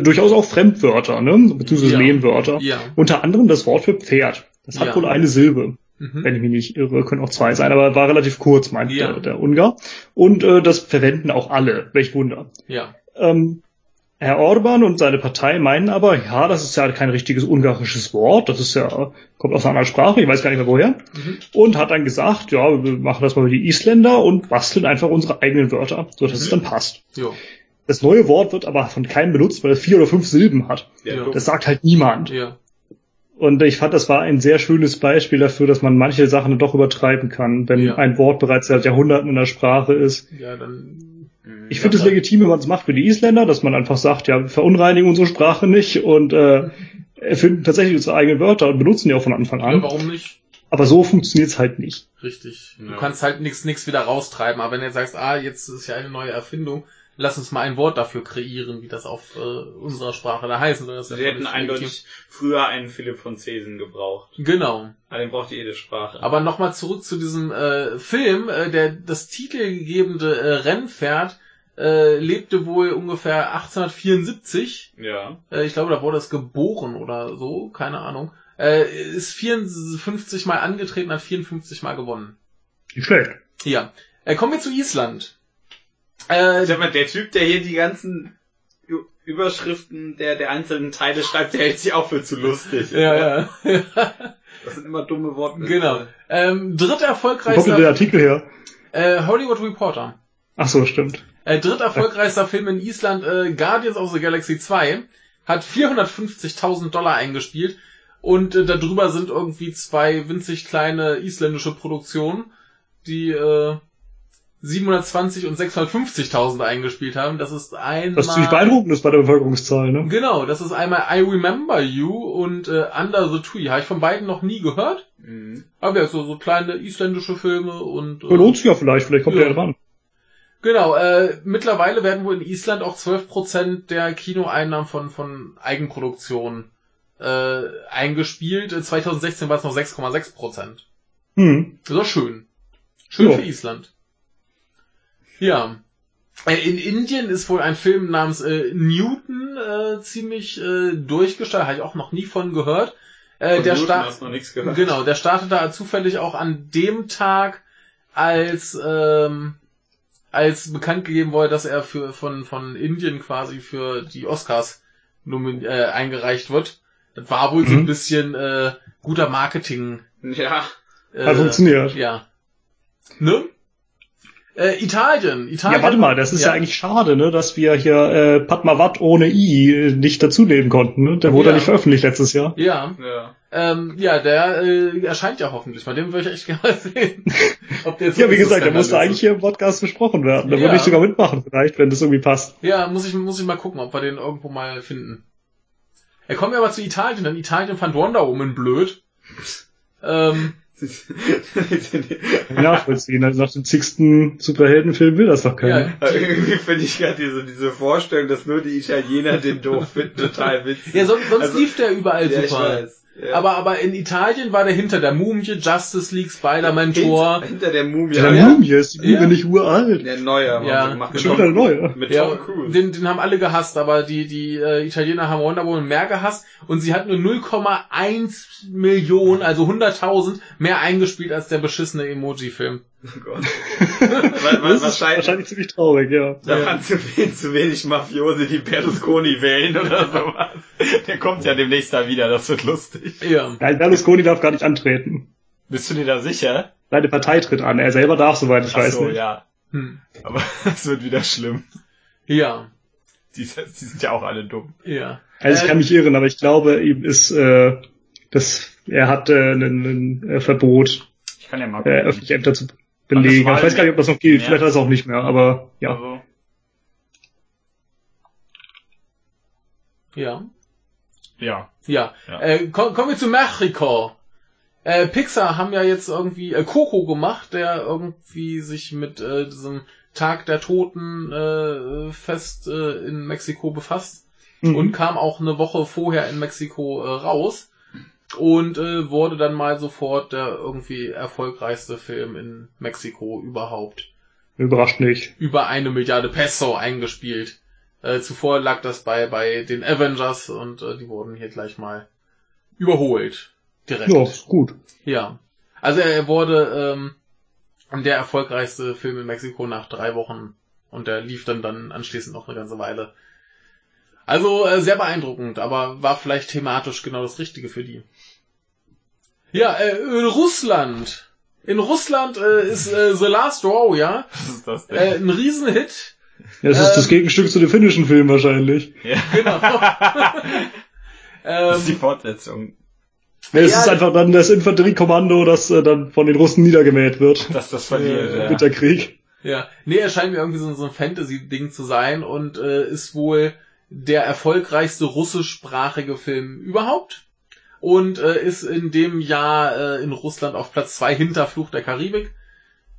durchaus auch Fremdwörter, ne? beziehungsweise Ja. Lehnwörter. Ja. Unter anderem das Wort für Pferd. Das hat Ja. wohl eine Silbe, Mhm. wenn ich mich nicht irre, können auch zwei sein, aber war relativ kurz, meint Ja. der, der Ungar. Und äh, das verwenden auch alle, welch Wunder. Ja. Ähm, Herr Orban und seine Partei meinen aber, ja, das ist ja kein richtiges ungarisches Wort, das ist ja, kommt aus einer anderen Sprache, ich weiß gar nicht mehr woher. Mhm. Und hat dann gesagt, ja, wir machen das mal wie die Isländer und basteln einfach unsere eigenen Wörter, so dass es dann passt. Jo. Das neue Wort wird aber von keinem benutzt, weil es vier oder fünf Silben hat. Ja. Das sagt halt niemand. Ja. Und ich fand, das war ein sehr schönes Beispiel dafür, dass man manche Sachen doch übertreiben kann, wenn Ja. ein Wort bereits seit Jahrhunderten in der Sprache ist. Ja, dann. Ich finde es legitim, wenn man es macht wie die Isländer, dass man einfach sagt, ja, wir verunreinigen unsere Sprache nicht und äh, erfinden tatsächlich unsere eigenen Wörter und benutzen die auch von Anfang Ja, an. warum nicht? Aber so funktioniert es halt nicht. Richtig. Du Ja. kannst halt nichts nix wieder raustreiben, aber wenn du jetzt sagst, ah, jetzt ist ja eine neue Erfindung, lass uns mal ein Wort dafür kreieren, wie das auf äh, unserer Sprache da heißen soll. Sie hätten eindeutig früher einen Philipp von Zesen gebraucht. Genau. Aber den braucht jede Sprache. Aber nochmal zurück zu diesem äh, Film. Äh, der das titelgegebene äh, Rennpferd äh, lebte wohl ungefähr 1874. ja. Äh, ich glaube, da wurde es geboren oder so, keine Ahnung. Äh, ist 54 Mal angetreten, hat 54 Mal gewonnen. Nicht schlecht. Ja. Äh, kommen wir zu Island. Äh, Sag mal, der Typ, der hier die ganzen Überschriften der, der einzelnen Teile schreibt, der hält sich auch für zu lustig. ja, ja. Das sind immer dumme Worte. genau. Ähm, dritter Wo kommt denn der erfolgreichster Artikel her? äh, Hollywood Reporter. Ach so, stimmt. Äh, dritter erfolgreichster Film in Island, äh, Guardians of the Galaxy 2, hat 450.000 Dollar eingespielt und äh, darüber sind irgendwie zwei winzig kleine isländische Produktionen, die äh, 720 und 650.000 eingespielt haben. Das ist einmal... Was ziemlich beeindruckend ist bei der Bevölkerungszahl, ne? Genau, das ist einmal I Remember You und äh, Under the Tree. Habe ich von beiden noch nie gehört. Mhm. Aber ja, so, so kleine isländische Filme und... Ja, lohnt sich ja vielleicht, vielleicht kommt Ja. der ja dran. Genau, äh, mittlerweile werden wohl in Island auch 12% der Kinoeinnahmen von, von Eigenproduktionen äh, eingespielt. Äh, 2016 war es noch 6,6%. Hm. Das ist doch schön. Schön Ja. für Island. Ja. Äh, In Indien ist wohl ein Film namens äh, Newton äh, ziemlich äh, durchgestartet. Habe ich auch noch nie von gehört. Äh, Von der Newton Start hast du noch nichts gehört. Genau, der startete da zufällig auch an dem Tag, als ähm, als bekannt gegeben wurde, dass er für von von Indien quasi für die Oscars nomin äh, eingereicht wird. Das war wohl so ein Mhm. bisschen äh, guter Marketing. Ja. Äh, Hat funktioniert. Ja. Ne? Äh, Italien. Italien. Ja, warte mal, das ist ja, eigentlich schade, ne, dass wir hier äh, Padmavat ohne I äh, nicht dazunehmen konnten. Ne? Der wurde Ja. ja nicht veröffentlicht letztes Jahr. Ja, Ja. ähm, ja, der äh, erscheint ja hoffentlich mal. Den würde ich echt gerne mal sehen. Ob der jetzt Ja, wie so gesagt, der musste eigentlich hier im Podcast besprochen werden. Da Ja. würde ich sogar mitmachen, vielleicht, wenn das irgendwie passt. Ja, muss ich, muss ich mal gucken, ob wir den irgendwo mal finden. Er kommt ja aber zu Italien, denn Italien fand Wonder Woman blöd. Ähm, Nachvollziehen. Also nach dem zigsten Superheldenfilm will das doch keiner. ja, Aber Irgendwie finde ich gerade diese, diese Vorstellung, dass nur die Italiener den doof finden, total witzig. ja sonst, sonst Also- lief der überall ja, ich super. weiß. Ja. Aber, aber in Italien war der hinter der Mumie, Justice League, Spider-Man Tor. hinter, hinter der Mumie. Der Ja. Mumie ist die Mumie Ja. nicht uralt. Der Neuer haben Ja, sie gemacht. Schon wieder Mit. Tom, mit Ja, Tom Cruise. den, den haben alle gehasst, aber die, die äh, Italiener haben Wonder Woman mehr gehasst und sie hat nur 0,1 Millionen, also 100.000 mehr eingespielt als der beschissene Emoji-Film. Oh Gott. Das ist wahrscheinlich, wahrscheinlich ziemlich traurig, ja. da Ja. waren zu wenig, zu wenig Mafiose, die Berlusconi wählen oder sowas. Der kommt ja demnächst da wieder, das wird lustig. Ja. Nein, Berlusconi darf gar nicht antreten. Bist du dir da sicher? Seine Partei tritt an. Er selber darf, soweit ich Ach weiß so, nicht. ja. Hm. Aber das wird wieder schlimm. Ja. Die, die sind ja auch alle dumm. Ja. Also ich kann mich irren, aber ich glaube, ihm ist äh, das, er hat äh, ein, ein äh, Verbot, Ich kann ja mal äh, öffentliche Ämter zu belegen. war Ich weiß gar nicht, ob das noch. März. Vielleicht hat es auch nicht mehr, aber ja. Also, Ja. ja. Ja. Ja. Äh, komm, kommen wir zu Mexiko. Äh, Pixar haben ja jetzt irgendwie äh, Coco gemacht, der irgendwie sich mit äh, diesem Tag der Toten äh, Fest äh, in Mexiko befasst Mhm. und kam auch eine Woche vorher in Mexiko äh, raus und äh, wurde dann mal sofort der irgendwie erfolgreichste Film in Mexiko überhaupt. Überrascht nicht. Über eine Milliarde Peso eingespielt. Äh, zuvor lag das bei, bei den Avengers und äh, die wurden hier gleich mal überholt. Direkt. Ja, ist gut. Ja. Also er wurde ähm, der erfolgreichste Film in Mexiko nach drei Wochen und der lief dann dann anschließend noch eine ganze Weile. Also äh, sehr beeindruckend, aber war vielleicht thematisch genau das Richtige für die. Ja, äh, in Russland. In Russland äh, ist äh, The Last Row, ja, Was ist das denn? äh, ein Riesenhit. Ja, das ist das Ähm, Gegenstück zu dem finnischen Film wahrscheinlich. ja. Genau. Das ist die ähm, Fortsetzung. Ja, es Ja, ist einfach dann das Infanteriekommando, das äh, dann von den Russen niedergemäht wird. Dass das verliert, Äh, ja. Mit der Krieg. Ja, nee, er scheint mir irgendwie so, so ein Fantasy-Ding zu sein und äh, ist wohl der erfolgreichste russischsprachige Film überhaupt und äh, ist in dem Jahr äh, in Russland auf Platz zwei hinter Fluch der Karibik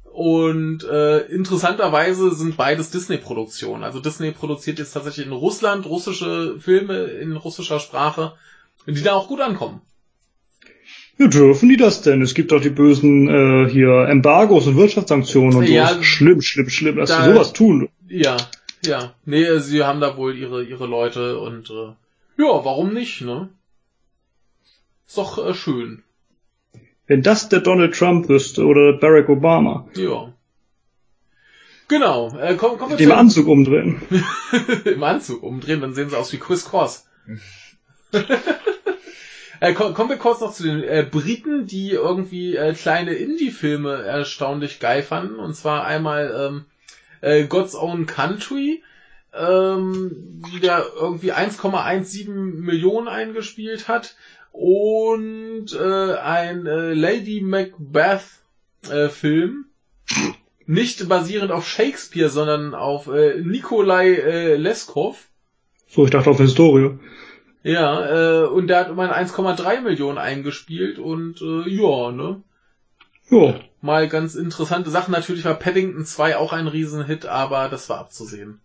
Und äh, interessanterweise sind beides Disney-Produktionen. Also Disney produziert jetzt tatsächlich in Russland russische Filme in russischer Sprache, die da auch gut ankommen. Ja, dürfen die das denn? Es gibt doch die bösen äh, hier Embargos und Wirtschaftssanktionen und Ja, so. Schlimm, schlimm, schlimm, dass da- sie sowas tun. Ja, ja. Nee, sie haben da wohl ihre, ihre Leute und äh, ja, warum nicht, ne? Ist doch äh, schön. Wenn das der Donald Trump wüsste oder Barack Obama, Ja. Genau. Äh, komm, wir dem zu Anzug umdrehen. im Anzug umdrehen, dann sehen sie aus wie Chris Cross. äh, komm, kommen wir kurz noch zu den äh, Briten, die irgendwie äh, kleine Indie-Filme erstaunlich geil fanden. Und zwar einmal ähm, äh, God's Own Country, ähm, die da irgendwie 1,17 Millionen eingespielt hat. Und äh, ein äh, Lady Macbeth äh, Film. Nicht basierend auf Shakespeare, sondern auf äh, Nikolai äh, Leskov. So, ich dachte auf Historie. Ja, äh, und der hat immerhin 1,3 Millionen eingespielt und äh, ja, ne? Ja, Mal ganz interessante Sachen. Natürlich war Paddington 2 auch ein Riesenhit, aber das war abzusehen.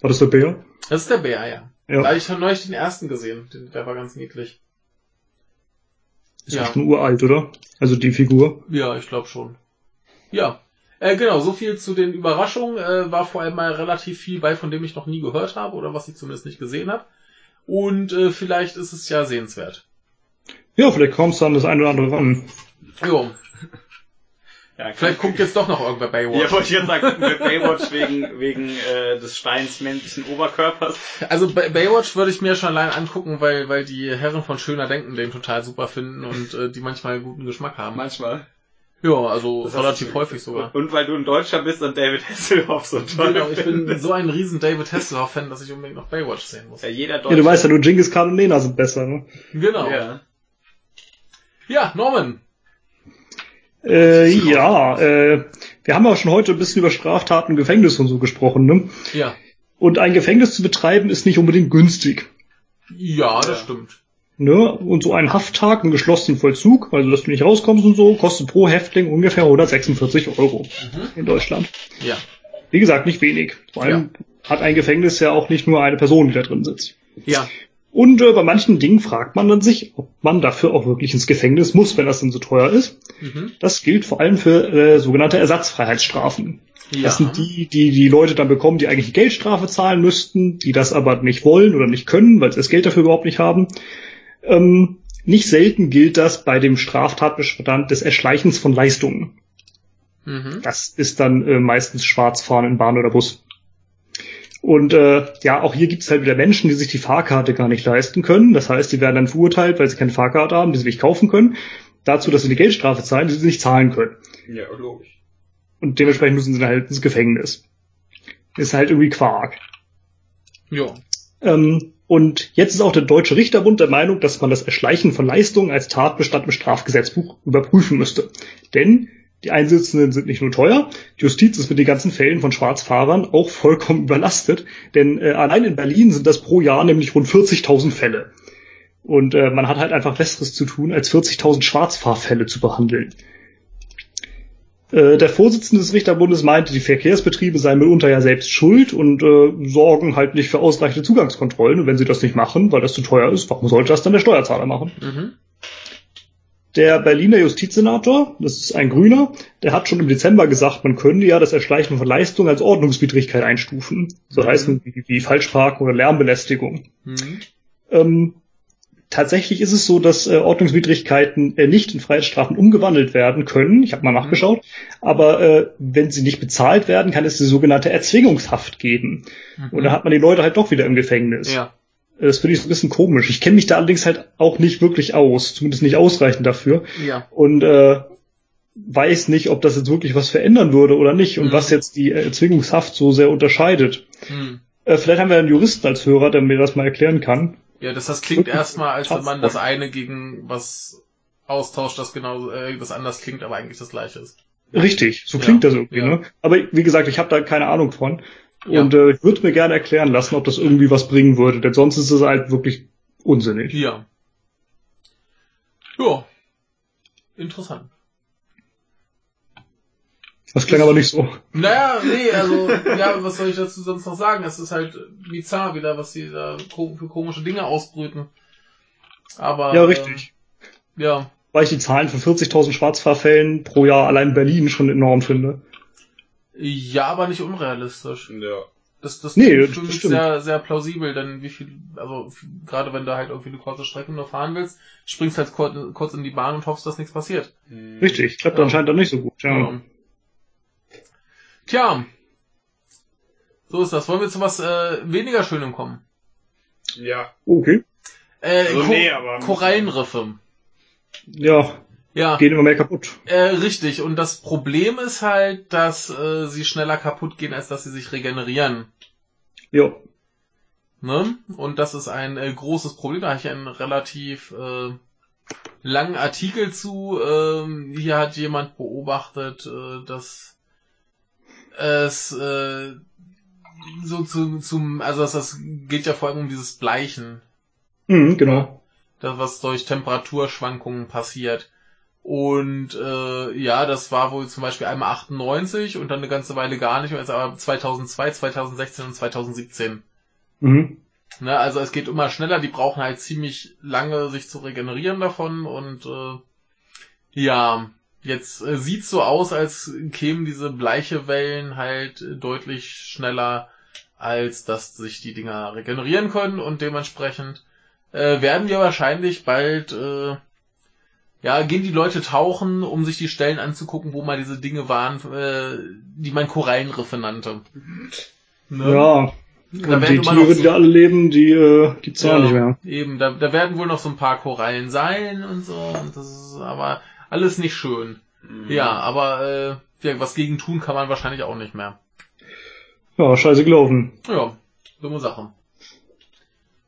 war das der Bär? Das ist der Bär, ja. Ja. Da ich habe neulich den ersten gesehen. Der war ganz niedlich. Ist Ja. ja. schon uralt, oder? Also die Figur. Ja, ich glaube schon. Ja. Äh, genau, so viel zu den Überraschungen. Äh, war vor allem mal relativ viel bei, von dem ich noch nie gehört habe oder was ich zumindest nicht gesehen habe. Und äh, vielleicht ist es ja sehenswert. Ja, vielleicht kommst du an das eine oder andere ran. Jo, Ja, vielleicht guckt jetzt doch noch irgendwer Baywatch. Ja, wollte ich jetzt sagen, gucken wir Baywatch wegen, wegen äh, des Steins männlichen Oberkörpers. Also Bay- Baywatch würde ich mir schon allein angucken, weil, weil die Herren von Schöner Denken den total super finden und äh, die manchmal guten Geschmack haben. Manchmal. Ja, also Das relativ häufig sogar. Und weil du ein Deutscher bist und David Hasselhoff so toll Genau, ich bin so ein riesen David Hasselhoff-Fan, dass ich unbedingt noch Baywatch sehen muss. Ja, jeder Ja, Deutsche. du weißt ja, nur Genghis Khan und Nena sind besser, ne? Genau. Ja, Ja. Norman. Äh, ja, äh, wir haben ja auch schon heute ein bisschen über Straftaten, Gefängnis und so gesprochen, ne? Ja. Und ein Gefängnis zu betreiben ist nicht unbedingt günstig. Ja, das Ja. stimmt. Ne? Und so ein Hafttag im geschlossenen Vollzug, also dass du nicht rauskommst und so, kostet pro Häftling ungefähr 146 Euro Mhm. in Deutschland. Ja. Wie gesagt, nicht wenig. Vor allem hat ein Gefängnis ja auch nicht nur eine Person, die da drin sitzt. Ja. Und äh, bei manchen Dingen fragt man dann sich, ob man dafür auch wirklich ins Gefängnis muss, wenn das denn so teuer ist. Mhm. Das gilt vor allem für äh, sogenannte Ersatzfreiheitsstrafen. Ja. Das sind die, die die Leute dann bekommen, die eigentlich die Geldstrafe zahlen müssten, die das aber nicht wollen oder nicht können, weil sie das Geld dafür überhaupt nicht haben. Ähm, nicht selten gilt das bei dem Straftatbestand des Erschleichens von Leistungen. Mhm. Das ist dann äh, meistens Schwarzfahren in Bahn oder Bus. Und äh, ja, auch hier gibt es halt wieder Menschen, die sich die Fahrkarte gar nicht leisten können. Das heißt, die werden dann verurteilt, weil sie keine Fahrkarte haben, die sie nicht kaufen können. Dazu, dass sie die Geldstrafe zahlen, die sie nicht zahlen können. Ja, logisch. Und dementsprechend müssen sie dann halt ins Gefängnis. Ist halt irgendwie Quark. Ja. Ähm, und jetzt ist auch der Deutsche Richterbund der Meinung, dass man das Erschleichen von Leistungen als Tatbestand im Strafgesetzbuch überprüfen müsste. Denn die Einsitzenden sind nicht nur teuer, die Justiz ist mit den ganzen Fällen von Schwarzfahrern auch vollkommen überlastet, denn äh, allein in Berlin sind das pro Jahr nämlich rund 40.000 Fälle. Und äh, man hat halt einfach Besseres zu tun, als 40.000 Schwarzfahrfälle zu behandeln. Äh, Der Vorsitzende des Richterbundes meinte, die Verkehrsbetriebe seien mitunter ja selbst schuld und äh, sorgen halt nicht für ausreichende Zugangskontrollen. Und wenn sie das nicht machen, weil das zu teuer ist, warum sollte das dann der Steuerzahler machen? Mhm. Der Berliner Justizsenator, das ist ein Grüner, der hat schon im Dezember gesagt, man könnte ja das Erschleichen von Leistungen als Ordnungswidrigkeit einstufen. So Mhm. heißen wie, wie Falschparken oder Lärmbelästigung. Mhm. Ähm, tatsächlich ist es so, dass äh, Ordnungswidrigkeiten äh, nicht in Freiheitsstrafen umgewandelt werden können. Ich habe mal nachgeschaut. Aber äh, wenn sie nicht bezahlt werden, kann es die sogenannte Erzwingungshaft geben. Und dann hat man die Leute halt doch wieder im Gefängnis. Ja. Das finde ich so ein bisschen komisch. Ich kenne mich da allerdings halt auch nicht wirklich aus, zumindest nicht ausreichend dafür. Ja. Und äh, weiß nicht, ob das jetzt wirklich was verändern würde oder nicht und Mhm. was jetzt die Erzwingungshaft so sehr unterscheidet. Mhm. Äh, vielleicht haben wir einen Juristen als Hörer, der mir das mal erklären kann. Ja, das, das klingt erstmal, als wenn man das eine gegen was austauscht, das genau äh, das anders klingt, aber eigentlich das gleiche ist. Richtig, so Ja, klingt das irgendwie. ja. Ne? Aber wie gesagt, ich habe da keine Ahnung von. Ja. Und äh, ich würde mir gerne erklären lassen, ob das irgendwie was bringen würde, denn sonst ist es halt wirklich unsinnig. Ja. Ja. Interessant. Das klang aber nicht so. Naja, nee, also, ja, was soll ich dazu sonst noch sagen? Es ist halt bizarr wieder, was sie da für komische Dinge ausbrüten. Aber. Ja, richtig. Äh, ja. Weil ich die Zahlen von 40.000 Schwarzfahrfällen pro Jahr allein in Berlin schon enorm finde. Ja, aber nicht unrealistisch. Ja. Das, das Nee, klingt das für mich stimmt. sehr, sehr plausibel, denn wie viel, also gerade wenn du halt irgendwie eine kurze Strecke nur fahren willst, springst halt kurz, kurz in die Bahn und hoffst, dass nichts passiert. Hm. Richtig, klappt Ja. anscheinend dann nicht so gut. Ja. Ja. Tja. So ist das. Wollen wir zu was äh, weniger Schönem kommen? Ja. Okay. Äh, Also Ko nee, aber- Korallenriffe. Ja, Ja, gehen immer mehr kaputt. äh, richtig. Und das Problem ist halt, dass äh, sie schneller kaputt gehen, als dass sie sich regenerieren. Ja. Ne? Und das ist ein äh, großes Problem. Da habe ich einen relativ äh, langen Artikel zu. Ähm, hier hat jemand beobachtet, äh, dass es äh, so zu, zum, also das, das geht ja vor allem um dieses Bleichen, Mhm, genau. das was durch Temperaturschwankungen passiert. Und äh, ja, das war wohl zum Beispiel einmal 98 und dann eine ganze Weile gar nicht, und jetzt aber 2002, 2016 und 2017. Mhm. Ne, also es geht immer schneller, die brauchen halt ziemlich lange, sich zu regenerieren davon und äh, ja, jetzt äh, sieht's so aus, als kämen diese bleiche Wellen halt deutlich schneller, als dass sich die Dinger regenerieren können und dementsprechend äh, werden wir wahrscheinlich bald äh, ja, gehen die Leute tauchen, um sich die Stellen anzugucken, wo mal diese Dinge waren, äh, die man Korallenriffe nannte. Ne? Ja. Da Und werden die Tiere, so- die da alle leben, die äh, gibt's ja. nicht mehr. Eben, da, da werden wohl noch so ein paar Korallen sein und so, und das ist aber alles nicht schön. Mhm. Ja, aber äh, ja, was gegen tun kann man wahrscheinlich auch nicht mehr. Ja, scheiße gelaufen. Ja, dumme Sache.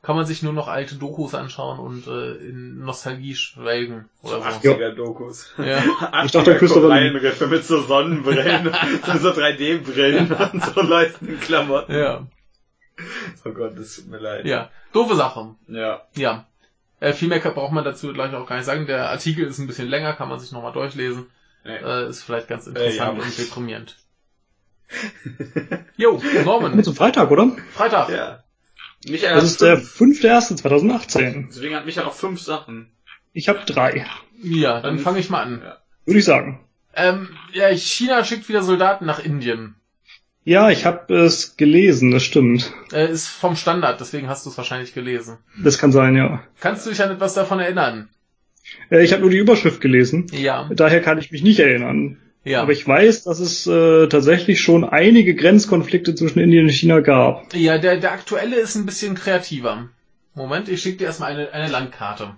Kann man sich nur noch alte Dokus anschauen und äh, in Nostalgie schwelgen oder so. 80er Dokus. Ja. Ich dachte. Korallenriffe mit so Sonnenbrillen, so, so 3D-Brillen und so leuchtenden Klamotten. Ja, Oh Gott, das tut mir leid. ja. Doofe Sache. Ja. Ja. Äh, viel mehr braucht man dazu gleich auch gar nicht sagen. Der Artikel ist ein bisschen länger, kann man sich nochmal durchlesen. Nee. Äh, ist vielleicht ganz Äh, interessant ja. und deprimierend. Jo, Norman. zum Freitag, oder? Freitag. ja. Michael Das ist der fünf. 5.1.2018. Deswegen hat Michael noch fünf Sachen. Ich habe drei, Ja, dann fange ich mal an. Ja. würde ich sagen. Ähm, ja, China schickt wieder Soldaten nach Indien. Ja, ich habe es gelesen, das stimmt. Äh, ist vom Standard, deswegen hast du es wahrscheinlich gelesen. Das kann sein, ja. Kannst du dich an etwas davon erinnern? Äh, ich habe nur die Überschrift gelesen. Ja. Daher kann ich mich nicht erinnern. Ja. Aber ich weiß, dass es äh, tatsächlich schon einige Grenzkonflikte zwischen Indien und China gab. Ja, der, der aktuelle ist ein bisschen kreativer. Moment, ich schicke dir erstmal eine, eine Landkarte.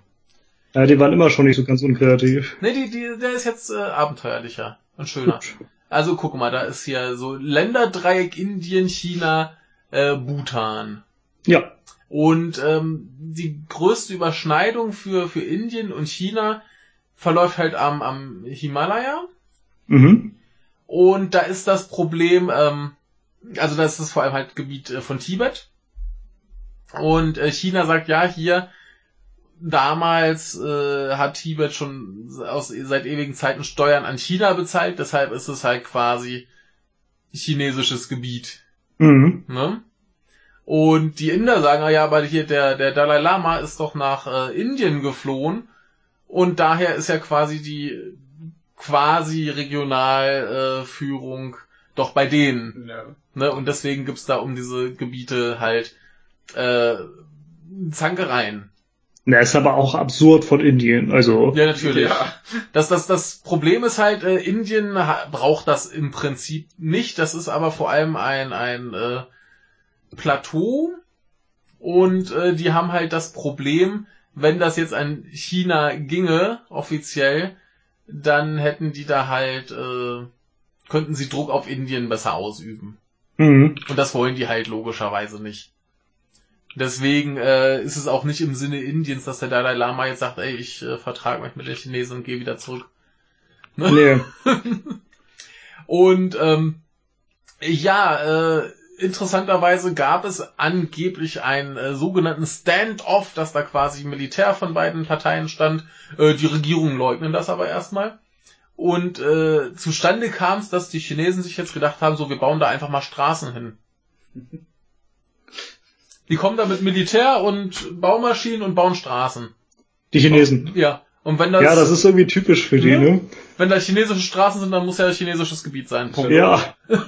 Ja, die waren immer schon nicht so ganz unkreativ. Ne, die, die, der ist jetzt äh, abenteuerlicher und schöner. Also guck mal, da ist hier so Länderdreieck Indien, China, äh, Bhutan. Ja. Und ähm, die größte Überschneidung für, für Indien und China verläuft halt am, am Himalaya. Mhm. Und da ist das Problem, ähm, also das ist vor allem halt Gebiet äh, von Tibet. Und äh, China sagt, ja, hier, damals äh, hat Tibet schon aus, seit ewigen Zeiten Steuern an China bezahlt, deshalb ist es halt quasi chinesisches Gebiet. Mhm. Ne? Und die Inder sagen, ja, aber hier der, der Dalai Lama ist doch nach äh, Indien geflohen und daher ist ja quasi die quasi Regionalführung äh, Führung doch bei denen. Ja. Ne? Und deswegen gibt's da um diese Gebiete halt äh, Zankereien. Na, ist aber auch absurd von Indien. Also, Ja, natürlich. Ja. Das, das, das Problem ist halt, äh, Indien braucht das im Prinzip nicht. Das ist aber vor allem ein, ein äh, Plateau. Und äh, die haben halt das Problem, wenn das jetzt an China ginge, offiziell, dann hätten die da halt, äh, könnten sie Druck auf Indien besser ausüben. mhm. Und das wollen die halt logischerweise nicht. Deswegen äh, ist es auch nicht im Sinne Indiens, dass der Dalai Lama jetzt sagt, ey, ich äh, vertrage mich mit den Chinesen und gehe wieder zurück. nee. Und ähm, ja, äh, interessanterweise gab es angeblich einen äh, sogenannten Stand-off, dass da quasi Militär von beiden Parteien stand. Äh, die Regierungen leugnen das aber erstmal. Und äh, zustande kam es, dass die Chinesen sich jetzt gedacht haben, so wir bauen da einfach mal Straßen hin. Die kommen da mit Militär und Baumaschinen und bauen Straßen. Die Chinesen. Ja. Und wenn das, Ja, das ist irgendwie typisch für die, ne? wenn da chinesische Straßen sind, dann muss ja chinesisches Gebiet sein. Punkt. Ja.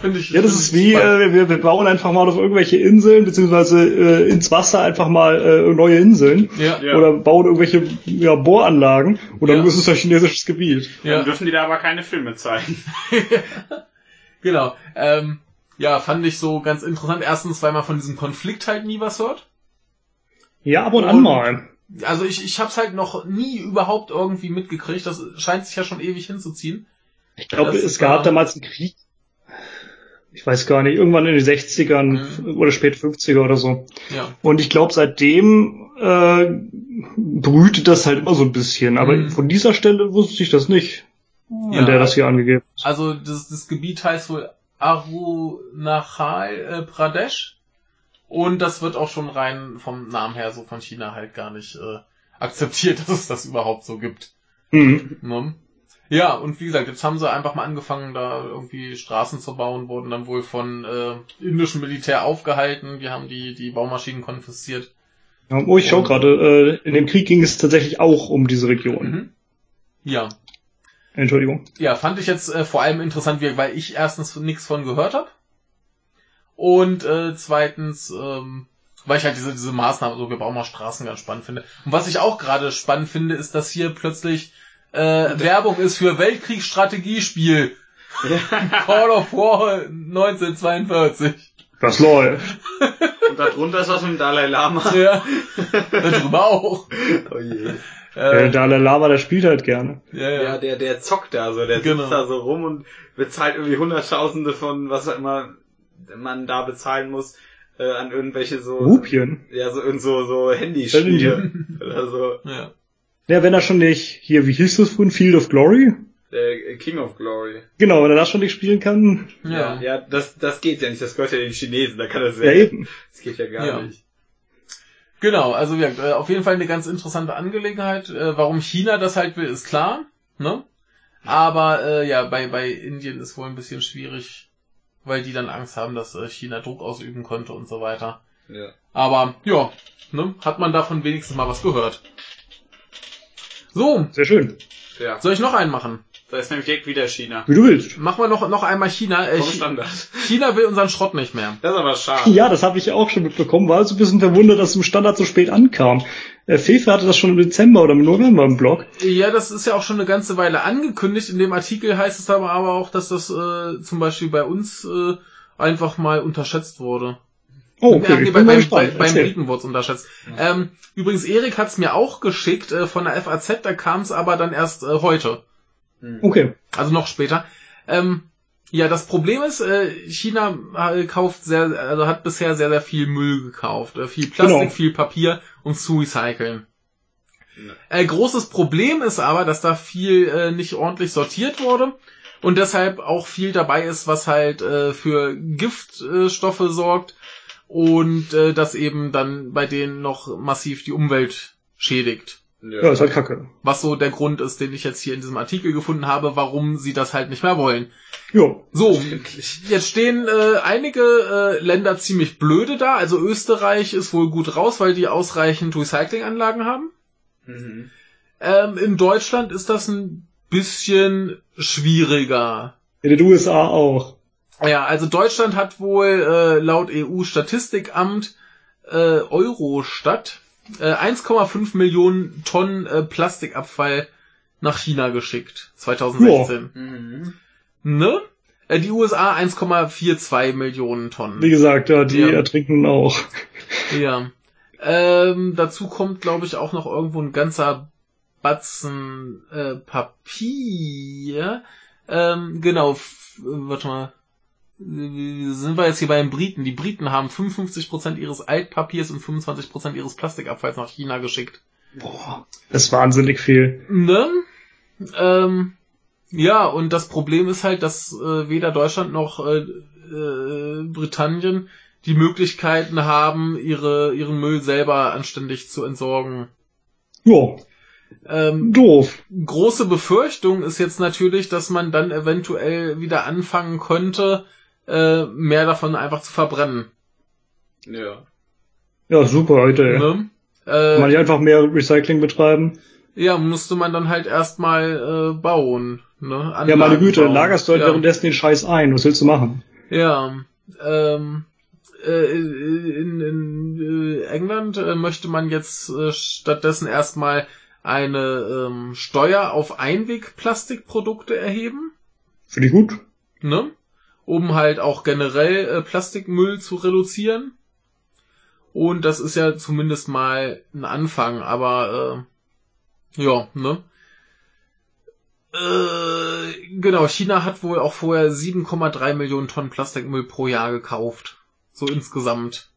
Finde ich, Ja, das ist wie, äh, wir, wir bauen einfach mal auf irgendwelche Inseln, beziehungsweise äh, ins Wasser einfach mal äh, neue Inseln. ja, Ja. Oder bauen irgendwelche ja, Bohranlagen und dann Ja. ist es ja chinesisches Gebiet. Dann ja, dürfen die da aber keine Filme zeigen. genau. Ähm, ja, fand ich so ganz interessant. Erstens, weil man von diesem Konflikt halt nie was hört. Ja, ab und Und- an mal. Also ich, ich hab's halt noch nie überhaupt irgendwie mitgekriegt. Das scheint sich ja schon ewig hinzuziehen. Ich glaube, es gab damals einen Krieg. Ich weiß gar nicht, irgendwann in den 60ern Mhm. oder spät 50er oder so. Ja. Und ich glaube, seitdem äh, brütet das halt immer so ein bisschen. Aber Mhm. von dieser Stelle wusste ich das nicht, Ja. an der das hier angegeben ist. Also das, das Gebiet heißt wohl Arunachal äh, Pradesh. Und das wird auch schon rein vom Namen her so von China halt gar nicht äh, akzeptiert, dass es das überhaupt so gibt. Mhm. Ne? Ja, und wie gesagt, jetzt haben sie einfach mal angefangen, da irgendwie Straßen zu bauen, wurden dann wohl von äh, indischem Militär aufgehalten, die haben die, die Baumaschinen konfisziert. Oh, ich schau gerade, äh, in dem Krieg ging es tatsächlich auch um diese Region. Mhm. Ja, Entschuldigung. ja, fand ich jetzt äh, vor allem interessant, weil ich erstens nichts von gehört habe. Und äh, zweitens, ähm, weil ich halt diese, diese Maßnahme, so wir bauen mal Straßen ganz spannend finde. Und was ich auch gerade spannend finde, ist, dass hier plötzlich äh, Werbung ist für Weltkriegsstrategiespiel. Call of War 1942. Das läuft. Und darunter ist was mit dem Dalai Lama. Ja, darüber auch. Oh je. Der Äh, Dalai Lama, der spielt halt gerne. ja, Ja, ja. der, der zockt da so, der Genau. sitzt da so rum und bezahlt irgendwie Hunderttausende von, was auch immer man da bezahlen muss, äh, an irgendwelche so, Rupien. ja, so, irgend so, so Handyspiele oder so. ja. Ja, wenn er schon nicht, hier, wie hieß das von Field of Glory? Der King of Glory. Genau, wenn er das schon nicht spielen kann, Ja. Ja, das, das geht ja nicht, das gehört ja den Chinesen, da kann das ja eben. Das geht ja gar Ja. nicht. Genau, also ja, äh, auf jeden Fall eine ganz interessante Angelegenheit. Äh, warum China das halt will, ist klar. Ne? Aber äh, ja, bei, bei Indien ist wohl ein bisschen schwierig, weil die dann Angst haben, dass äh, China Druck ausüben könnte und so weiter. Ja. Aber ja, ne, hat man davon wenigstens mal was gehört. So, Sehr schön. Ja. soll ich noch einen machen? Da ist nämlich direkt wieder China. Wie du willst. Machen wir noch, noch einmal China. Äh, Vom Chi- Standard. China will unseren Schrott nicht mehr. Das ist aber schade. Ja, das habe ich auch schon mitbekommen. War also ein bisschen verwundert, dass es im Standard so spät ankam. Äh, Fefe hatte das schon im Dezember oder im November im Blog. Ja, das ist ja auch schon eine ganze Weile angekündigt. In dem Artikel heißt es aber, aber auch, dass das äh, zum Beispiel bei uns äh, einfach mal unterschätzt wurde. Oh, Ja, okay. nee, bei, bin mal beim, bei, beim. Briten wurde es unterschätzt. Ähm, übrigens, Erik hat's mir auch geschickt äh, von der FAZ, da kam es aber dann erst äh, heute. Okay. Also noch später. Ähm, ja, das Problem ist, äh, China äh, kauft sehr, also hat bisher sehr, sehr viel Müll gekauft. Äh, viel Plastik, Genau. viel Papier, um zu recyceln. Äh, großes Problem ist aber, dass da viel äh, nicht ordentlich sortiert wurde und deshalb auch viel dabei ist, was halt äh, für Giftstoffe sorgt und äh, das eben dann bei denen noch massiv die Umwelt schädigt. Ja, ist halt kacke. Was so der Grund ist, den ich jetzt hier in diesem Artikel gefunden habe, warum sie das halt nicht mehr wollen. Jo. So, jetzt stehen äh, einige äh, Länder ziemlich blöde da. Also Österreich ist wohl gut raus, weil die ausreichend Recyclinganlagen haben. Mhm. Ähm, in Deutschland ist das ein bisschen schwieriger. In den USA auch. Ja, also Deutschland hat wohl äh, laut EU-Statistikamt äh, Eurostat äh, 1,5 Millionen Tonnen äh, Plastikabfall nach China geschickt. 2016. Mhm. Ne? Äh, die USA 1,42 Millionen Tonnen. Wie gesagt, ja, die Ja. ertrinken auch. Ja. Ähm, dazu kommt, glaube ich, auch noch irgendwo ein ganzer Batzen äh, Papier. Ähm, genau, warte mal. Äh, Sind wir jetzt hier bei den Briten? Die Briten haben 55% ihres Altpapiers und 25% ihres Plastikabfalls nach China geschickt. Boah, das ist wahnsinnig viel. Ne? Ähm, ja, und das Problem ist halt, dass äh, weder Deutschland noch äh, äh, Britannien die Möglichkeiten haben, ihre, ihren Müll selber anständig zu entsorgen. Jo. Ähm, Doof. große Befürchtung ist jetzt natürlich, dass man dann eventuell wieder anfangen könnte, äh, mehr davon einfach zu verbrennen. Ja. Ja, super, Leute. Ne? Kann man Äh, nicht einfach mehr Recycling betreiben? ja, musste man dann halt erstmal äh, bauen. Ne? Ja, meine Güte, bauen. lagerst du halt ja. währenddessen den Scheiß ein. Was willst du machen? Ja, ähm, äh, in, in äh, England äh, möchte man jetzt äh, stattdessen erstmal eine ähm, Steuer auf Einwegplastikprodukte erheben, Finde ich gut. ne? Um halt auch generell äh, Plastikmüll zu reduzieren. Und das ist ja zumindest mal ein Anfang, aber äh, ja, ne? Äh, genau, China hat wohl auch vorher 7,3 Millionen Tonnen Plastikmüll pro Jahr gekauft. So insgesamt.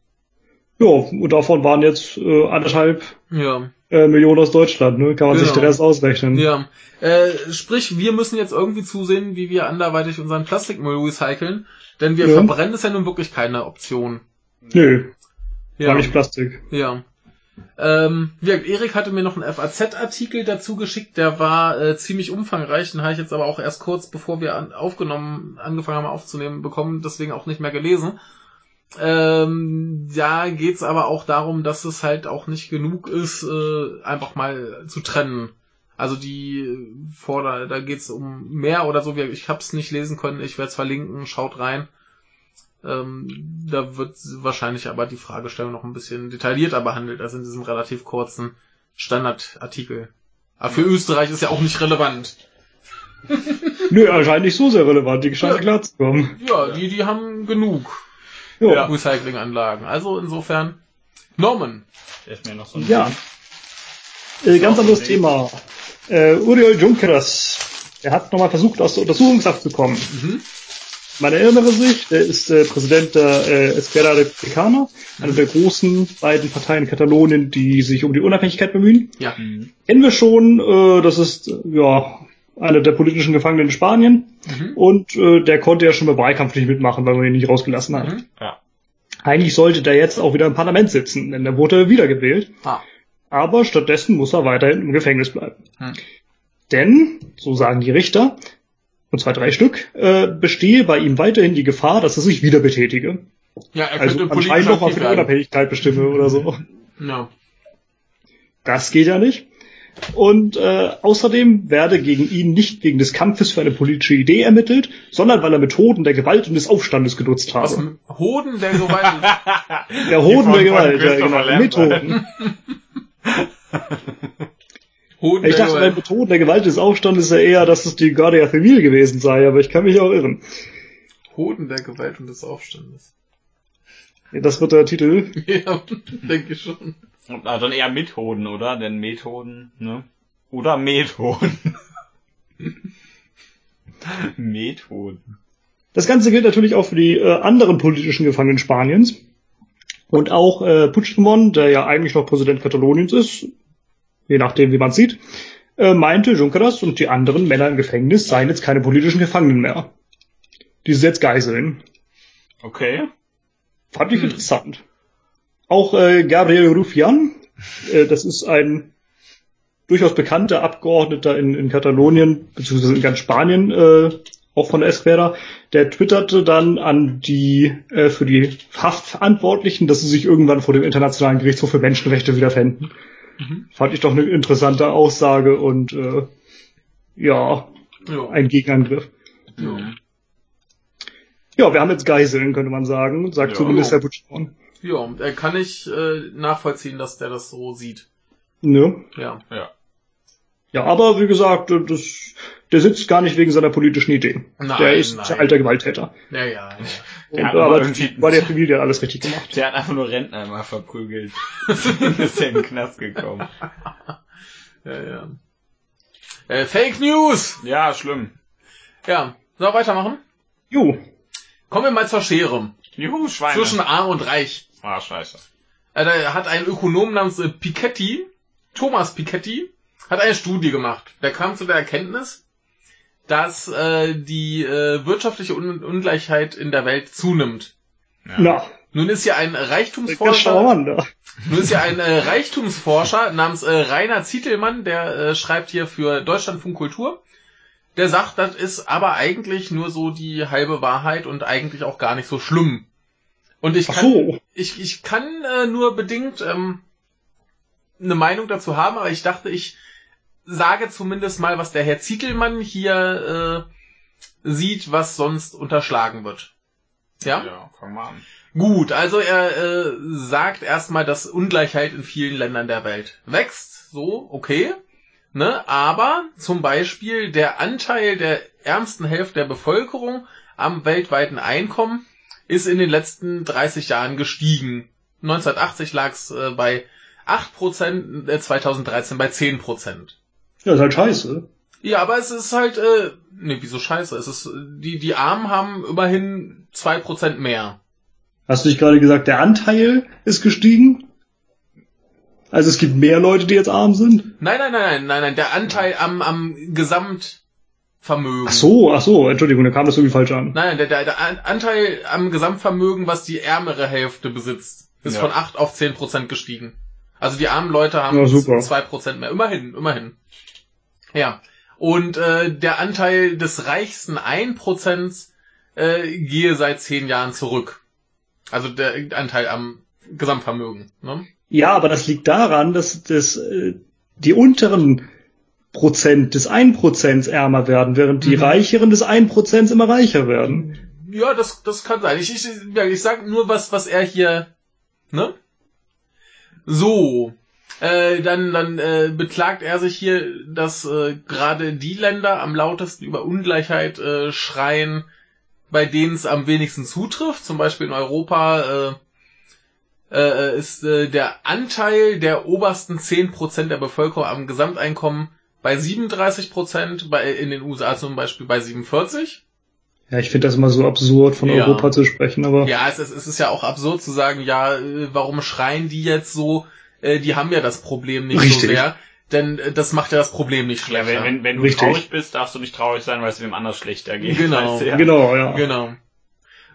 Ja, und davon waren jetzt äh, anderthalb Ja. Äh, Millionen aus Deutschland, ne? Kann man sich Genau. den Rest ausrechnen. Ja. Äh, sprich, wir müssen jetzt irgendwie zusehen, wie wir anderweitig unseren Plastikmüll recyceln, denn wir Ja. verbrennen ist ja nun wirklich keine Option. Nö, Ja. war nicht Plastik. Ja. Ähm, wie gesagt, Erik hatte mir noch einen FAZ-Artikel dazu geschickt, der war äh, ziemlich umfangreich, den habe ich jetzt aber auch erst kurz bevor wir an, aufgenommen, angefangen haben aufzunehmen, bekommen, deswegen auch nicht mehr gelesen. Ähm, da geht's aber auch darum, dass es halt auch nicht genug ist, äh, einfach mal zu trennen. Also die äh, Vorder, da geht's um mehr oder so. wie- Ich hab's nicht lesen können, ich werde es verlinken, schaut rein. Ähm, da wird wahrscheinlich aber die Fragestellung noch ein bisschen detaillierter behandelt als in diesem relativ kurzen Standardartikel. Aber für Österreich ist ja auch nicht relevant. Nö, anscheinend nicht so sehr relevant. Die scheinen Ja. klar zu kommen. Ja, die, die haben genug Ja. Recyclinganlagen. Also insofern, Norman. Der ist mir noch so ein Ja. Äh, ganz anderes okay. Thema. Äh, Uriel Junkeras, der hat nochmal versucht, aus der Untersuchungshaft zu kommen. Mhm. Man erinnere sich, der ist äh, Präsident der äh, Esquerra Republicana, einer der großen beiden Parteien in Katalonien, die sich um die Unabhängigkeit bemühen. Ja. Mhm. Kennen wir schon, äh, das ist ja einer der politischen Gefangenen in Spanien Mhm. und äh, der konnte ja schon beim Wahlkampf nicht mitmachen, weil man ihn nicht rausgelassen hat. Mhm. Ja. Eigentlich sollte der jetzt auch wieder im Parlament sitzen, denn der wurde wiedergewählt. Ah. Aber stattdessen muss er weiterhin im Gefängnis bleiben. Hm. Denn, so sagen die Richter, und zwar drei Stück, äh, bestehe bei ihm weiterhin die Gefahr, dass er sich wieder betätige. Ja, er Also anscheinend nochmal für die. Unabhängigkeit bestimme oder so. Ja. Das geht ja nicht. Und äh, außerdem werde gegen ihn nicht wegen des Kampfes für eine politische Idee ermittelt, sondern weil er Methoden der Gewalt und des Aufstandes genutzt Was habe. Hoden der Gewalt. Der Hoden der Gewalt, ja, genau. Methoden. Hoden Ich dachte, bei. Methoden der Gewalt des Aufstandes ja eher, dass es die Guardia Civil gewesen sei, aber ich kann mich auch irren. Hoden der Gewalt und des Aufstandes. Ja, Das wird der Titel. Ja, denke ich schon. Ah, dann eher Methoden, oder? Denn Methoden, ne? Oder Methoden. Methoden. Das Ganze gilt natürlich auch für die äh, anderen politischen Gefangenen Spaniens. Und auch äh, Puigdemont, der ja eigentlich noch Präsident Kataloniens ist, je nachdem wie man sieht, äh, meinte, Junqueras und die anderen Männer im Gefängnis seien jetzt keine politischen Gefangenen mehr. Die sind jetzt Geiseln. Okay. Fand ich Hm. interessant. Auch äh, Gabriel Rufián, äh, das ist ein durchaus bekannter Abgeordneter in, in Katalonien, beziehungsweise in ganz Spanien, äh, auch von der Esquerra, der twitterte dann an die äh, für die Haftverantwortlichen, dass sie sich irgendwann vor dem Internationalen Gerichtshof für Menschenrechte wiederfänden. Mhm. Fand ich doch eine interessante Aussage und äh, ja, Ja. ein Gegenangriff. ja. Ja, wir haben jetzt Geiseln, könnte man sagen, sagt Ja. zumindest Herr Puigdemont. Ja, äh, kann ich äh, nachvollziehen, dass der das so sieht. Ne? Ja. Ja. Ja, aber wie gesagt, das, der sitzt gar nicht wegen seiner politischen Idee. Nein, der ist nein. ein alter Gewalttäter. Ja, ja, ja. Und, Der hat aber bei der Familie hat alles richtig gemacht. Der hat einfach nur Rentner immer verprügelt. ist der in den Knast gekommen. ja, ja. Äh, Fake News! Ja, schlimm. Ja, so weitermachen. Jo, Kommen wir mal zur Schere. Juhu, Schweine. Zwischen Arm und Reich. Ah, scheiße. Äh, da hat ein Ökonom namens äh, Piketty, Thomas Piketty, hat eine Studie gemacht. Der kam zu der Erkenntnis, dass äh, die äh, wirtschaftliche Un Ungleichheit in der Welt zunimmt. Ja. na, Nun ist ja ein Reichtumsforscher, nun ist ja ein äh, Reichtumsforscher namens äh, Rainer Zietelmann, der äh, schreibt hier für Deutschlandfunk Kultur. Der sagt, das ist aber eigentlich nur so die halbe Wahrheit und eigentlich auch gar nicht so schlimm. Und ich kann, so. ich, ich kann äh, nur bedingt ähm, eine Meinung dazu haben, aber ich dachte, ich sage zumindest mal, was der Herr Zietelmann hier äh, sieht, was sonst unterschlagen wird. Ja? Ja, fang mal an. Gut, also er äh, sagt erstmal, dass Ungleichheit in vielen Ländern der Welt wächst. So, okay. Ne? Aber zum Beispiel der Anteil der ärmsten Hälfte der Bevölkerung am weltweiten Einkommen ist in den letzten 30 Jahren gestiegen. 1980 lag es äh, bei 8%, äh, 2013 bei 10%. Ja, ist halt scheiße. Ja, aber es ist halt, äh, nee, wieso scheiße? Es ist, die, die Armen haben immerhin 2% mehr. Hast du nicht gerade gesagt, der Anteil ist gestiegen? Also es gibt mehr Leute, die jetzt arm sind? Nein, nein, nein, nein, nein, nein, der Anteil am, am Gesamtvermögen. Ach so, ach so, Entschuldigung, da kam das irgendwie falsch an. Nein, der, der, der An- Anteil am Gesamtvermögen, was die ärmere Hälfte besitzt, ist Ja. von 8 auf 10 Prozent gestiegen. Also die armen Leute haben Ja, super. 2 Prozent mehr. Immerhin, immerhin. Ja. Und äh, der Anteil des reichsten 1 Prozents äh, gehe seit 10 Jahren zurück. Also der Anteil am Gesamtvermögen. Ne? Ja, aber das liegt daran, dass, dass äh, die unteren Prozent des 1% ärmer werden, während die Mhm. reicheren des 1% immer reicher werden. Ja, das, das kann sein. Ich, ich, ich sag nur was, was er hier, ne? So. Äh, dann dann äh, beklagt er sich hier, dass äh, gerade die Länder am lautesten über Ungleichheit äh, schreien, bei denen es am wenigsten zutrifft. Zum Beispiel in Europa äh, äh, ist äh, der Anteil der obersten 10% der Bevölkerung am Gesamteinkommen bei 37%, bei, in den USA zum Beispiel bei 47%. Ja, ich finde das immer so absurd, von Ja. Europa zu sprechen, aber Ja, es ist, es ist ja auch absurd zu sagen, ja, äh, warum schreien die jetzt so? Äh, Die haben ja das Problem nicht so Richtig. sehr, denn äh, das macht ja das Problem nicht Ja, schlechter. wenn, wenn, wenn du Richtig. traurig bist, darfst du nicht traurig sein, weil es dem anders schlechter geht. Genau. Weißt du, ja. genau, ja. Genau.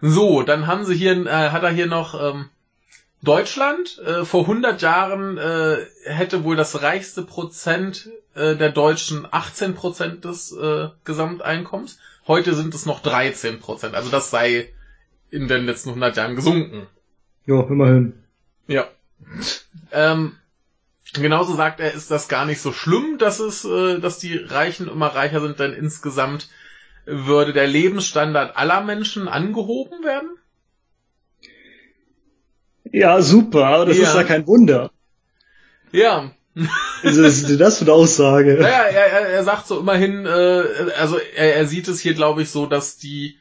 So, dann haben sie hier, äh, hat er hier noch ähm, Deutschland. Äh, vor 100 Jahren äh, hätte wohl das reichste Prozent äh, der Deutschen 18 Prozent des äh, Gesamteinkommens. Heute sind es noch 13 Prozent. Also das sei in den letzten 100 Jahren gesunken. Ja, immerhin. Ja. Ähm, genauso sagt er, ist das gar nicht so schlimm, dass es, äh, dass die Reichen immer reicher sind, denn insgesamt würde der Lebensstandard aller Menschen angehoben werden. Ja, super, aber das Ja. ist ja kein Wunder. Ja. Also, Was ist denn das für eine Aussage? Naja, er, er, er sagt so immerhin, äh, also er, er sieht es hier, glaube ich, so, dass die,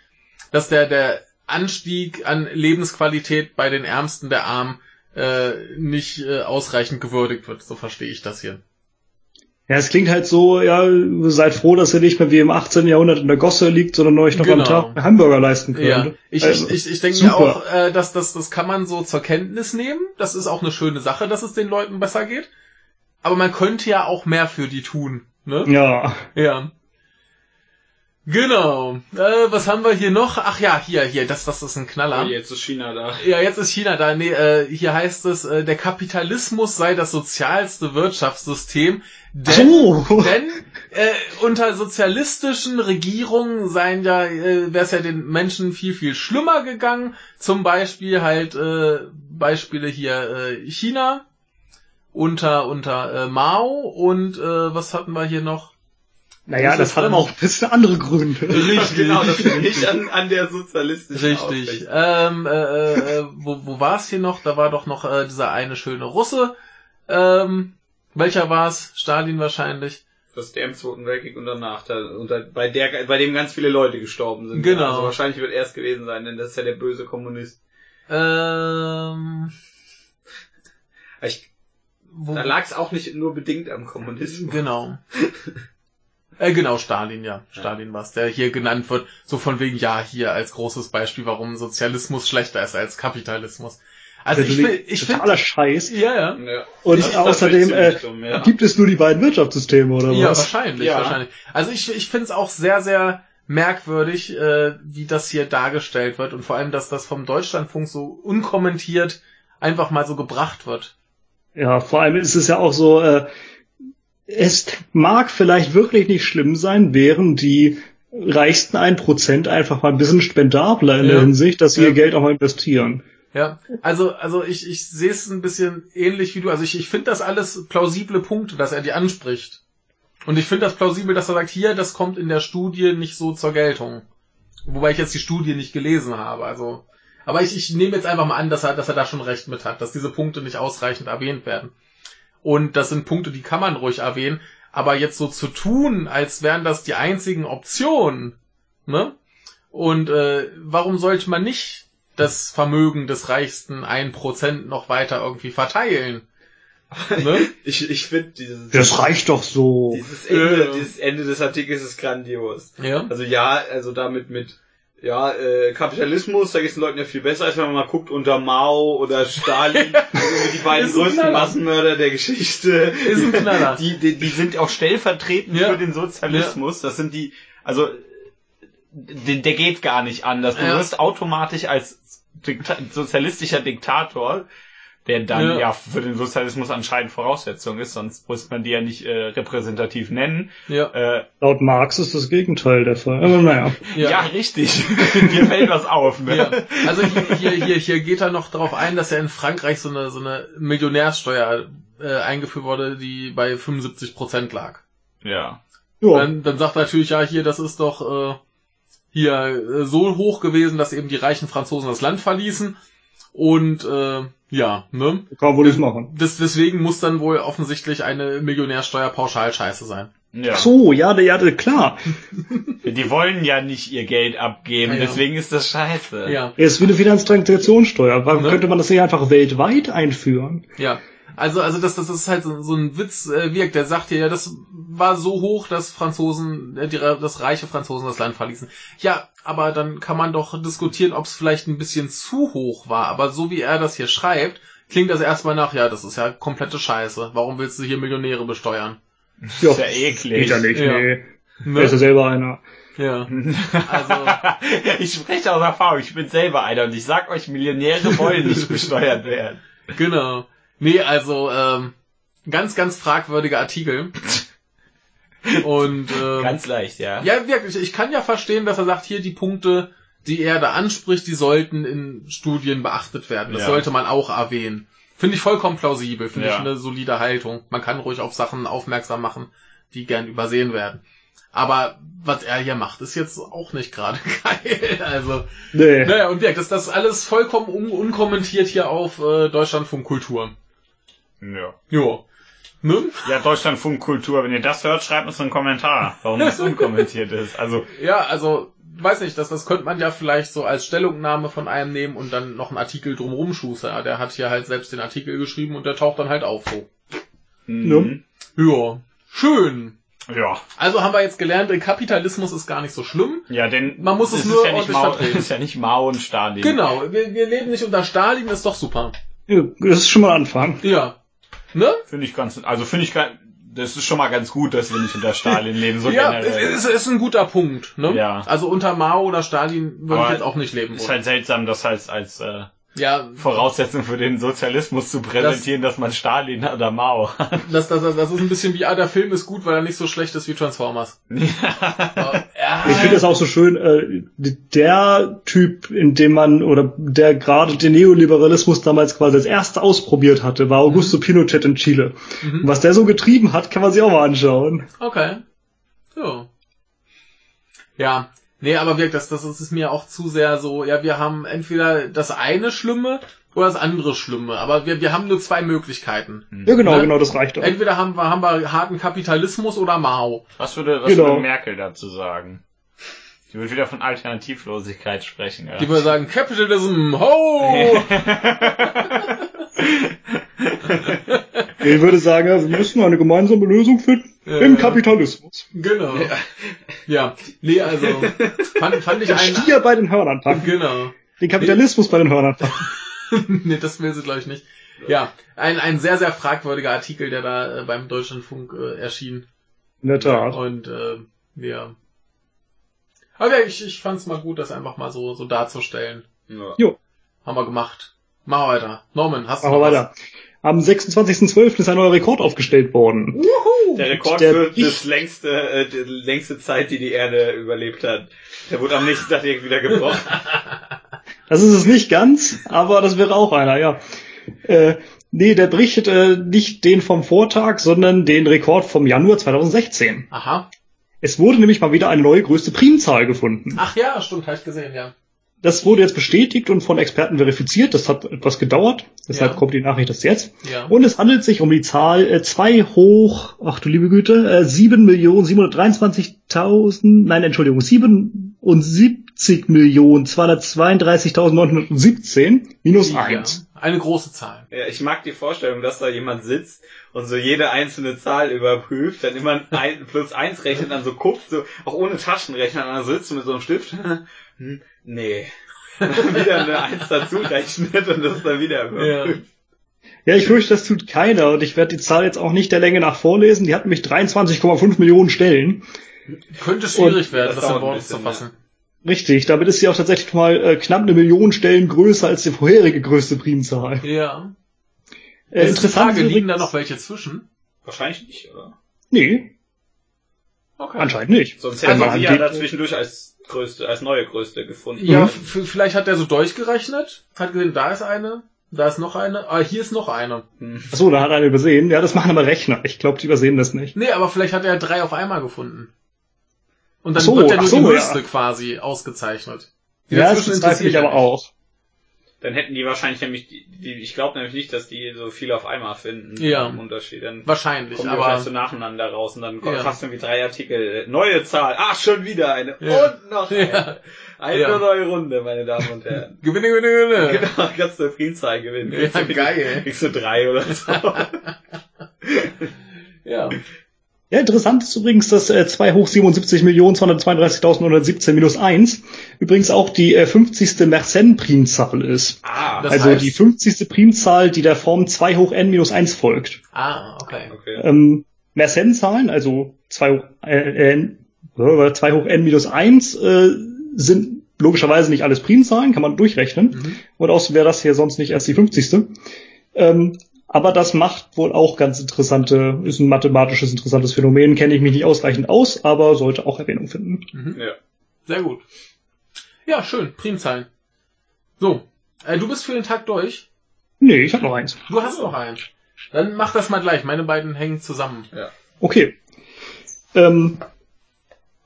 dass der, der Anstieg an Lebensqualität bei den Ärmsten der Armen äh, nicht äh, ausreichend gewürdigt wird. So verstehe ich das hier. Ja, es klingt halt so, ja, seid froh, dass ihr nicht mehr wie im 18. Jahrhundert in der Gosse liegt, sondern euch noch Genau. am Tag einen Hamburger leisten könnt. Ja, ich, Also, ich, ich, ich denke mir auch, äh, dass das, das kann man so zur Kenntnis nehmen. Das ist auch eine schöne Sache, dass es den Leuten besser geht. Aber man könnte ja auch mehr für die tun. Ne? Ja. Ja. Genau. Äh, was haben wir hier noch? Ach ja, hier, hier, das, das ist ein Knaller. Oh, jetzt ist China da. Ja, jetzt ist China da. Nee, äh, hier heißt es, äh, der Kapitalismus sei das sozialste Wirtschaftssystem, denn, So. denn äh, unter sozialistischen Regierungen seien ja, äh, wäre es ja den Menschen viel, viel schlimmer gegangen. Zum Beispiel halt äh, Beispiele hier äh, China unter unter äh, Mao und äh, was hatten wir hier noch? Naja, Das das hat aber auch ein bisschen andere Gründe. Richtig. genau, das finde ich an, an der sozialistischen Richtig. Ausrichtung. Ähm, äh, äh, wo, wo war es hier noch? Da war doch noch äh, dieser eine schöne Russe. Ähm, welcher war's? Stalin wahrscheinlich. Das der im Zweiten Weltkrieg und danach, da, und da, bei der, bei dem ganz viele Leute gestorben sind. Genau. Also wahrscheinlich wird er es gewesen sein, denn das ist ja der böse Kommunist. Ähm, Ich, wo, da lag es auch nicht nur bedingt am Kommunismus. Genau. Äh, genau, Stalin, ja. Stalin war's, der hier genannt wird. So von wegen, ja, hier als großes Beispiel, warum Sozialismus schlechter ist als Kapitalismus. Also ich, bin- ich finde... totaler Scheiß. Ja, ja. Ja. Und Das ist außerdem äh, dumm, ja. gibt es nur die beiden Wirtschaftssysteme oder Ja, was? wahrscheinlich, Ja. wahrscheinlich. Also ich, ich finde es auch sehr, sehr merkwürdig, äh, wie das hier dargestellt wird und vor allem, dass das vom Deutschlandfunk so unkommentiert einfach mal so gebracht wird. Ja, vor allem ist es ja auch so, äh, es mag vielleicht wirklich nicht schlimm sein, wären die reichsten ein Prozent einfach mal ein bisschen spendabler in Ja. der Hinsicht, dass sie Ja. ihr Geld auch mal investieren. Ja, also, also ich, ich sehe es ein bisschen ähnlich wie du. Also ich, ich finde das alles plausible Punkte, dass er die anspricht. Und ich finde das plausibel, dass er sagt, hier, das kommt in der Studie nicht so zur Geltung. Wobei ich jetzt die Studie nicht gelesen habe, also. Aber ich, ich nehme jetzt einfach mal an, dass er, dass er da schon recht mit hat, dass diese Punkte nicht ausreichend erwähnt werden. Und das sind Punkte, die kann man ruhig erwähnen. Aber jetzt so zu tun, als wären das die einzigen Optionen, ne? Und äh, warum sollte man nicht das Vermögen des reichsten 1% noch weiter irgendwie verteilen? Ne? Ich, ich finde dieses, Das reicht doch so. dieses, Ende, Ja. dieses Ende des Artikels ist grandios. Ja. Also ja, also damit mit ja, äh, Kapitalismus, da geht's den Leuten ja viel besser, als wenn man mal guckt unter Mao oder Stalin, irgendwie die beiden größten. Massenmörder der Geschichte. Ist ein Knaller. Die, die, die sind auch stellvertretend Ja. für den Sozialismus. Das sind die, also der, der geht gar nicht anders. Du Ja. wirst automatisch als Dikta sozialistischer Diktator, der dann Ja. ja. für den Sozialismus anscheinend Voraussetzung ist, sonst muss man die ja nicht äh, repräsentativ nennen. Ja. Äh, Laut Marx ist das Gegenteil der Fall. Aber naja. ja. richtig. Dir fällt was auf, ne? Ja. Also hier, hier, hier, hier geht er noch darauf ein, dass ja in Frankreich so eine, so eine Millionärsteuer äh, eingeführt wurde, die bei 75% lag. ja. Ja. Dann, dann sagt er natürlich, ja, hier, das ist doch äh, hier äh, so hoch gewesen, dass eben die reichen Franzosen das Land verließen. Und äh, ja, ne? Kann wohl nicht machen. Das, deswegen muss dann wohl offensichtlich eine Millionärsteuer pauschal scheiße sein. ja. Ach so, ja, ja, klar. Die wollen ja nicht ihr Geld abgeben, Ja, ja. deswegen ist das scheiße. Ja, Es ist wie eine Finanztransaktionssteuer. Warum Ne? könnte man das nicht einfach weltweit einführen? ja. Also, also das, das ist halt so, so ein Witz, äh, wirkt. Der sagt hier, ja, das war so hoch, dass Franzosen, äh, die, dass reiche Franzosen das Land verließen. Ja, aber dann kann man doch diskutieren, ob es vielleicht ein bisschen zu hoch war. Aber so wie er das hier schreibt, klingt das erstmal nach, ja, das ist ja komplette Scheiße. Warum willst du hier Millionäre besteuern? Ja, Ist ja eklig. geht ja nicht, Ja. nee. Er ist ja selber einer. Ja. Also, ich spreche aus Erfahrung, ich bin selber einer und ich sag euch, Millionäre wollen nicht besteuert werden. genau. Nee, also, ähm, ganz, ganz fragwürdiger Artikel. Und, ähm, Ganz leicht, ja. Ja, wirklich. Ich kann ja verstehen, dass er sagt, hier die Punkte, die er da anspricht, die sollten in Studien beachtet werden. Das Ja. sollte man auch erwähnen. Finde ich vollkommen plausibel. Finde Ja. ich eine solide Haltung. Man kann ruhig auf Sachen aufmerksam machen, die gern übersehen werden. Aber was er hier macht, ist jetzt auch nicht gerade geil. Also, Nee. naja, und wirkt, das, das alles vollkommen un unkommentiert hier auf äh, Deutschlandfunk Kultur. Ja. Jo. Ne? Ja, Deutschlandfunk Kultur, wenn ihr das hört, schreibt uns einen Kommentar, warum das unkommentiert ist. Also, Ja, also, weiß nicht, das, das könnte man ja vielleicht so als Stellungnahme von einem nehmen und dann noch einen Artikel drumrum schustern. Ja, Der hat hier halt selbst den Artikel geschrieben und der taucht dann halt auf so. mhm. Ja, schön. ja. Also haben wir jetzt gelernt, der Kapitalismus ist gar nicht so schlimm. Ja, denn Man muss es ist nur ja nicht ordentlich Mao, vertreten. ist ja nicht Mao und Stalin. Genau, wir, wir leben nicht unter Stalin, ist doch super. Ja, Das ist schon mal ein Anfang. Ja. Ne? Finde ich ganz, also finde ich ganz, das ist schon mal ganz gut, dass wir nicht unter Stalin leben, so ja, generell. ist, ist ein guter Punkt. Ne? Ja. Also unter Mao oder Stalin würde ich jetzt auch nicht leben ist wollen. halt seltsam, das als, als äh, ja, Voraussetzung für den Sozialismus zu präsentieren, dass man Stalin oder Mao hat. das, das, das, das ist ein bisschen wie, ah, der Film ist gut, weil er nicht so schlecht ist wie Transformers. ja, Ich finde das auch so schön, äh, der Typ, in dem man, oder der gerade den Neoliberalismus damals quasi als erster ausprobiert hatte, war Augusto Pinochet in Chile. Mhm. Was der so getrieben hat, kann man sich auch mal anschauen. Okay. Ja. Ja. Nee, aber wirklich, das, das ist mir auch zu sehr so, ja, wir haben entweder das eine Schlimme oder das andere Schlimme, aber wir, wir haben nur zwei Möglichkeiten. Ja, genau, Ne? genau, das reicht auch. Entweder haben wir, haben wir harten Kapitalismus oder Mao. Was würde, was Genau. würde Merkel dazu sagen? Die würde wieder von Alternativlosigkeit sprechen, ja. Die würde sagen, Capitalism, ho! Ich würde sagen, ja, wir müssen eine gemeinsame Lösung finden Ja, im. Kapitalismus. genau. Ja. Nee, also, fand, fand ich Den einen, Stier bei den Hörnern packen. genau. Den Kapitalismus bei den Hörnern packen. nee, das will sie, glaube ich, nicht. Ja, ein, ein sehr, sehr fragwürdiger Artikel, der da äh, beim Deutschlandfunk äh, erschien. In der Tat. Und äh, ja. Aber ja, ich, ich fand's mal gut, das einfach mal so, so darzustellen. Ja. Jo. Haben wir gemacht. Machen wir weiter. Norman, hast du noch weiter. Am 26.12. ist ein neuer Rekord aufgestellt worden. Der Rekord Der für das längste, äh, die längste Zeit, die die Erde überlebt hat. Der wurde am nächsten Tag direkt wieder gebrochen. Das ist es nicht ganz, aber das wäre auch einer, ja. Äh, nee, der berichtet äh, nicht den vom Vortag, sondern den Rekord vom Januar 2016. was? Aha. Es wurde nämlich mal wieder eine neue größte Primzahl gefunden. Ach ja, stimmt, habe ich gesehen, ja. Das wurde jetzt bestätigt und von Experten verifiziert. Das hat etwas gedauert. Deshalb Ja. kommt die Nachricht erst jetzt. Ja. Und es handelt sich um die Zahl äh, 2 hoch, ach du liebe Güte, äh, 7.723.000, nein, Entschuldigung, 77.232.917 minus Ja, 1. Eine große Zahl. Ja, ich mag die Vorstellung, dass da jemand sitzt und so jede einzelne Zahl überprüft, dann immer ein plus eins rechnet, dann so guckt, so auch ohne Taschenrechner, dann sitzt du mit so einem Stift. Hm, nee. Wieder eine Eins dazu rechnet und das dann wieder überprüft. Ja, ich fürchte, das tut keiner und ich werde die Zahl jetzt auch nicht der Länge nach vorlesen. Die hat nämlich 23,5 Millionen Stellen. Könnte schwierig Und werden, das das in dauert ein Worte zu fassen. Richtig, damit ist sie auch tatsächlich mal äh, knapp eine Million Stellen größer als die vorherige größte Primzahl. Ja. Äh, ist die Frage, liegen da noch welche zwischen? Wahrscheinlich nicht, oder? Nee, Okay. anscheinend nicht. Sonst hätten man sie ja geht- dazwischendurch als größte, als neue größte gefunden. Ja, Mhm. vielleicht hat er so durchgerechnet, hat gesehen, da ist eine, da ist noch eine, ah, hier ist noch eine. Hm. Achso, da hat einer übersehen. Ja, das machen aber Rechner. Ich glaube, die übersehen das nicht. Nee, aber vielleicht hat er drei auf einmal gefunden. Und dann so, wird ja nur so, die ja. höchste quasi ausgezeichnet. Die Ja, das interessiert aber ja nicht. auch. Dann hätten die wahrscheinlich nämlich, die, die, ich glaube nämlich nicht, dass die so viel auf einmal finden. Ja. Im Unterschied. Dann Wahrscheinlich, kommen die wahrscheinlich so aber nacheinander raus und dann Ja. fast irgendwie drei Artikel. Neue Zahl. Ach, schon wieder eine. Ja. Und noch eine. Ja. Eine Ja. neue Runde, meine Damen und Herren. Gewinne, gewinne, gewinne. Genau, kannst du Primzahl gewinnen. Ja, Kriegst du- geil. Kriegst du drei oder so. Ja. Ja, interessant ist übrigens, dass äh, 2 hoch 77.232.917 minus 1 übrigens auch die äh, 50. Mersenne-Primzahl ist. ah, Das also heißt- die 50. Primzahl, die der Form 2 hoch n minus 1 folgt. Ah, okay. okay. Ähm, Mersenne-Zahlen, also 2 hoch, äh, n, äh, 2 hoch n minus 1, äh, sind logischerweise nicht alles Primzahlen, kann man durchrechnen. Mhm. Und außerdem wäre das hier sonst nicht erst die 50. Ähm, aber das macht wohl auch ganz interessante, ist ein mathematisches interessantes Phänomen, kenne ich mich nicht ausreichend aus, aber sollte auch Erwähnung finden. Mhm. Ja. Sehr gut. Ja, schön. Primzahlen. So. Äh, du bist für den Tag durch. Nee, ich habe noch eins. Du hast noch einen. Dann mach das mal gleich. Meine beiden hängen zusammen. Okay. Ähm,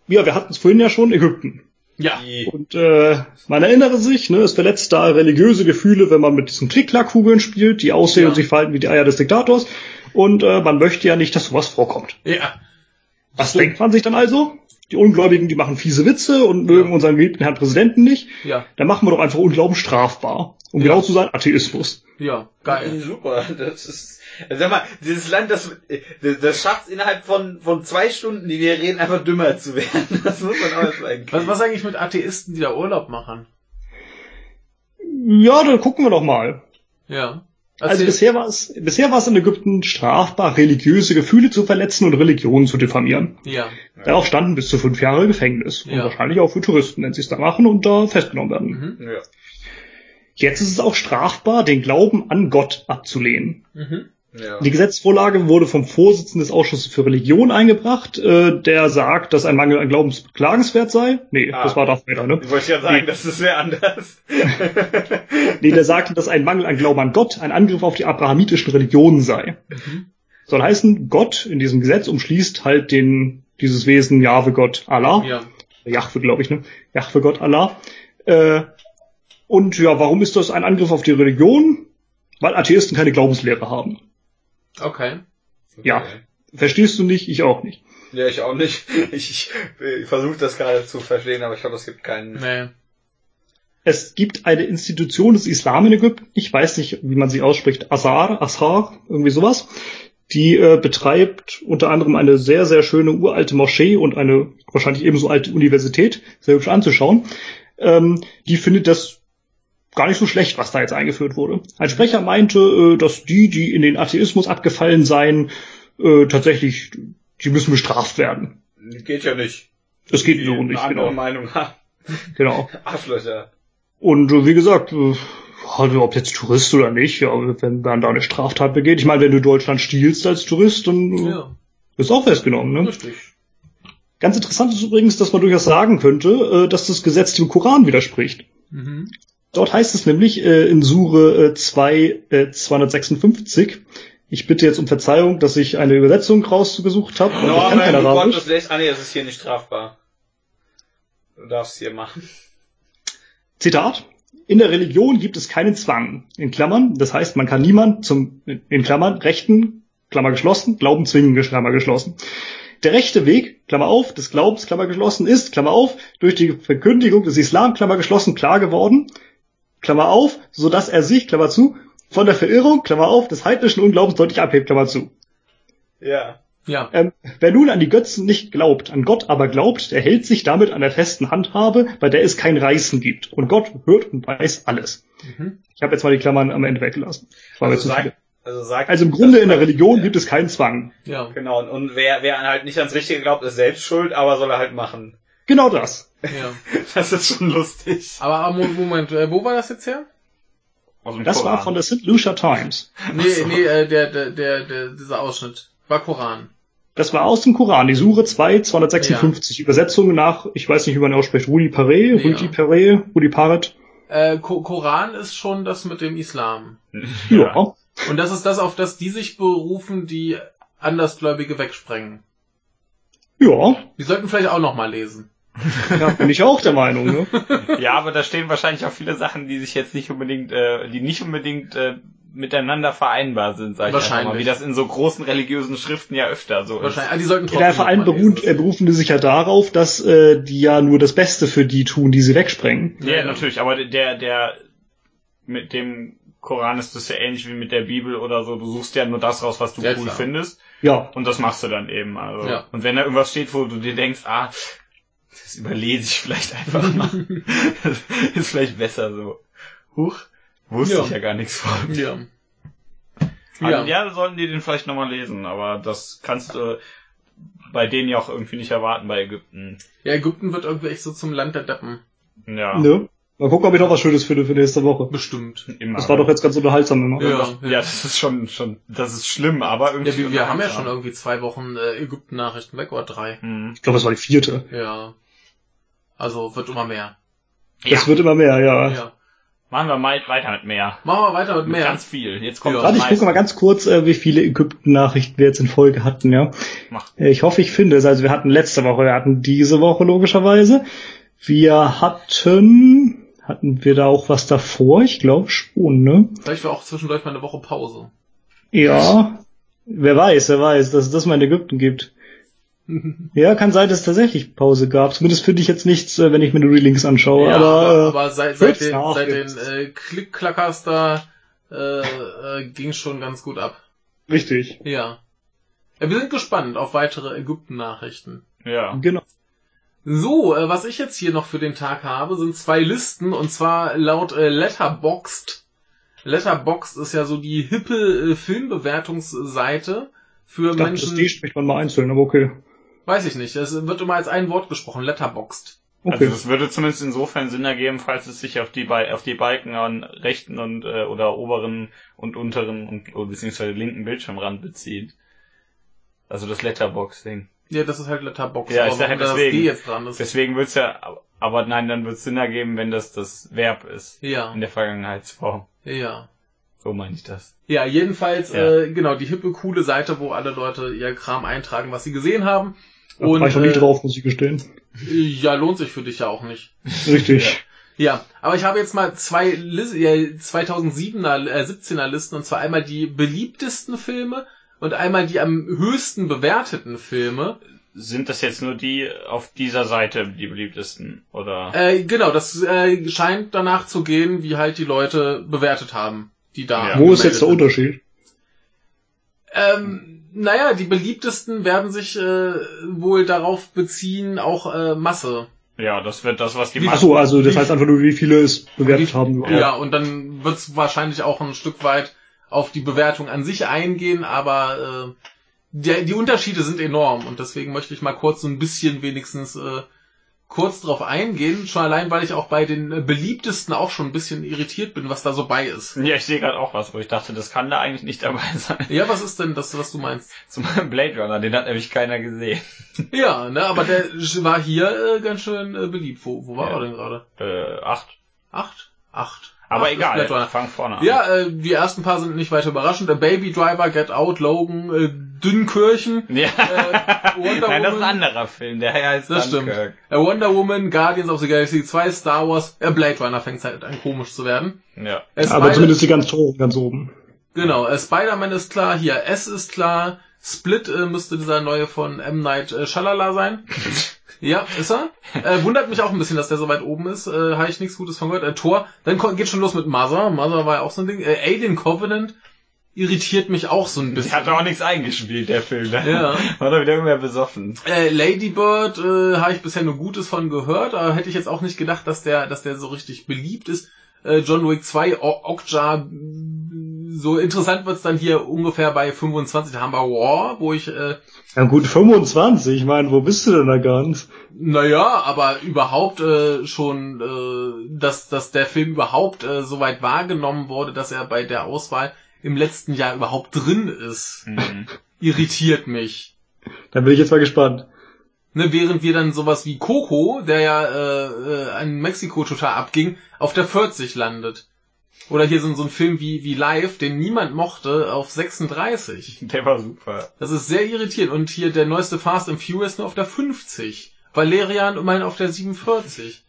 ja, wir hatten es vorhin ja schon, Ägypten. Ja. Und äh, man erinnere sich, ne, es verletzt da religiöse Gefühle, wenn man mit diesen Klick-Klack-Kugeln spielt, die aussehen Ja. und sich verhalten wie die Eier des Diktators. Und äh, man möchte ja nicht, dass sowas vorkommt. Ja. Was Stimmt. denkt man sich dann also? Die Ungläubigen, die machen fiese Witze und mögen Ja. unseren geliebten Herrn Präsidenten nicht. Ja. Dann machen wir doch einfach Unglauben strafbar. Um Ja. genau zu sein, Atheismus. Ja. Geil. Super, das ist, sag mal, dieses Land, das, das schafft es innerhalb von, von zwei Stunden, die wir reden, einfach dümmer zu werden. Das muss man auch mal Was, was eigentlich mit Atheisten, die da Urlaub machen? Ja, dann gucken wir doch mal. Ja. Also Erzähl. bisher war es, bisher war es in Ägypten strafbar, religiöse Gefühle zu verletzen und Religionen zu diffamieren. Ja. Darauf standen bis zu fünf Jahre Gefängnis. Und Ja. wahrscheinlich auch für Touristen, wenn sie es da machen und da festgenommen werden. Mhm. Ja. Jetzt ist es auch strafbar, den Glauben an Gott abzulehnen. Mhm. Ja. Die Gesetzvorlage wurde vom Vorsitzenden des Ausschusses für Religion eingebracht, äh, der sagt, dass ein Mangel an Glauben beklagenswert sei. Nee, Ah. das war Darth Vader, ne? Ich wollte ja sagen, das ist sehr anders. Nee, der sagte, dass ein Mangel an Glauben an Gott ein Angriff auf die abrahamitischen Religionen sei. Mhm. Soll heißen, Gott in diesem Gesetz umschließt halt den, dieses Wesen Jahwe Gott Allah. Ja. Jahwe, glaube ich, ne? Jahwe Gott Allah. Äh, und ja, warum ist das ein Angriff auf die Religion? Weil Atheisten keine Glaubenslehre haben. Okay. Ja. Verstehst du nicht? Ich auch nicht. Ja, ich auch nicht. Ich, ich, ich versuche das gerade zu verstehen, aber ich glaube, es gibt keinen. Nee. Es gibt eine Institution des Islam in Ägypten, ich weiß nicht, wie man sie ausspricht, Azhar, Azhar, irgendwie sowas. Die äh, betreibt unter anderem eine sehr, sehr schöne uralte Moschee und eine wahrscheinlich ebenso alte Universität, sehr hübsch anzuschauen. Ähm, die findet das gar nicht so schlecht, was da jetzt eingeführt wurde. Ein Sprecher meinte, äh, dass die, die in den Atheismus abgefallen seien, äh, tatsächlich, die müssen bestraft werden. Geht ja nicht. Das geht so nicht, andere genau. Meinung haben. genau. Arschlöcher. Und äh, wie gesagt, äh, also ob jetzt Tourist oder nicht, ja, wenn man da eine Straftat begeht. Ich meine, wenn du Deutschland stiehlst als Tourist, dann äh, Ja, bist du auch festgenommen. Ne? richtig. Ganz interessant ist übrigens, dass man durchaus sagen könnte, äh, dass das Gesetz dem Koran widerspricht. Mhm. Dort heißt es nämlich äh, in Sure äh, 2, äh, 256, ich bitte jetzt um Verzeihung, dass ich eine Übersetzung rausgesucht habe. Norman, Arabisch. konntest lässt. Ah nee, das ist hier nicht strafbar. Du darfst hier machen. Zitat. In der Religion gibt es keinen Zwang. In Klammern. Das heißt, man kann niemand zum, in Klammern, Rechten, Klammer geschlossen, Glauben zwingen, Klammer geschlossen. Der rechte Weg, Klammer auf, des Glaubens, Klammer geschlossen, ist, Klammer auf, durch die Verkündigung des Islam, Klammer geschlossen, klar geworden, Klammer auf, so dass er sich, Klammer zu, von der Verirrung, Klammer auf, des heidnischen Unglaubens deutlich abhebt, Klammer zu. Ja. Ja. Ähm, wer nun an die Götzen nicht glaubt, an Gott aber glaubt, der hält sich damit an der festen Handhabe, bei der es kein Reißen gibt. Und Gott hört und weiß alles. Mhm. Ich habe jetzt mal die Klammern am Ende weggelassen. Das war mir Also zu viele. sag, also sag. Also im Grunde in der Religion gibt es keinen Zwang. Ja. Genau, und, und wer, wer halt nicht ans Richtige glaubt, ist selbst schuld, aber soll er halt machen. Genau das. Ja. Das ist schon lustig. Aber aber Mo- Moment, äh, wo war das jetzt her? Das war Koran. von der St. Lucia Times. Nee, nee, äh, der, der, der, der, dieser Ausschnitt. War Koran. Das war aus dem Koran, die Sure 2, 256. Übersetzung nach, ich weiß nicht, wie man ausspricht, Rudi Paré, Ja. Rudi Paré, Rudi Paret. Äh, Ko Koran ist schon das mit dem Islam. Ja. Und das ist das, auf das die sich berufen, die Andersgläubige wegsprengen. Ja, Die sollten vielleicht auch noch mal lesen. da bin ich auch der Meinung. Ne? Ja, aber da stehen wahrscheinlich auch viele Sachen, die sich jetzt nicht unbedingt, äh, die nicht unbedingt äh, miteinander vereinbar sind, sag ich Wahrscheinlich. mal. Wie das in so großen religiösen Schriften ja öfter so Wahrscheinlich. Ah, die sollten trotzdem der Verein noch mal beruhen, lesen. äh, berufen die sich ja darauf, dass äh, die ja nur das Beste für die tun, die sie wegsprengen. ist. Ja, natürlich, aber der, der mit dem Koran ist das ja ähnlich wie mit der Bibel oder so. Du suchst ja nur das raus, was du Ja, cool klar. findest. Ja, Und das machst du dann eben. Also. Ja. Und wenn da irgendwas steht, wo du dir denkst, ah, das überlese ich vielleicht einfach mal. das ist vielleicht besser so. Huch, wusste Ja. ich ja gar nichts von. Ja. Ja. Ja. ja, sollten die den vielleicht nochmal lesen, aber das kannst du bei denen ja auch irgendwie nicht erwarten bei Ägypten. ja, Ägypten wird irgendwie echt so zum Land der Deppen. Ja, ne? Mal gucken, ob ich noch was Schönes finde für nächste Woche. Bestimmt. immer. Das war doch jetzt ganz unterhaltsam immer. Ja. ja, das ist schon, schon, das ist schlimm, aber irgendwie. Ja, wir, wir haben ja schon irgendwie zwei Wochen äh, Ägypten-Nachrichten weg oder drei. Hm. Ich glaube, das war die vierte. Ja. Also wird immer mehr. Das wird immer mehr, ja. Ja. Machen wir mal weiter mit mehr. Machen wir weiter mit Mit mehr. ganz viel. Jetzt kommt Ja. Warte, ich gucke mal ganz kurz, äh, wie viele Ägypten-Nachrichten wir jetzt in Folge hatten, ja. Mach. Äh, Ich hoffe, ich finde es. Also wir hatten letzte Woche, wir hatten diese Woche logischerweise. Wir hatten, hatten wir da auch was davor? Ich glaube schon, ne? Vielleicht war auch zwischendurch mal eine Woche Pause. Ja. Wer weiß, wer weiß, dass es das mal in Ägypten gibt. Ja, kann sein, dass es tatsächlich Pause gab. Zumindest finde ich jetzt nichts, äh, wenn ich mir die Relinks anschaue. ja, aber, aber, äh, aber seit, seit den, seit den äh, Klick-Klackers da äh, äh, ging schon ganz gut ab. richtig. Ja. ja. Wir sind gespannt auf weitere Ägypten-Nachrichten. Ja. Genau. So, äh, was ich jetzt hier noch für den Tag habe, sind zwei Listen und zwar laut äh, Letterboxd. Letterboxd ist ja so die hippe äh, Filmbewertungsseite für Ich dachte, Menschen. das D spricht man mal einzeln, aber okay. Weiß ich nicht. Es wird immer als ein Wort gesprochen. Letterboxd. Okay. Also das würde zumindest insofern Sinn ergeben, falls es sich auf die, Bal- auf die Balken an rechten und äh, oder oberen und unteren und oder beziehungsweise linken Bildschirmrand bezieht. Also das Letterbox-Ding. Ja, das ist halt Letterboxd. Ja, ich aber sag ja warum da das deswegen. D jetzt dran ist. Deswegen wird's ja, aber nein, dann wird's Sinn ergeben, wenn das das Verb ist Ja, in der Vergangenheitsform. ja. So meine ich das. Ja, jedenfalls, Ja. Äh, genau, die hippe, coole Seite, wo alle Leute ihr Kram eintragen, was sie gesehen haben. Da war ich noch äh, nie drauf, muss ich gestehen. Ja, lohnt sich für dich ja auch nicht. Richtig. Ja, aber ich habe jetzt mal zwei Lis ja, 2007er, äh, 17er Listen und zwar einmal die beliebtesten Filme und einmal die am höchsten bewerteten Filme. Sind das jetzt nur die auf dieser Seite die beliebtesten oder? Äh, genau, das äh, scheint danach zu gehen, wie halt die Leute bewertet haben, die da. Ja. Wo ist jetzt der. Unterschied? Ähm, naja, die beliebtesten werden sich äh, wohl darauf beziehen, auch äh, Masse. Ja, das wird das, was die Wie- Ach so, also das heißt einfach nur, wie viele es bewertet Wie- haben. Ja, und dann wird es wahrscheinlich auch ein Stück weit auf die Bewertung an sich eingehen, aber äh, der, die Unterschiede sind enorm und deswegen möchte ich mal kurz so ein bisschen wenigstens äh, kurz drauf eingehen, schon allein, weil ich auch bei den äh, beliebtesten auch schon ein bisschen irritiert bin, was da so bei ist. Ja, ich sehe gerade auch was, wo ich dachte, das kann da eigentlich nicht dabei sein. Ja, was ist denn das, was du meinst? Zum Blade Runner, den hat nämlich keiner gesehen. Ja, ne, aber der war hier äh, ganz schön äh, beliebt. Wo, wo war Ja. er denn gerade? Äh, acht. Acht? Acht. Aber ist egal, Blade Runner. fang vorne an. Ja, äh, die ersten paar sind nicht weiter überraschend. Der Baby Driver, Get Out, Logan, äh, Dünnkirchen, Ja. Äh, Wonder Nein, das ist ein Woman. anderer Film, der heißt Das Dunkirk. äh, Wonder Woman, Guardians of the Galaxy 2, Star Wars, äh, Blade Runner fängt halt an komisch zu werden. Ja. Äh, Aber zumindest die ganz hohen, ganz oben. Genau, äh, Spider-Man ist klar, hier S ist klar, Split äh, müsste dieser neue von M. Night äh, Shalala sein. ja, ist er. Äh, wundert mich auch ein bisschen, dass der so weit oben ist. Äh, Habe ich nichts Gutes von gehört. Äh, Tor, dann geht schon los mit Mother. Mother war ja auch so ein Ding. Äh, Alien Covenant irritiert mich auch so ein Der bisschen. hat auch nichts eingespielt, der Film. Ne? Ja. War doch wieder irgendwer besoffen. Äh, Lady Bird äh, habe ich bisher nur Gutes von gehört, aber hätte ich jetzt auch nicht gedacht, dass der, dass der so richtig beliebt ist. Äh, John Wick 2, o Okja, so interessant wird's dann hier ungefähr bei 25. Da haben wir War, wo ich, äh, Ja gut, 25, ich meine, wo bist du denn da ganz? naja, aber überhaupt äh, schon, äh, dass, dass der Film überhaupt äh, so weit wahrgenommen wurde, dass er bei der Auswahl im letzten Jahr überhaupt drin ist, Mhm. irritiert mich. Da bin ich jetzt mal gespannt. Ne, während wir dann sowas wie Coco, der ja äh, äh, in Mexiko total abging, auf der 40 landet. Oder hier so, so ein Film wie, wie Live, den niemand mochte, auf 36. Der war super. Das ist sehr irritierend. Und hier der neueste Fast and Furious nur auf der 50. Valerian immerhin auf der 47.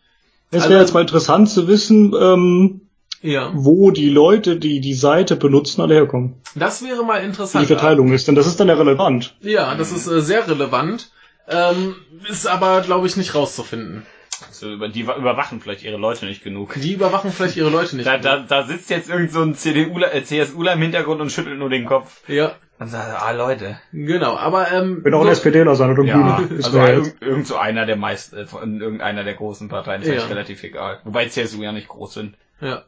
Es Also- wäre jetzt mal interessant zu wissen, ähm, Ja. wo die Leute, die die Seite benutzen, alle herkommen. Das wäre mal Wie interessant. die Verteilung ist, denn das ist dann ja relevant. Ja, das ist äh, sehr relevant. Ähm, ist aber, glaube ich, nicht rauszufinden. So, über, die überwachen vielleicht ihre Leute nicht genug. Die überwachen vielleicht ihre Leute nicht. Da, genug. da, da sitzt jetzt irgend so ein CDU, äh, CSUler im Hintergrund und schüttelt nur den Kopf. Ja, Und sagt, ah Leute. genau. Aber ähm, Wenn auch ein so- SPDler sein oder ein Ja, Grüner. Ist also mir irgend, so einer der meisten, äh, von irgendeiner der großen Parteien ist Ja. eigentlich relativ egal. Wobei CSU ja nicht groß sind. Ja.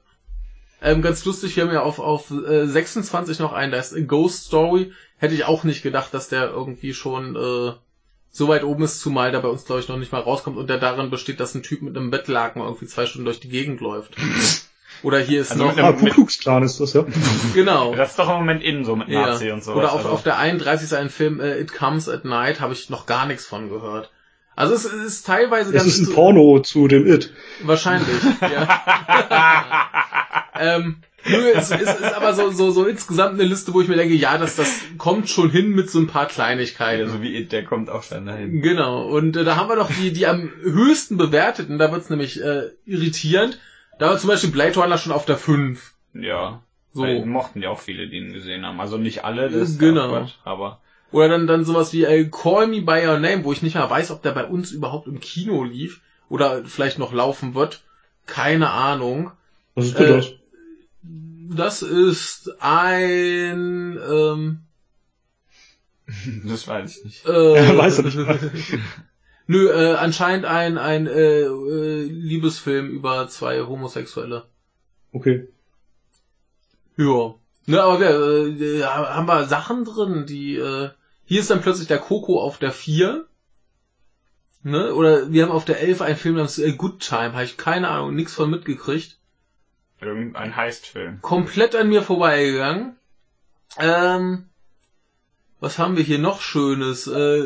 Ähm, ganz lustig, wir haben ja auf, auf äh, 26 noch einen, da ist Ghost Story. Hätte ich auch nicht gedacht, dass der irgendwie schon äh, so weit oben ist, zumal der bei uns, glaube ich, noch nicht mal rauskommt und der darin besteht, dass ein Typ mit einem Bettlaken irgendwie zwei Stunden durch die Gegend läuft. Oder hier ist Also noch... mit Ah, einem- Ku Klux Klan ist das, ja. genau. Das ist doch im Moment innen so mit Ja. Nazi und so. Oder auf, also. auf der 31 ist ein Film, äh, It Comes at Night, habe ich noch gar nichts von gehört. Also es ist teilweise Das ganz... ist ein Porno zu dem It. Wahrscheinlich, ja. ähm, nö, es, es ist aber so, so, so insgesamt eine Liste, wo ich mir denke, ja, das, das kommt schon hin mit so ein paar Kleinigkeiten. ja, so wie It, der kommt auch dann dahin. Genau, und äh, da haben wir noch die, die am höchsten bewerteten, da wird's nämlich äh, irritierend. Da war zum Beispiel Blade Runner schon auf der 5. Ja. So. Weil mochten ja auch viele, die ihn gesehen haben. Also nicht alle, das ist Genau. auch Quatsch, aber Oder dann, dann sowas wie äh, Call Me By Your Name, wo ich nicht mal weiß, ob der bei uns überhaupt im Kino lief oder vielleicht noch laufen wird. Keine Ahnung. Was ist denn Äh, das? Das ist ein ähm, das weiß ich nicht. äh, Weiß er nicht. Nö, äh, anscheinend ein ein äh, äh, Liebesfilm über zwei Homosexuelle. Okay. Ja. Ne, aber wir, äh, haben wir Sachen drin, die äh, hier ist dann plötzlich der Coco auf der 4. Ne? Oder wir haben auf der 11 einen Film namens äh, Good Time, habe ich keine Ahnung, nix von mitgekriegt. Irgendein Heistfilm. komplett an mir vorbeigegangen. Ähm, was haben wir hier noch Schönes? Äh,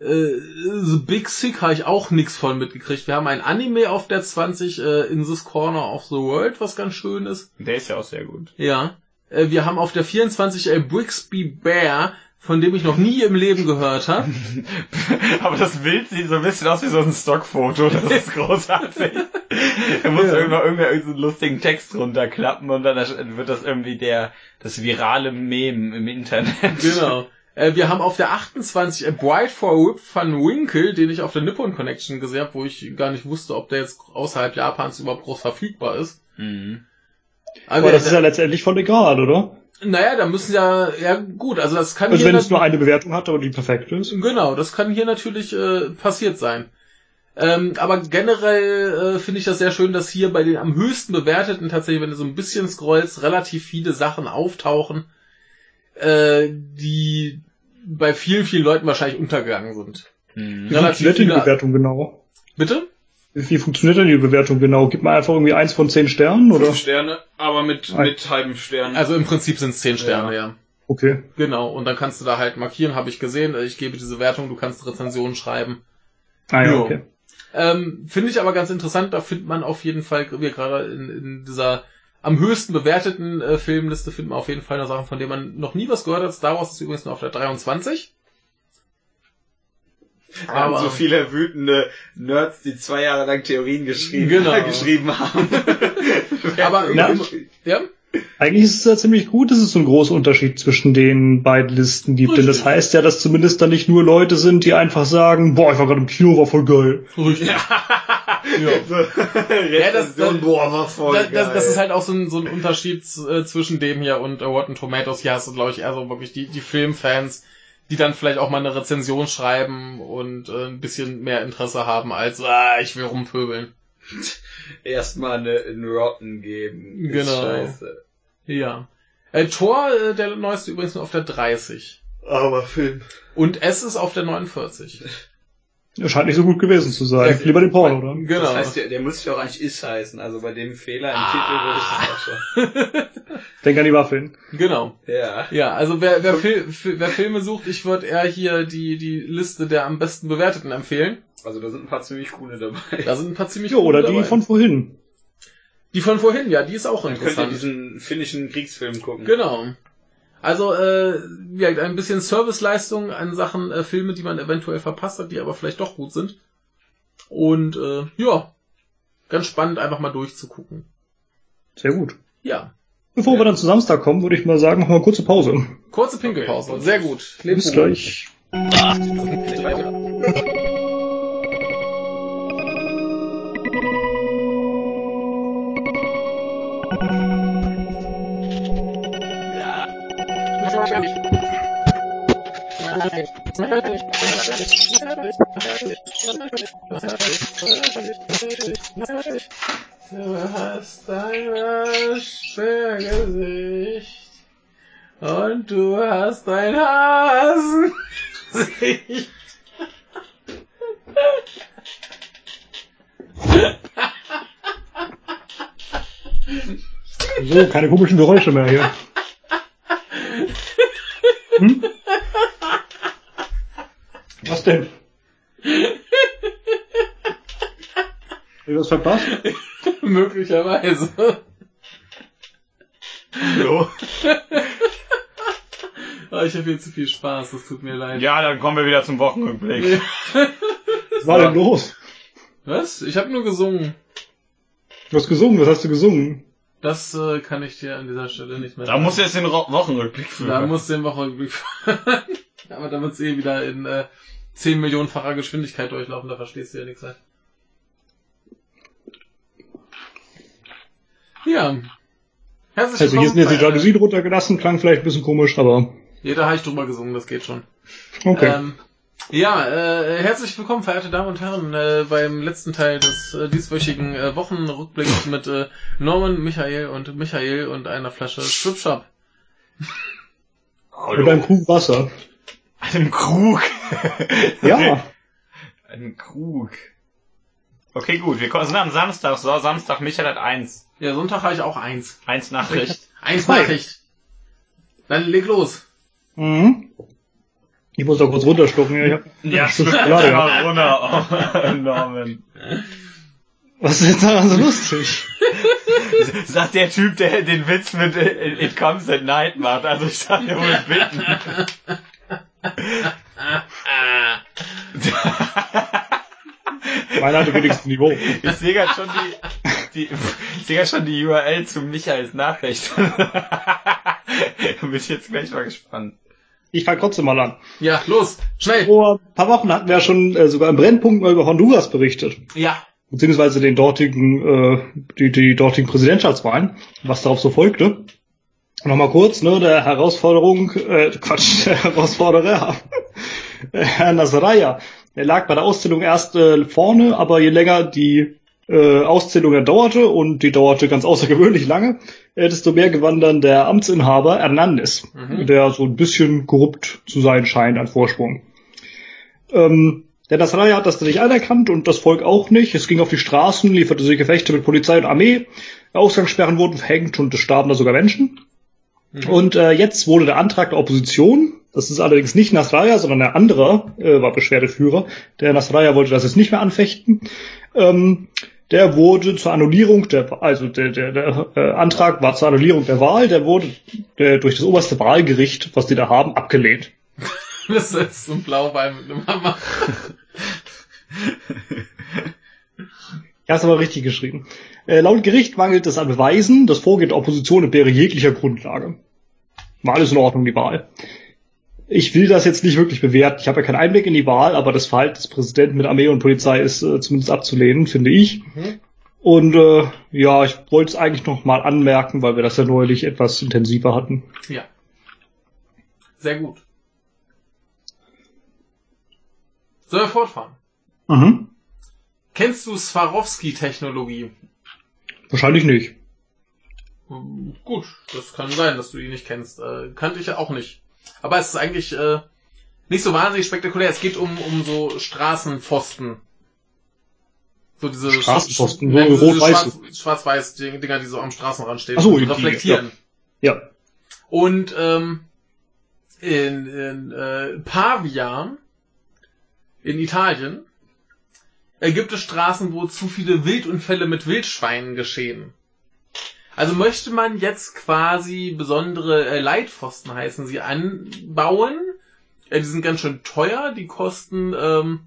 äh, The Big Sick habe ich auch nix von mitgekriegt. Wir haben ein Anime auf der 20, äh, In This Corner of the World, was ganz schön ist. Der ist ja auch sehr gut. Ja. Äh, wir haben auf der 24 äh, Brixby Bear, von dem ich noch nie im Leben gehört habe. Aber das Bild sieht so ein bisschen aus wie so ein Stockfoto. Das ist großartig. Da muss Ja. irgendwann irgendwer irgendeinen lustigen Text runterklappen und dann wird das irgendwie der, das virale Meme im Internet. Genau. Äh, wir haben auf der 28 A Bright for Whip van Winkle, den ich auf der Nippon Connection gesehen habe, wo ich gar nicht wusste, ob der jetzt außerhalb Japans überhaupt groß verfügbar ist. Mhm. Aber das ist ja letztendlich voll egal, oder? Naja, da müssen ja, ja gut, also das kann Also hier wenn es nur eine Bewertung hat, aber die perfekt ist. genau, das kann hier natürlich äh, passiert sein. Ähm, aber generell äh, finde ich das sehr schön, dass hier bei den am höchsten bewerteten tatsächlich, wenn du so ein bisschen scrollst, relativ viele Sachen auftauchen, äh, die bei vielen, vielen Leuten wahrscheinlich untergegangen sind. Hm. Wie Relativ die viele- Bewertung genau? Bitte? Wie funktioniert denn die Bewertung genau? Gibt man einfach irgendwie eins von zehn Sternen oder? Fünf Sterne, aber mit, mit halbem Stern. Also im Prinzip sind es 10 Sterne, ja. Okay. Genau, und dann kannst du da halt markieren, habe ich gesehen, ich gebe diese Wertung, du kannst Rezensionen schreiben. Ah ja, okay. Ähm, Finde ich aber ganz interessant, da findet man auf jeden Fall, wie gerade in, in dieser am höchsten bewerteten äh, Filmliste findet man auf jeden Fall eine Sache, von der man noch nie was gehört hat. Star Wars ist übrigens nur auf der 23. Haben so viele wütende Nerds, die zwei Jahre lang Theorien geschrieben, Genau. geschrieben haben. Aber Na, ja, Eigentlich ist es ja ziemlich gut, dass es so einen großen Unterschied zwischen den beiden Listen gibt. Denn das Richtig. heißt ja, dass zumindest dann nicht nur Leute sind, die einfach sagen, boah, ich war gerade im Kino, war voll geil. richtig. so, Rezension, das- boah, war voll Das, das, das geil. ist halt auch so ein, so ein Unterschied äh, zwischen dem hier und äh, Rotten Tomatoes. Hier hast du, glaube ich, eher so wirklich die, die Filmfans, die dann vielleicht auch mal eine Rezension schreiben und äh, ein bisschen mehr Interesse haben als, ah, ich will rumpöbeln. Erstmal eine, einen Rotten geben. Genau. Scheiße. Ja. Äh, Thor, äh, der neueste übrigens nur auf der 30. Aber Film. Und S ist auf der 49. Er scheint nicht so gut gewesen zu sein. Ja, Lieber den Porno, oder? Genau. Das heißt, der, der muss ja auch eigentlich Is heißen. Also bei dem Fehler im Titel würde ich das auch schon. Denk an die Waffeln. genau. Ja. Ja, also wer, wer, Fil Fi- wer Filme sucht, ich würde eher hier die, die Liste der am besten bewerteten empfehlen. Also da sind ein paar ziemlich coole dabei. Da sind ein paar ziemlich Jo, oder gute die dabei. von vorhin. Die von vorhin, ja, die ist auch Dann könnt ihr interessant. diesen finnischen Kriegsfilm gucken. Genau. Also, äh, ja, ein bisschen Serviceleistung an Sachen äh, Filme, die man eventuell verpasst hat, die aber vielleicht doch gut sind. Und äh, ja, ganz spannend, einfach mal durchzugucken. Sehr gut. Ja, Bevor wir dann zu Samstag kommen, würde ich mal sagen, machen wir eine kurze Pause. kurze Pinkelpause. Sehr gut. Bis gleich. Du hast ein Sperrgesicht und du hast ein Hasengesicht. So, keine komischen Geräusche mehr hier. Hm? Was denn? Hab ich was verpasst? Möglicherweise. So. Oh, ich habe hier zu viel Spaß, das tut mir leid. Ja, dann kommen wir wieder zum Wochenrückblick. Was war denn los? Was? Ich habe nur gesungen. Du hast gesungen, was hast du gesungen? Das äh, kann ich dir an dieser Stelle nicht mehr Da muss jetzt den Ro Wochenrückblick führen. Da muss den Wochenrückblick Aber da wird's eh wieder in äh, 10 Millionenfacher Geschwindigkeit durchlaufen, da verstehst du ja nichts mehr. Ja. Herzlich Also hier sind jetzt die äh, Jalousien runtergelassen, klang vielleicht ein bisschen komisch, aber Ja, da habe ich drüber gesungen, das geht schon. okay. Ähm, ja, äh, herzlich willkommen, verehrte Damen und Herren, äh, beim letzten Teil des äh, dieswöchigen äh, Wochenrückblicks mit äh, Norman, Michael und Michael und einer Flasche Stripshop. Mit einem Krug Wasser. Einem Krug. Ja, Ein Krug. Okay, gut. Wir kommen- sind am Samstag. So, Samstag, Michael hat eins. Ja, Sonntag habe ich auch eins. Eins Nachricht. Eins. Nachricht. Dann leg los. mhm. Ich muss doch kurz runterschlucken. Ja, ich hab Ja, Schokolade mal runter. Oh, Norman. Was ist jetzt daran so lustig? Sagt der Typ, der den Witz mit äh, It Comes at Night macht. Also ich sag dir wohl bitten. Meiner hatte wenigstens Niveau. Ich sehe gerade schon die, die, ich sehe schon die URL zu Michaels Nachricht. Bin ich jetzt gleich mal gespannt. Ich fange trotzdem mal an. Ja, los, schnell. Vor ein paar Wochen hatten wir ja schon äh, sogar im Brennpunkt mal über Honduras berichtet. Ja. Beziehungsweise den dortigen, äh, die, die dortigen Präsidentschaftswahlen, was darauf so folgte. Nochmal kurz, ne, der Herausforderung, äh, Quatsch, der Herausforderer, äh, Herr Nasrallah, der lag bei der Auszählung erst äh, vorne, aber je länger die äh, Auszählung dauerte, und die dauerte ganz außergewöhnlich lange, äh, desto mehr gewann dann der Amtsinhaber Hernandez, Mhm. der so ein bisschen korrupt zu sein scheint an Vorsprung. Ähm, Der Nasrallah hat das nicht anerkannt und das Volk auch nicht. Es ging auf die Straßen, lieferte sich Gefechte mit Polizei und Armee. Ausgangssperren wurden verhängt und es starben da sogar Menschen. Mhm. Und äh, jetzt wurde der Antrag der Opposition, das ist allerdings nicht Nasrallah, sondern ein anderer äh, war Beschwerdeführer. Der Nasrallah wollte das jetzt nicht mehr anfechten. Ähm, der wurde zur Annullierung der, also der, der, der äh, Antrag war zur Annullierung der Wahl, der wurde äh, durch das oberste Wahlgericht, was die da haben, abgelehnt. Das ist ein Blaubein mit einem Hammer. Ja, ist aber richtig geschrieben. Äh, laut Gericht mangelt es an Beweisen, das Vorgehen der Opposition entbehre jeglicher Grundlage. War alles in Ordnung, die Wahl. Ich will das jetzt nicht wirklich bewerten. Ich habe ja keinen Einblick in die Wahl, aber das Verhalten des Präsidenten mit Armee und Polizei ist äh, zumindest abzulehnen, finde ich. Mhm. Und äh, ja, ich wollte es eigentlich noch mal anmerken, weil wir das ja neulich etwas intensiver hatten. Ja. Sehr gut. Sollen wir fortfahren? Mhm. Kennst du Swarovski-Technologie? Wahrscheinlich nicht. Hm, Gut, das kann sein, dass du die nicht kennst. Äh, kannte ich ja auch nicht. Aber es ist eigentlich äh, nicht so wahnsinnig spektakulär. Es geht um, um so Straßenpfosten. So diese Straßenpfosten, so rot-weiß. Schwarz- Schwarz-weiß Dinger, die so am Straßenrand stehen Ach so, und die- reflektieren. Ja. Und ähm, in, in äh, Pavia in Italien gibt es Straßen, wo zu viele Wildunfälle mit Wildschweinen geschehen. Also möchte man jetzt quasi besondere äh, Leitpfosten heißen sie anbauen. Äh, die sind ganz schön teuer, die kosten ähm,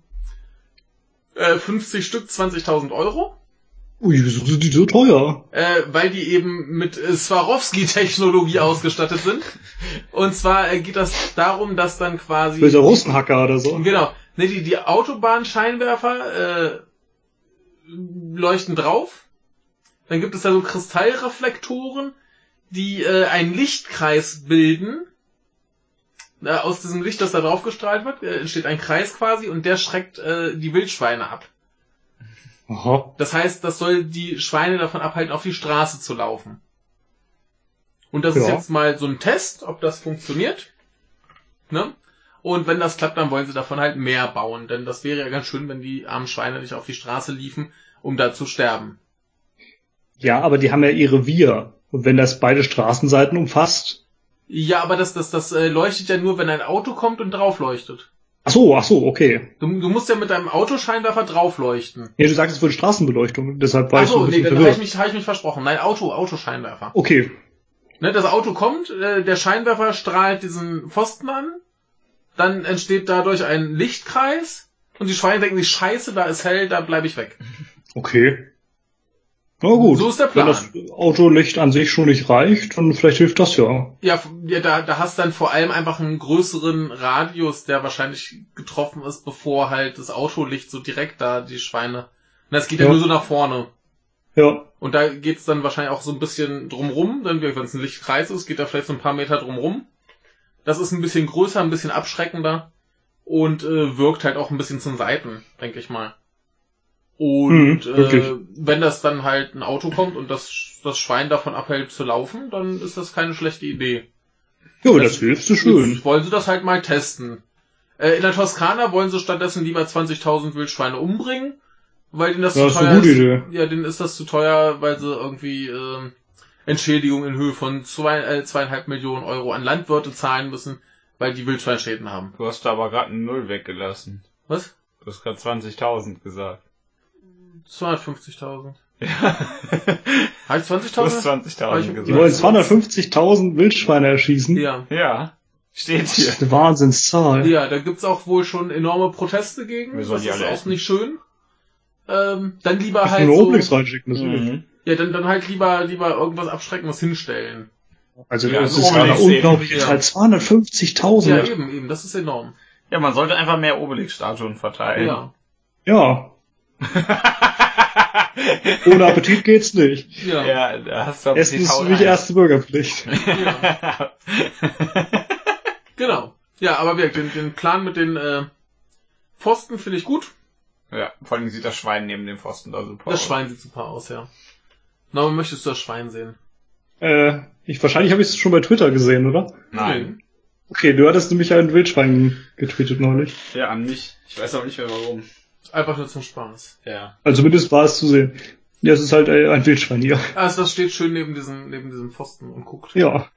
äh, 50 Stück 20.000 Euro. Ui, wieso sind die so teuer? Äh, weil die eben mit äh, Swarovski-Technologie ausgestattet sind. Und zwar äh, geht das darum, dass dann quasi... Böser Russenhacker oder so. Genau. Ne, die, die Autobahnscheinwerfer äh, leuchten drauf. Dann gibt es da so Kristallreflektoren, die äh, einen Lichtkreis bilden. Äh, aus diesem Licht, das da drauf gestrahlt wird, äh, entsteht ein Kreis quasi und der schreckt äh, die Wildschweine ab. Aha. Das heißt, das soll die Schweine davon abhalten, auf die Straße zu laufen. Und das ist Ja. jetzt mal so ein Test, ob das funktioniert. Ne? Und wenn das klappt, dann wollen sie davon halt mehr bauen. Denn das wäre ja ganz schön, wenn die armen Schweine nicht auf die Straße liefen, um da zu sterben. Ja, aber die haben ja ihre Wir. Und wenn das beide Straßenseiten umfasst. Ja, aber das, das, das äh, leuchtet ja nur, wenn ein Auto kommt und drauf leuchtet. Ach so, ach so, okay. Du, du musst ja mit deinem Autoscheinwerfer drauf leuchten. Ja, du sagst es die Straßenbeleuchtung, deshalb war ich so Achso, ein nee, dann habe ich, mich, hab ich mich versprochen. Nein, Auto, Autoscheinwerfer. Okay. Ne, das Auto kommt, äh, der Scheinwerfer strahlt diesen Pfosten an, dann entsteht dadurch ein Lichtkreis und die Schweine denken sich, scheiße, da ist hell, da bleibe ich weg. Okay. Na gut. So ist der Wenn Plan. das Autolicht an sich schon nicht reicht, dann vielleicht hilft das ja. Ja, da, da hast dann vor allem einfach einen größeren Radius, der wahrscheinlich getroffen ist, bevor halt das Autolicht so direkt da die Schweine. Und das geht ja, Ja. nur so nach vorne. Ja. Und da geht's dann wahrscheinlich auch so ein bisschen drumrum, dann wenn es ein Lichtkreis ist, geht da vielleicht so ein paar Meter drumrum. Das ist ein bisschen größer, ein bisschen abschreckender und äh, wirkt halt auch ein bisschen zum Seiten, denke ich mal. Und wirklich. äh, wenn das dann halt ein Auto kommt und das, das Schwein davon abhält zu laufen, dann ist das keine schlechte Idee. Ja, Das- das hilft so schön. Wollen sie das halt mal testen. Äh, in der Toskana wollen sie stattdessen lieber 20.000 Wildschweine umbringen, weil denen das, zu das ist teuer gute Idee. Ja, denen ist das zu teuer, weil sie irgendwie ähm, Entschädigung in Höhe von zwei, äh, zweieinhalb Millionen Euro an Landwirte zahlen müssen, weil die Wildschweinschäden haben. Du hast da aber gerade eine Null weggelassen. Was? Du hast gerade 20.000 gesagt. 250.000. Ja. Habe ich Du hast 20.000? 20.000 Die gesagt. wollen 250.000 Wildschweine erschießen. Ja. Ja. Steht Das hier. ist eine Wahnsinnszahl. Ja, da gibt's auch wohl schon enorme Proteste gegen. Wir Das ist alle auch essen. nicht schön. Ähm, dann lieber Ich halt nur so, reinschicken, das. Mhm. Ja, dann, dann halt lieber, lieber irgendwas Abschreckendes hinstellen. Also Ja, das so ist gerade unglaublich. Ja. Halt 250.000. Ja, eben, eben, das ist enorm. Ja, man sollte einfach mehr Obelix-Statuen verteilen. Ja. ja. Ohne Appetit geht's nicht. Ja. ja, da hast du Essen ist nämlich ein. erste Bürgerpflicht. ja. Genau. Ja, aber wirklich, den, den Plan mit den äh, Pfosten finde ich gut. ja, vor allem sieht das Schwein neben dem Pfosten da super Das aus. Schwein sieht super aus, ja. Na, aber möchtest du das Schwein sehen? Äh, ich, wahrscheinlich habe ich es schon bei Twitter gesehen, oder? Nein. Okay, du hattest nämlich ein Wildschwein getweetet neulich. Ja, an mich. Ich weiß auch nicht mehr warum. Einfach nur zum Spaß. Ja. Also zumindest war es zu sehen. Ja, es ist halt äh, ein Wildschwein hier. Also das steht schön neben diesem, neben diesem Pfosten und guckt. Ja,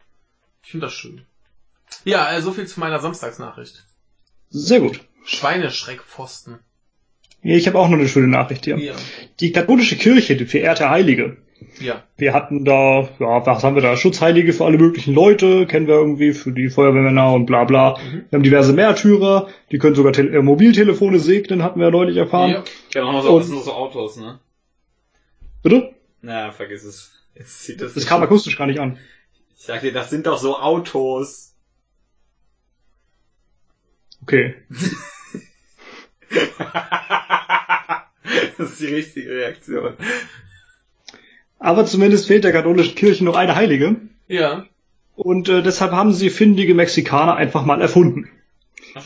Ich finde das schön. Ja, äh, so viel zu meiner Samstagsnachricht. sehr gut. Schweineschreckpfosten. Ja, ich habe auch noch eine schöne Nachricht hier. Ja. Die katholische Kirche, die verehrte Heilige. Ja. Wir hatten da, ja, was haben wir da? Schutzheilige für alle möglichen Leute, kennen wir irgendwie, für die Feuerwehrmänner und bla bla. Mhm. Wir haben diverse Märtyrer, die können sogar Tele äh, Mobiltelefone segnen, hatten wir ja neulich erfahren. ja. Noch so, das sind so Autos, ne? Bitte? Na, vergiss es. Jetzt sieht das Das kam akustisch gar nicht an. Ich sag dir, das sind doch so Autos. Okay. das ist die richtige Reaktion. Aber zumindest fehlt der katholischen Kirche noch eine Heilige. Ja. Und äh, deshalb haben sie findige Mexikaner einfach mal erfunden.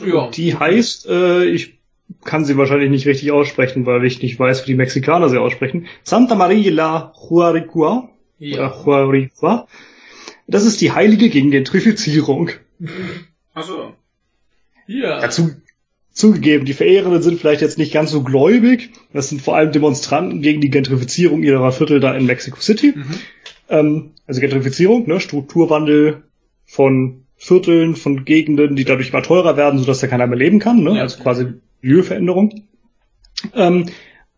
Ja. Die heißt, äh, ich kann sie wahrscheinlich nicht richtig aussprechen, weil ich nicht weiß, wie die Mexikaner sie aussprechen. Santa Maria la Juaricua. Ja. Juaricua. Das ist die Heilige gegen Gentrifizierung. Achso. Ja. Dazu zugegeben, die Verehrenden sind vielleicht jetzt nicht ganz so gläubig. Das sind vor allem Demonstranten gegen die Gentrifizierung ihrer Viertel da in Mexico City. Mhm. Ähm, also Gentrifizierung, ne, Strukturwandel von Vierteln, von Gegenden, die dadurch immer teurer werden, sodass da keiner mehr leben kann, ne? Ja. also quasi Milieuveränderung. Ähm,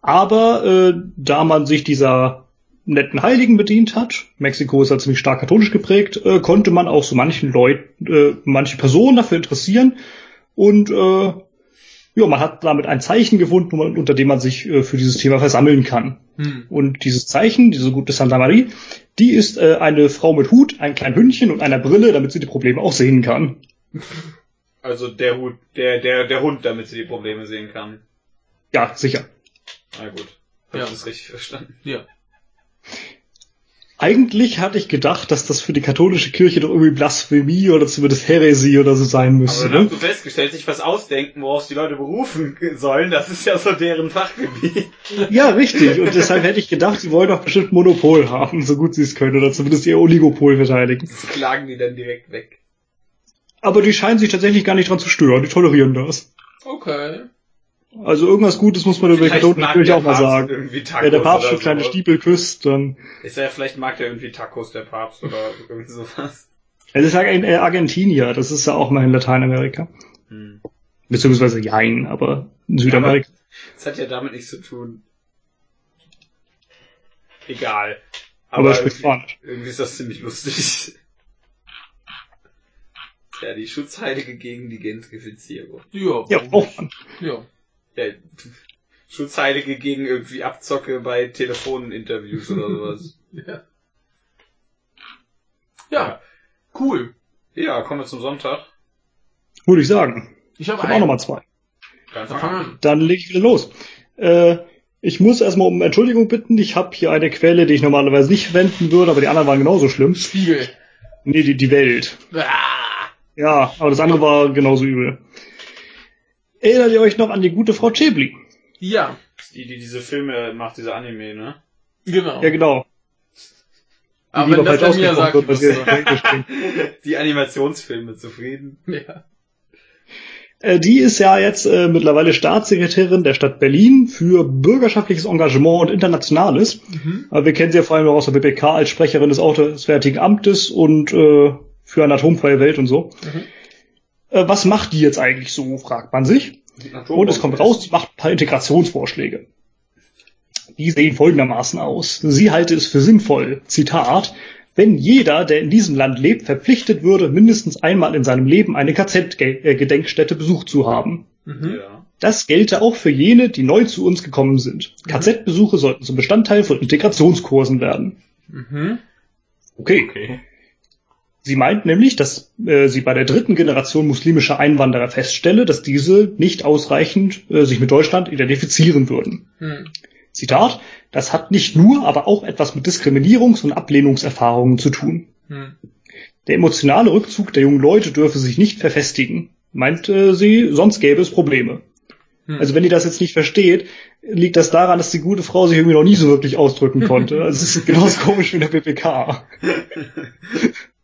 aber äh, da man sich dieser netten Heiligen bedient hat, Mexiko ist ja ziemlich stark katholisch geprägt, äh, konnte man auch so manchen Leuten, äh, manche Personen dafür interessieren und äh, ja, man hat damit ein Zeichen gefunden, unter dem man sich äh, für dieses Thema versammeln kann. Hm. Und dieses Zeichen, diese gute Santa Marie, die ist äh, eine Frau mit Hut, ein kleines Hündchen und einer Brille, damit sie die Probleme auch sehen kann. Also der Hut, der, der, der Hund, damit sie die Probleme sehen kann. Ja, sicher. Na gut. Hab Ja. ich das richtig verstanden? Ja. Eigentlich hatte ich gedacht, dass das für die katholische Kirche doch irgendwie Blasphemie oder zumindest Häresie oder so sein Aber müsste. dann Ne? hast du festgestellt, sich was ausdenken, woraus die Leute berufen sollen, das ist ja so deren Fachgebiet. Ja, richtig. Und deshalb hätte ich gedacht, sie wollen doch bestimmt Monopol haben, so gut sie es können, oder zumindest ihr Oligopol verteidigen. Das klagen die dann direkt weg. Aber die scheinen sich tatsächlich gar nicht dran zu stören, die tolerieren das. Okay. Also irgendwas Gutes muss man über mag Kirche der auch mal sagen. Irgendwie Tacos Wenn der Papst so kleine so. Stiefel küsst, dann Ist ja, vielleicht mag der irgendwie Tacos, der Papst, oder irgendwie sowas. Es ist ja ein äh, Argentinier, das ist ja auch mal in Lateinamerika. Hm. Beziehungsweise Jein, aber in Südamerika. Das hat ja damit nichts zu tun. Egal. Aber er spricht irgendwie, irgendwie ist das ziemlich lustig. Ja, die Schutzheilige gegen die Gentrifizierung. Ja. Ja, man. Ja. Ja, Schutzheilige gegen irgendwie Abzocke bei Telefoninterviews oder sowas. Ja. Ja. Cool. Ja, kommen wir zum Sonntag. Würde ich sagen. Ich habe habe auch nochmal zwei. Dann Dann fang an. Dann lege ich wieder los. Äh, ich muss erstmal um Entschuldigung bitten. Ich habe hier eine Quelle, die ich normalerweise nicht verwenden würde, aber die anderen waren genauso schlimm. Spiegel. Nee, die, die Welt. Ah. Ja, aber das andere war genauso übel. Erinnert ihr euch noch an die gute Frau Chebli? Ja. Die, die diese Filme macht, diese Anime, ne? Genau. Ja, genau. Aber Die wenn das bei mir sagt, wird, klingt. Die Animationsfilme zufrieden. ja. Äh, Die ist ja jetzt äh, mittlerweile Staatssekretärin der Stadt Berlin für bürgerschaftliches Engagement und Internationales. Mhm. Aber wir kennen sie ja vor allem noch aus der BPK als Sprecherin des Auswärtigen Amtes und äh, für eine atomfreie Welt und so. Mhm. Äh, was macht die jetzt eigentlich so, fragt man sich. Und es kommt raus, sie macht ein paar Integrationsvorschläge. Die sehen folgendermaßen aus. Sie halte es für sinnvoll, Zitat, wenn jeder, der in diesem Land lebt, verpflichtet würde, mindestens einmal in seinem Leben eine KZ-Gedenkstätte besucht zu haben. Mhm. Ja. Das gelte auch für jene, die neu zu uns gekommen sind. KZ-Besuche sollten zum Bestandteil von Integrationskursen werden. Mhm. Okay. Okay. Sie meint nämlich, dass äh, sie bei der dritten Generation muslimischer Einwanderer feststelle, dass diese nicht ausreichend äh, sich mit Deutschland identifizieren würden. Mhm. Zitat, das hat nicht nur, aber auch etwas mit Diskriminierungs- und Ablehnungserfahrungen zu tun. Mhm. Der emotionale Rückzug der jungen Leute dürfe sich nicht verfestigen, meinte sie, sonst gäbe es Probleme. Mhm. Also wenn ihr das jetzt nicht versteht, liegt das daran, dass die gute Frau sich irgendwie noch nie so wirklich ausdrücken konnte. Also es ist genauso komisch wie in der PPK.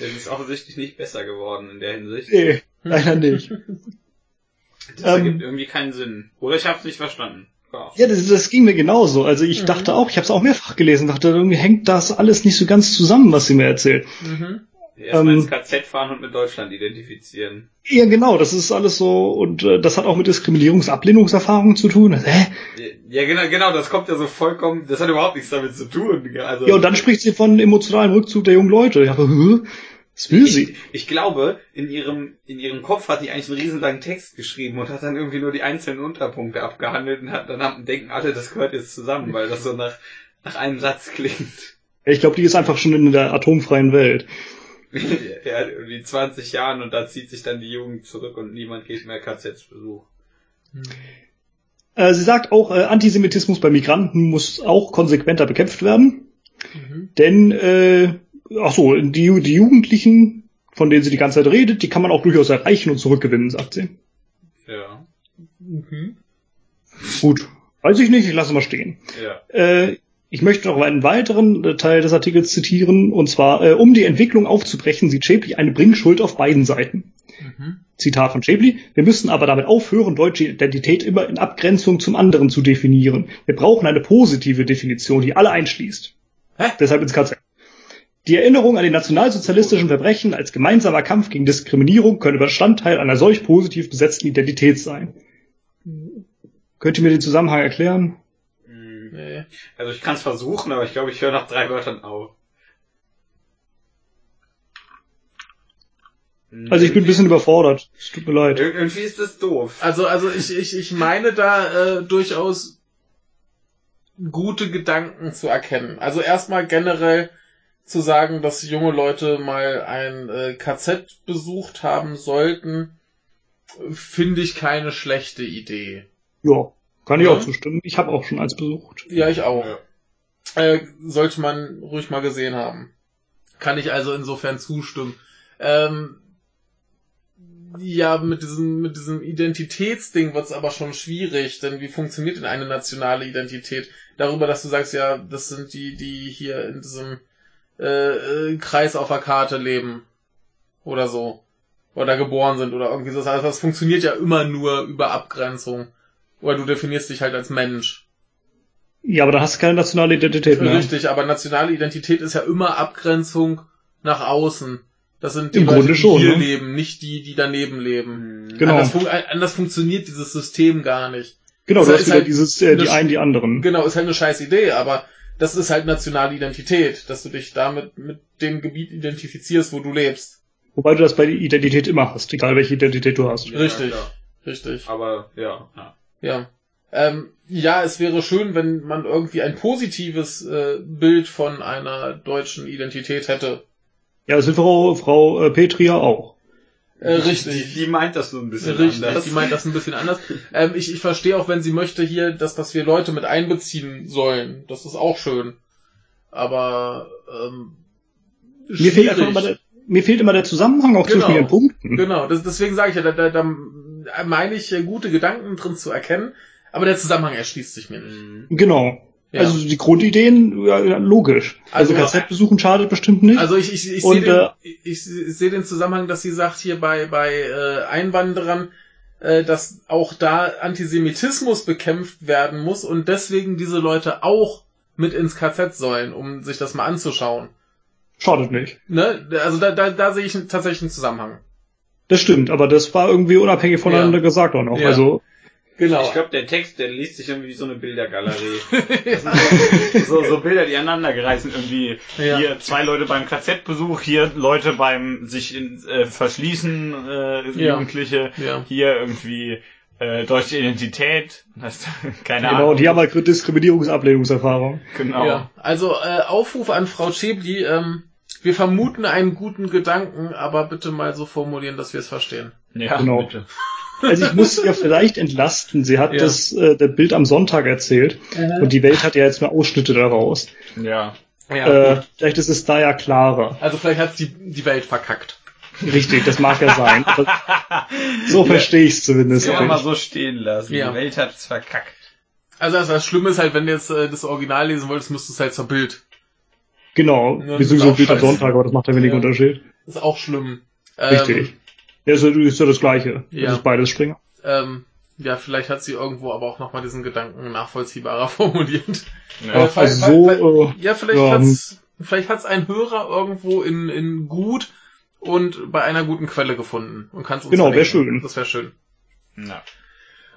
Es ist offensichtlich nicht besser geworden in der Hinsicht. Nee, leider nicht. Das Ähm. ergibt irgendwie keinen Sinn. Oder ich habe es nicht verstanden. Ja. Ja, das, das ging mir genauso. Also ich Mhm. dachte auch, ich habe es auch mehrfach gelesen, dachte, irgendwie hängt das alles nicht so ganz zusammen, was sie mir erzählt. Mhm. Erstmal Ähm. ins KZ fahren und mit Deutschland identifizieren. Ja, genau, das ist alles so, und äh, das hat auch mit Diskriminierungsablehnungserfahrungen zu tun. Hä? Ja, genau, genau, das kommt ja so vollkommen, das hat überhaupt nichts damit zu tun. Also, Ja, und dann spricht sie von emotionalem Rückzug der jungen Leute. Ja, aber, ich, ich glaube, in ihrem, in ihrem Kopf hat die eigentlich einen riesenlangen Text geschrieben und hat dann irgendwie nur die einzelnen Unterpunkte abgehandelt und hat, dann haben, denken alle, das gehört jetzt zusammen, weil das so nach, nach einem Satz klingt. Ich glaube, die ist einfach schon in der atomfreien Welt. ja, irgendwie 20 Jahren und da zieht sich dann die Jugend zurück und niemand geht mehr KZ-Besuch. Äh, sie sagt auch, äh, Antisemitismus bei Migranten muss auch konsequenter bekämpft werden. Mhm. Denn, äh, ach so, die, die Jugendlichen, von denen sie die ganze Zeit redet, die kann man auch durchaus erreichen und zurückgewinnen, sagt sie. Ja, Mhm. Gut, weiß ich nicht, ich lasse mal stehen. ja. Äh, ich möchte noch einen weiteren äh, Teil des Artikels zitieren, und zwar, äh, um die Entwicklung aufzubrechen, sieht Shapley eine Bringschuld auf beiden Seiten. Mhm. Zitat von Shapley, wir müssen aber damit aufhören, deutsche Identität immer in Abgrenzung zum anderen zu definieren. Wir brauchen eine positive Definition, die alle einschließt. Hä? Deshalb ins KZ. Die Erinnerung an die nationalsozialistischen Verbrechen als gemeinsamer Kampf gegen Diskriminierung können Bestandteil einer solch positiv besetzten Identität sein. Könnt ihr mir den Zusammenhang erklären? Hm. Nee. Also ich kann es versuchen, aber ich glaube, ich höre nach drei Wörtern auf. Also ich bin ein bisschen überfordert. Es tut mir leid. Ir irgendwie ist das doof. Also, also ich, ich, ich meine da äh, durchaus gute Gedanken zu erkennen. Also erstmal generell zu sagen, dass junge Leute mal ein äh, KZ besucht haben sollten, finde ich keine schlechte Idee. Ja, kann ich Ja. auch zustimmen. Ich habe auch schon eins besucht. Ja, ich auch. Ja. Äh, sollte man ruhig mal gesehen haben. Kann ich also insofern zustimmen. Ähm, ja, mit diesem, mit diesem Identitätsding wird's aber schon schwierig, denn wie funktioniert denn eine nationale Identität? Darüber, dass du sagst, ja, das sind die, die hier in diesem äh, äh, Kreis auf der Karte leben. Oder so. Oder geboren sind oder irgendwie so. Also das funktioniert ja immer nur über Abgrenzung. Oder du definierst dich halt als Mensch. Ja, aber dann hast du keine nationale Identität mehr. Richtig, aber nationale Identität ist ja immer Abgrenzung nach außen. Das sind die Im Leute, die schon, hier ne? leben, nicht die, die daneben leben. Hm. Genau. Anders, fun anders funktioniert dieses System gar nicht. Genau, Ist du hast ist wieder halt dieses, äh, die eine- einen, die anderen. Genau, ist halt eine scheiß Idee, aber das ist halt nationale Identität, dass du dich damit mit dem Gebiet identifizierst, wo du lebst. Wobei du das bei der Identität immer hast, egal welche Identität du hast. Ja, Richtig. klar. Richtig. Aber ja, ja. Ja. Ähm, ja, es wäre schön, wenn man irgendwie ein positives äh, Bild von einer deutschen Identität hätte. Ja, das will Frau, Frau äh, Petria auch. Äh, richtig. Die, die meint das so ein bisschen Richtig, anders. die meint das ein bisschen anders. Ähm, ich, ich verstehe auch, wenn sie möchte hier, dass, dass wir Leute mit einbeziehen sollen. Das ist auch schön. Aber ähm, Mir fehlt immer der, mir fehlt immer der Zusammenhang auch Genau. zwischen den Punkten. Genau, das, deswegen sage ich ja, da, da, da meine ich äh, gute Gedanken drin zu erkennen, aber der Zusammenhang erschließt sich mir nicht. Genau. Ja. Also die Grundideen, ja, logisch. Also, Also- KZ besuchen schadet bestimmt nicht. Also ich, ich, ich sehe den, ich, ich sehe den Zusammenhang, dass sie sagt hier bei, bei äh, Einwanderern, äh, dass auch da Antisemitismus bekämpft werden muss und deswegen diese Leute auch mit ins KZ sollen, um sich das mal anzuschauen. Schadet nicht. Ne? Also da, da, da sehe ich tatsächlich einen Zusammenhang. Das stimmt, aber das war irgendwie unabhängig voneinander Ja. gesagt auch noch. Ja. Also, Genau. Ich glaube, der Text, der liest sich irgendwie wie so eine Bildergalerie. ja. so, so Bilder, die aneinandergereiht sind. Irgendwie Ja. hier zwei Leute beim KZ-Besuch, hier Leute beim sich in, äh, verschließen, äh, Ja. Jugendliche, Ja. hier irgendwie äh, deutsche Identität. Das, keine genau, Ahnung. die haben halt Diskriminierungsablehnungserfahrung. genau. Ja, also äh, Aufruf an Frau Schäbli, ähm, wir vermuten einen guten Gedanken, aber bitte mal so formulieren, dass wir es verstehen. Ja, Genau. bitte. Also ich muss sie ja vielleicht entlasten. Sie hat Ja. das äh, der Bild am Sonntag erzählt und die Welt hat ja jetzt nur Ausschnitte daraus. Ja. Ja. Äh, vielleicht ist es da ja klarer. Also vielleicht hat die, die Welt verkackt. Richtig, das mag ja sein. Aber so verstehe ich es zumindest. Das kann man mal so stehen lassen. Ja. Die Welt hat es verkackt. Also das, das Schlimme ist halt, wenn du jetzt äh, das Original lesen wolltest, müsstest du es halt zur Bild Genau, Ja, beziehungsweise gilt am. Sonntag, aber das macht ja wenig Ja. Unterschied. Ist auch schlimm. Ähm, Richtig. Ja, ist ja, ist ja das Gleiche. Ja. Das ist beides Springer. Ähm, ja, vielleicht hat sie irgendwo aber auch nochmal diesen Gedanken nachvollziehbarer formuliert. Ja. Äh, fall- also so, äh, Ja, vielleicht Ja, hat's, vielleicht hat's ein Hörer irgendwo in, in gut und bei einer guten Quelle gefunden und kann's uns Genau, wär verlinken. schön. Das wäre schön. Ja.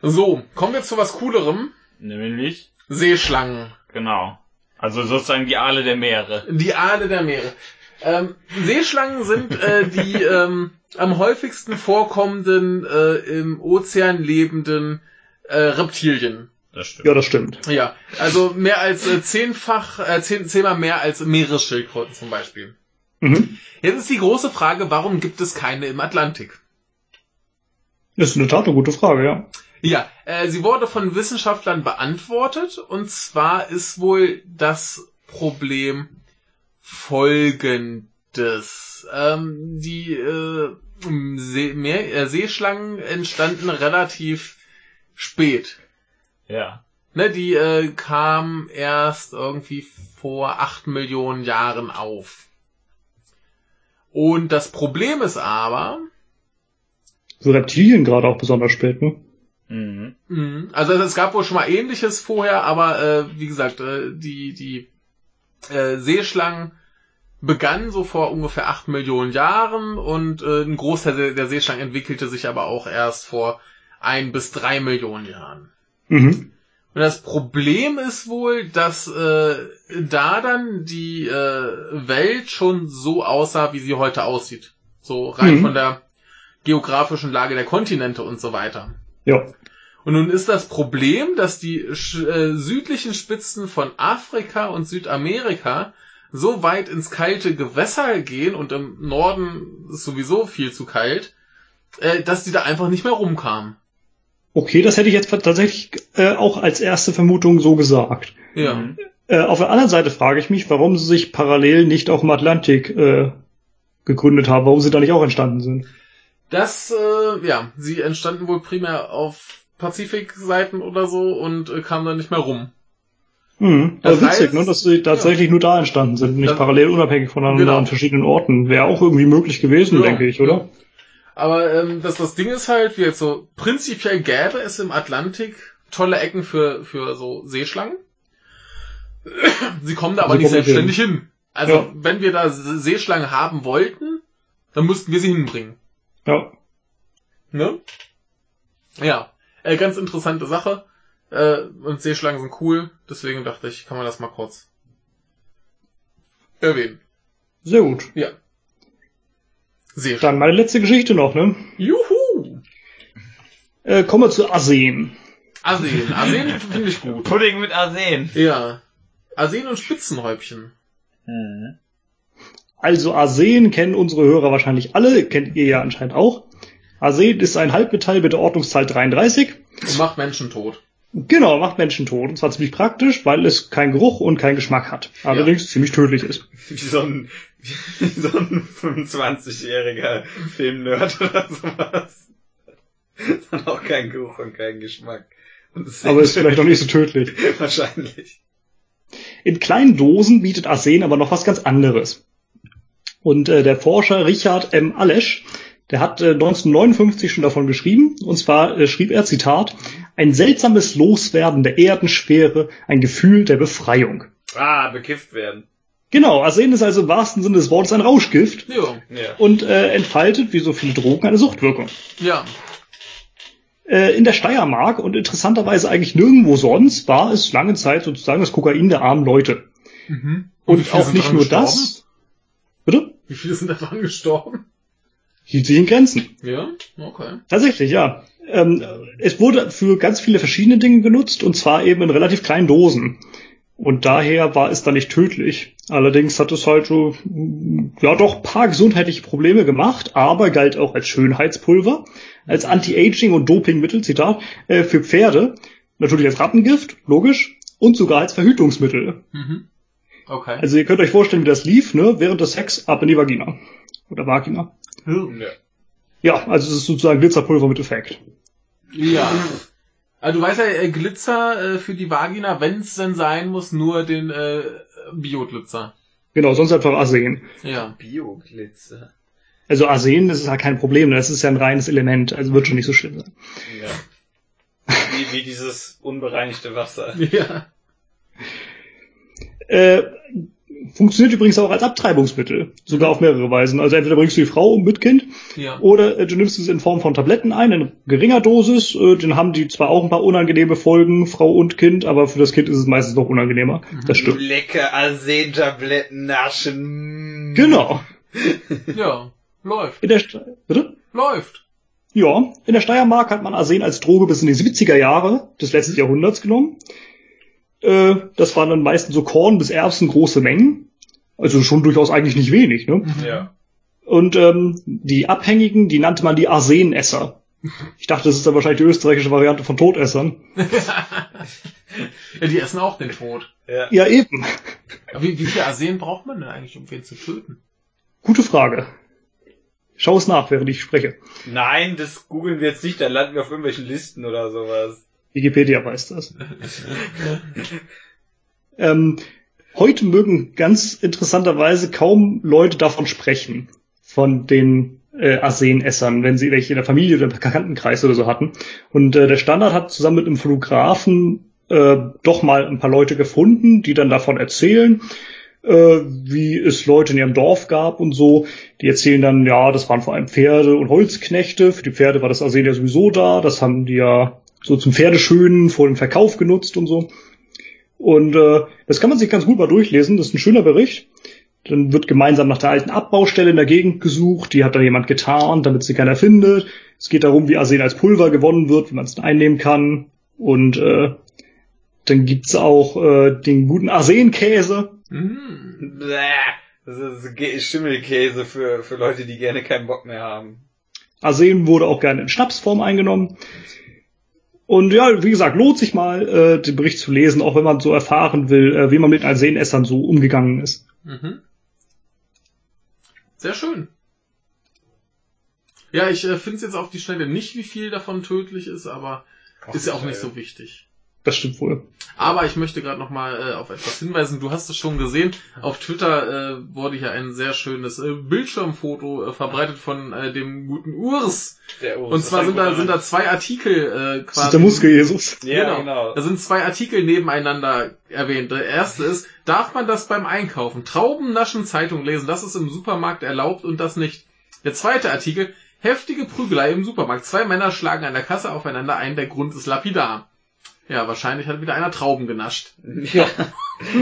So, kommen wir zu was Coolerem. Nämlich, Seeschlangen. genau. Also sozusagen die Aale der Meere. Die Aale der Meere. Ähm, Seeschlangen sind äh, die ähm, am häufigsten vorkommenden äh, im Ozean lebenden äh, Reptilien. Das stimmt. ja, das stimmt. Ja, also mehr als äh, zehnfach, äh, zehn, zehnmal mehr als Meeresschildkröten zum Beispiel. Mhm. Jetzt ist die große Frage, warum gibt es keine im Atlantik? Das ist in der Tat eine gute Frage, ja. Ja, äh, sie wurde von Wissenschaftlern beantwortet und zwar ist wohl das Problem folgendes. Ähm, die äh, See Meer äh, Seeschlangen entstanden relativ spät. Ja. Ne, die äh, kam erst irgendwie vor acht Millionen Jahren auf. Und das Problem ist aber, So Reptilien gerade auch besonders spät, ne? Mhm. Mhm. Also es gab wohl schon mal ähnliches vorher, aber äh, wie gesagt, äh, die, die äh, Seeschlangen begannen so vor ungefähr acht Millionen Jahren und äh, ein Großteil der, der Seeschlangen entwickelte sich aber auch erst vor ein bis drei Millionen Jahren. Mhm. Und das Problem ist wohl, dass äh, da dann die äh, Welt schon so aussah, wie sie heute aussieht. So rein Mhm. von der geografischen Lage der Kontinente und so weiter. Ja. Und nun ist das Problem, dass die äh, südlichen Spitzen von Afrika und Südamerika so weit ins kalte Gewässer gehen und im Norden ist sowieso viel zu kalt, äh, dass die da einfach nicht mehr rumkamen. Okay, das hätte ich jetzt tatsächlich äh, auch als erste Vermutung so gesagt. Ja. Mhm. Äh, auf der anderen Seite frage ich mich, warum sie sich parallel nicht auch im Atlantik äh, gegründet haben, warum sie da nicht auch entstanden sind. Das, äh, ja, sie entstanden wohl primär auf Pazifikseiten oder so und äh, kamen dann nicht mehr rum. Mhm. Das Also witzig, heißt- ne, dass sie tatsächlich nur da entstanden sind, nicht Das- parallel unabhängig voneinander Genau. an verschiedenen Orten. Wäre auch irgendwie möglich gewesen, Ja, denke ich, oder? Aber ähm, das, das Ding ist halt, wie jetzt so, prinzipiell gäbe es im Atlantik tolle Ecken für, für so Seeschlangen. Sie kommen da aber Sie nicht selbstständig hin. Also, Ja. wenn wir da Se- Seeschlangen haben wollten, dann müssten wir sie hinbringen. Ja. Ne? Ja, äh, ganz interessante Sache. Äh, und Seeschlangen sind cool, deswegen dachte ich, kann man das mal kurz erwähnen. Sehr gut. Ja. Seeschlangen. Dann meine letzte Geschichte noch, ne? Juhu! Äh, kommen wir zu Arsen. Arsen. Arsen finde ich gut. Pudding mit Arsen. Ja. Arsen und Spitzenhäubchen. Mhm. Also Arsen kennen unsere Hörer wahrscheinlich alle, kennt ihr ja anscheinend auch. Arsen ist ein Halbmetall mit der Ordnungszahl 33. Und macht Menschen tot. Genau, macht Menschen tot. Und zwar ziemlich praktisch, weil es keinen Geruch und keinen Geschmack hat. Allerdings ziemlich tödlich ist. Wie so ein, wie so ein 25-jähriger Filmnerd oder sowas. Dann auch kein Geruch und kein Geschmack. Und es Aber ist vielleicht noch nicht so tödlich. Wahrscheinlich. In kleinen Dosen bietet Arsen aber noch was ganz anderes. Und äh, der Forscher Richard M. Alesch, der hat äh, 1959 schon davon geschrieben. Und zwar äh, schrieb er, Zitat, ein seltsames Loswerden der Erdenschwere, ein Gefühl der Befreiung. Ah, bekifft werden. Genau, Arsen ist also im wahrsten Sinne des Wortes ein Rauschgift Ja. Ja. und äh, entfaltet, wie so viele Drogen, eine Suchtwirkung. Ja. Äh, in der Steiermark und interessanterweise eigentlich nirgendwo sonst war es lange Zeit sozusagen das Kokain der armen Leute. Mhm. Und, viele auch nicht nur gestorben? das. Bitte? Wie viele sind daran gestorben? Hielt sich in Grenzen. Ja, okay. Tatsächlich, ja. Ähm, es wurde für ganz viele verschiedene Dinge genutzt und zwar eben in relativ kleinen Dosen. Und daher war es dann nicht tödlich. Allerdings hat es halt so, ja doch paar gesundheitliche Probleme gemacht, aber galt auch als Schönheitspulver, als Anti-Aging und Dopingmittel, Zitat, äh, für Pferde, natürlich als Rattengift, logisch, und sogar als Verhütungsmittel. Mhm. Okay. Also ihr könnt euch vorstellen, wie das lief, ne? Während des Sex ab in die Vagina. Oder Vagina. Ja. Ja, also es ist sozusagen Glitzerpulver mit Effekt. ja. Also du weißt ja, äh, Glitzer äh, für die Vagina, wenn es denn sein muss, nur den äh, Bioglitzer. Genau, sonst einfach Arsen. Ja. Bioglitzer. Also Arsen, das ist halt kein Problem, das ist ja ein reines Element, also wird schon nicht so schlimm sein. Ja. Wie, wie dieses unbereinigte Wasser. Ja. Äh, funktioniert übrigens auch als Abtreibungsmittel, sogar auf mehrere Weisen. Also entweder bringst du die Frau um mit Kind Ja. oder äh, du nimmst es in Form von Tabletten ein, in geringer Dosis. Äh, dann haben die zwar auch ein paar unangenehme Folgen, Frau und Kind, aber für das Kind ist es meistens noch unangenehmer. Das stimmt. Lecker Arsen-Tabletten naschen. Genau. Ja. Läuft. In der St Bitte? Läuft. Ja, in der Steiermark hat man Arsen als Droge bis in die 70er Jahre des letzten Jahrhunderts genommen. Äh, das waren dann meistens so Korn bis Erbsen große Mengen. Also schon durchaus eigentlich nicht wenig, ne? Ja. Und ähm, die Abhängigen, die nannte man die Arsenesser. Ich dachte, das ist dann wahrscheinlich die österreichische Variante von Todessern. Ja, die essen auch den Tod. Ja. Ja, eben. Aber wie, wie viel Arsen braucht man denn eigentlich, um wen zu töten? Gute Frage. Schau es nach, während ich spreche. Nein, das googeln wir jetzt nicht, dann landen wir auf irgendwelchen Listen oder sowas. Wikipedia weiß das. ähm, heute mögen ganz interessanterweise kaum Leute davon sprechen, von den äh, Arsenessern, wenn sie welche in der Familie oder im Bekanntenkreis oder so hatten. Und äh, der Standard hat zusammen mit einem Fotografen äh, doch mal ein paar Leute gefunden, die dann davon erzählen, äh, wie es Leute in ihrem Dorf gab und so. Die erzählen dann, ja, das waren vor allem Pferde und Holzknechte. Für die Pferde war das Arsen ja sowieso da. Das haben die ja so zum Pferdeschönen vor dem Verkauf genutzt und so. Und äh, das kann man sich ganz gut mal durchlesen. Das ist ein schöner Bericht. Dann wird gemeinsam nach der alten Abbaustelle in der Gegend gesucht. Die hat dann jemand getarnt, damit sie keiner findet. Es geht darum, wie Arsen als Pulver gewonnen wird, wie man es einnehmen kann. Und äh, dann gibt's auch äh, den guten Arsenkäse. Mm. Bäh. Das ist Schimmelkäse für, für Leute, die gerne keinen Bock mehr haben. Arsen wurde auch gerne in Schnapsform eingenommen. Und ja, wie gesagt, lohnt sich mal, äh, den Bericht zu lesen, auch wenn man so erfahren will, äh, wie man mit Arsenessern so umgegangen ist. Mhm. Sehr schön. Ja, ich äh, finde es jetzt auf die Schnelle nicht, wie viel davon tödlich ist, aber ist ja auch nicht so wichtig. Das stimmt wohl. Aber ich möchte gerade noch mal äh, auf etwas hinweisen. Du hast es schon gesehen. Auf Twitter äh, wurde hier ein sehr schönes äh, Bildschirmfoto äh, verbreitet von äh, dem guten Urs. Der Urs Und zwar sind da sind da zwei Artikel äh, Das quasi. ist der Muskel-Jesus. Ja, genau. genau. Da sind zwei Artikel nebeneinander erwähnt. Der erste ist, darf man das beim Einkaufen? Trauben naschen, Zeitung lesen, das ist im Supermarkt erlaubt und das nicht. Der zweite Artikel, heftige Prügelei im Supermarkt. Zwei Männer schlagen an der Kasse aufeinander ein, der Grund ist lapidar. Ja, wahrscheinlich hat wieder einer Trauben genascht. Ja.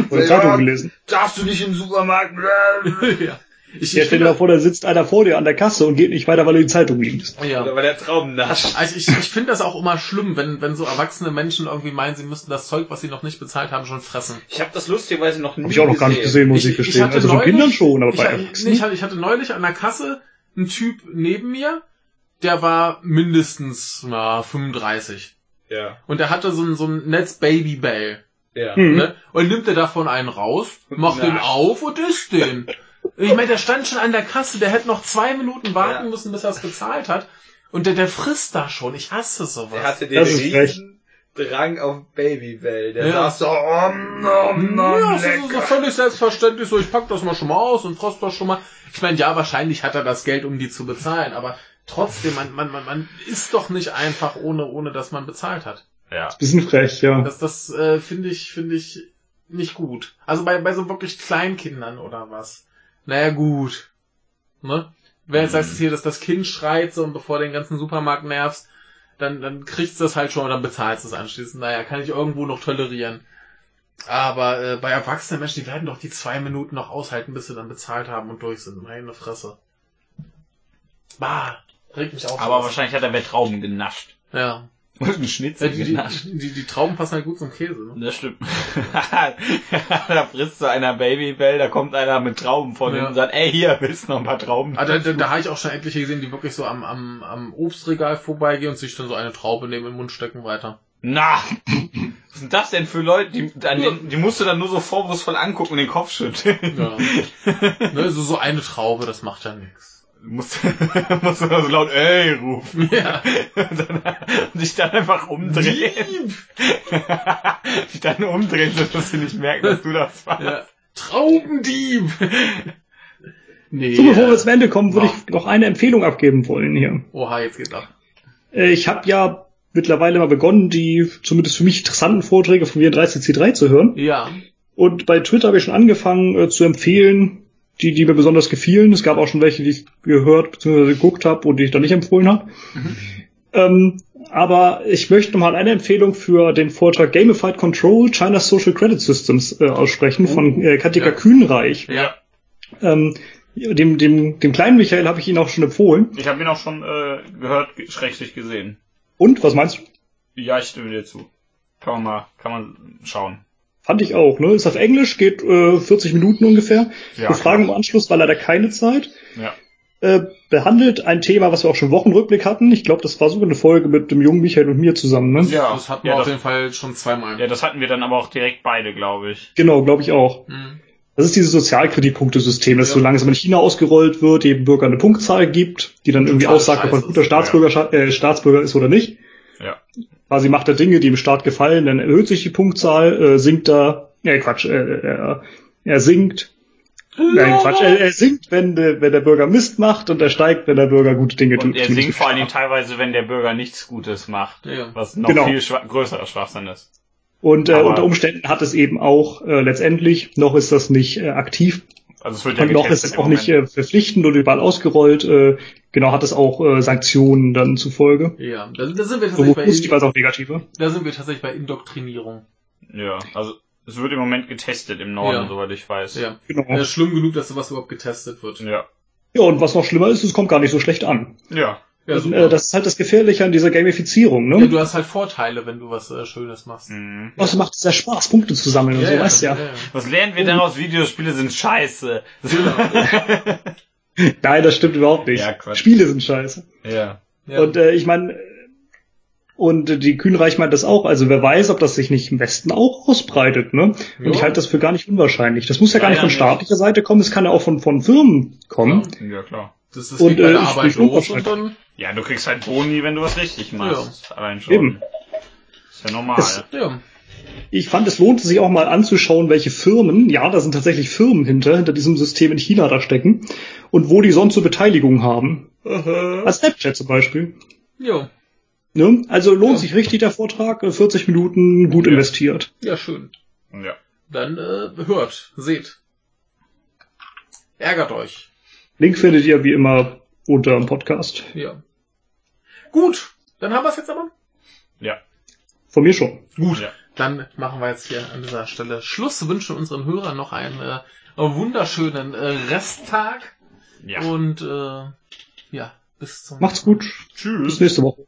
Oder Zeitung gelesen. Darfst du nicht den Supermarkt? ja. Ich, Ja, ich stell dir mal vor, da sitzt einer vor dir an der Kasse und geht nicht weiter, weil du die Zeitung liest. ja. Oder weil der Trauben nascht. Also ich, ich finde das auch immer schlimm, wenn, wenn so erwachsene Menschen irgendwie meinen, sie müssten das Zeug, was sie noch nicht bezahlt haben, schon fressen. Ich habe das lustigerweise noch nie Hab ich auch noch gar nicht gesehen, muss ich, gestehen. hatte Also von neulich- Kindern schon, aber ich, bei nee, Erwachsenen. ich, hatte, ich hatte neulich an der Kasse einen Typ neben mir, der war mindestens na, 35. Ja, Und der hatte so ein, so ein Netz Baby Bell. ja. Hm. Ne? Und nimmt er davon einen raus, macht den auf und isst den. Ich meine, der stand schon an der Kasse, der hätte noch zwei Minuten warten Ja. müssen, bis er es bezahlt hat. Und der, der frisst da schon. Ich hasse sowas. Der hatte den Das ist riesen Drang auf Babybell. Der Ja. saß so, om, nom, nom, ja, das ist so völlig selbstverständlich so, ich pack das mal schon mal aus und frost das schon mal. Ich meine, ja, wahrscheinlich hat er das Geld, um die zu bezahlen, aber trotzdem, man, man, man, man isst doch nicht einfach ohne, ohne dass man bezahlt hat. Ja. Bisschen frech, ja. Das, das äh, finde ich, finde ich nicht gut. Also bei, bei so wirklich Kleinkindern oder was. Naja, gut. Ne? Wenn jetzt sagst hier, dass das Kind schreit so und bevor du den ganzen Supermarkt nervst, dann, dann kriegst du das halt schon und dann bezahlst du es anschließend. Naja, kann ich irgendwo noch tolerieren. Aber äh, bei erwachsenen Menschen, die werden doch die zwei Minuten noch aushalten, bis sie dann bezahlt haben und durch sind. Meine Fresse. Bah, regt mich auf. Aber sowas. wahrscheinlich hat er mehr Trauben genascht. Ja. Und einen ja Schnitzel die, die, genascht. die, die Trauben passen halt gut zum Käse. Ne? Das stimmt. da frisst so einer Babybell, da kommt einer mit Trauben von Ja. und sagt, ey, hier, willst du noch ein paar Trauben? Ah, da, da, da habe ich auch schon etliche gesehen, die wirklich so am, am, am Obstregal vorbeigehen und sich dann so eine Traube neben den Mund stecken weiter. Na, was sind das denn für Leute? Die, den, die musst du dann nur so vorwurfsvoll angucken und den Kopf schütteln. Ja. ne, so, so eine Traube, das macht ja nix. Du musst, musst du so laut, ey, rufen. Ja. Und, dann, und dich dann einfach umdrehen. dich dann umdrehen, sodass sie nicht merken, dass du das warst. ja. Traubendieb! nee. So, bevor wir äh, zum Ende kommen, würde ich noch eine Empfehlung abgeben wollen hier. Oha, jetzt geht's ab. Äh, Ich habe ja mittlerweile mal begonnen, die zumindest für mich interessanten Vorträge von mir 30C3 zu hören. Ja. Und bei Twitter habe ich schon angefangen äh, zu empfehlen, die, die mir besonders gefielen. Es gab auch schon welche, die ich gehört bzw. geguckt habe und die ich dann nicht empfohlen habe. Ähm, aber ich möchte nochmal eine Empfehlung für den Vortrag Gamified Control China's Social Credit Systems äh, aussprechen von äh, Katika Ja. Kühnreich. Ja. Ähm, dem, dem, dem kleinen Michael habe ich ihn auch schon empfohlen. Ich habe ihn auch schon äh, gehört, ge- schrägstrich gesehen. Und, was meinst du? Ja, ich stimme dir zu. Kann man mal, kann man schauen. Fand ich auch, ne? Ist auf Englisch, geht äh, 40 Minuten ungefähr. Ja, Für Fragen im klar. Anschluss war leider keine Zeit. Ja. Äh, behandelt ein Thema, was wir auch schon Wochenrückblick hatten. Ich glaube, das war sogar eine Folge mit dem jungen Michael und mir zusammen, ne? Ja, Das hatten wir ja, auf jeden Fall schon zweimal. ja, das hatten wir dann aber auch direkt beide, glaube ich. Genau, glaube ich auch. Mhm. Das ist dieses Sozialkreditpunktesystem, das Ja. so langsam in China ausgerollt wird, jedem Bürger eine Punktzahl gibt, die dann irgendwie aussagt, ob er ein guter äh, Staatsbürger ist oder nicht. Ja. Quasi macht er Dinge, die dem Staat gefallen, dann erhöht sich die Punktzahl, äh, sinkt er, äh, Quatsch, äh, er, er sinkt, nein, Quatsch, er, er sinkt, wenn, der- wenn der Bürger Mist macht und er steigt, wenn der Bürger gute Dinge tut. Und er singt vor allen Dingen im teilweise, wenn der Bürger nichts Gutes macht. Ja. Was noch Genau. viel schwa größerer Schwachsinn ist. Und äh, unter Umständen hat es eben auch äh, letztendlich, noch ist das nicht äh, aktiv, Also es wird ja noch ist es auch nicht äh, verpflichtend und überall ausgerollt. Äh, genau, hat es auch äh, Sanktionen dann zufolge. Ja, da, da sind wir Sowohl tatsächlich bei, positiv als auch negative. da sind wir tatsächlich bei Indoktrinierung. Ja, also es wird im Moment getestet im Norden, Ja. soweit ich weiß. Ja. Genau. Äh, schlimm genug, dass sowas überhaupt getestet wird. Ja. Ja, und was noch schlimmer ist, es kommt gar nicht so schlecht an. Ja. Ja, Und, äh, das ist halt das Gefährliche an dieser Gamifizierung. Ne? ja, du hast halt Vorteile, wenn du was äh, Schönes machst. Mhm. Was macht es ja Spaß, Punkte zu sammeln und so, weißt du ja. Was lernen wir daraus? Videospiele sind scheiße. Nein, das stimmt überhaupt nicht. Ja. Spiele sind scheiße. ja. Ja. Und äh, ich meine, und die Kühnreich meint das auch, also wer weiß, ob das sich nicht im Westen auch ausbreitet, ne? Und Ja. ich halte das für gar nicht unwahrscheinlich. Das muss ja gar nicht Leider von staatlicher Seite kommen, es kann ja auch von, von Firmen kommen. Ja, klar. das ist und, geht bei äh, der ich- Arbeit los und dann, Ja, du kriegst halt Boni, wenn du was richtig machst. Allein schon. Eben. Ist ja normal. Es- ja. Ich fand, es lohnt sich auch mal anzuschauen, welche Firmen, ja, da sind tatsächlich Firmen hinter, hinter diesem System in China da stecken und wo die sonst so Beteiligung haben. Als Snapchat zum Beispiel. Ja. Ne? Also lohnt Ja. sich richtig der Vortrag, äh, 40 Minuten gut Ja. investiert. Ja, schön. ja. Dann äh, hört, seht. Ärgert euch. Link findet ihr wie immer unter dem Podcast. Ja. Gut, dann haben wir es jetzt aber. Ja. Von mir schon. Gut. Ja. Dann machen wir jetzt hier an dieser Stelle Schluss. Wünschen unseren Hörern noch einen äh, wunderschönen äh, Resttag. Ja. Und äh, ja, bis zum Macht's gut. Tschüss. Bis nächste Woche.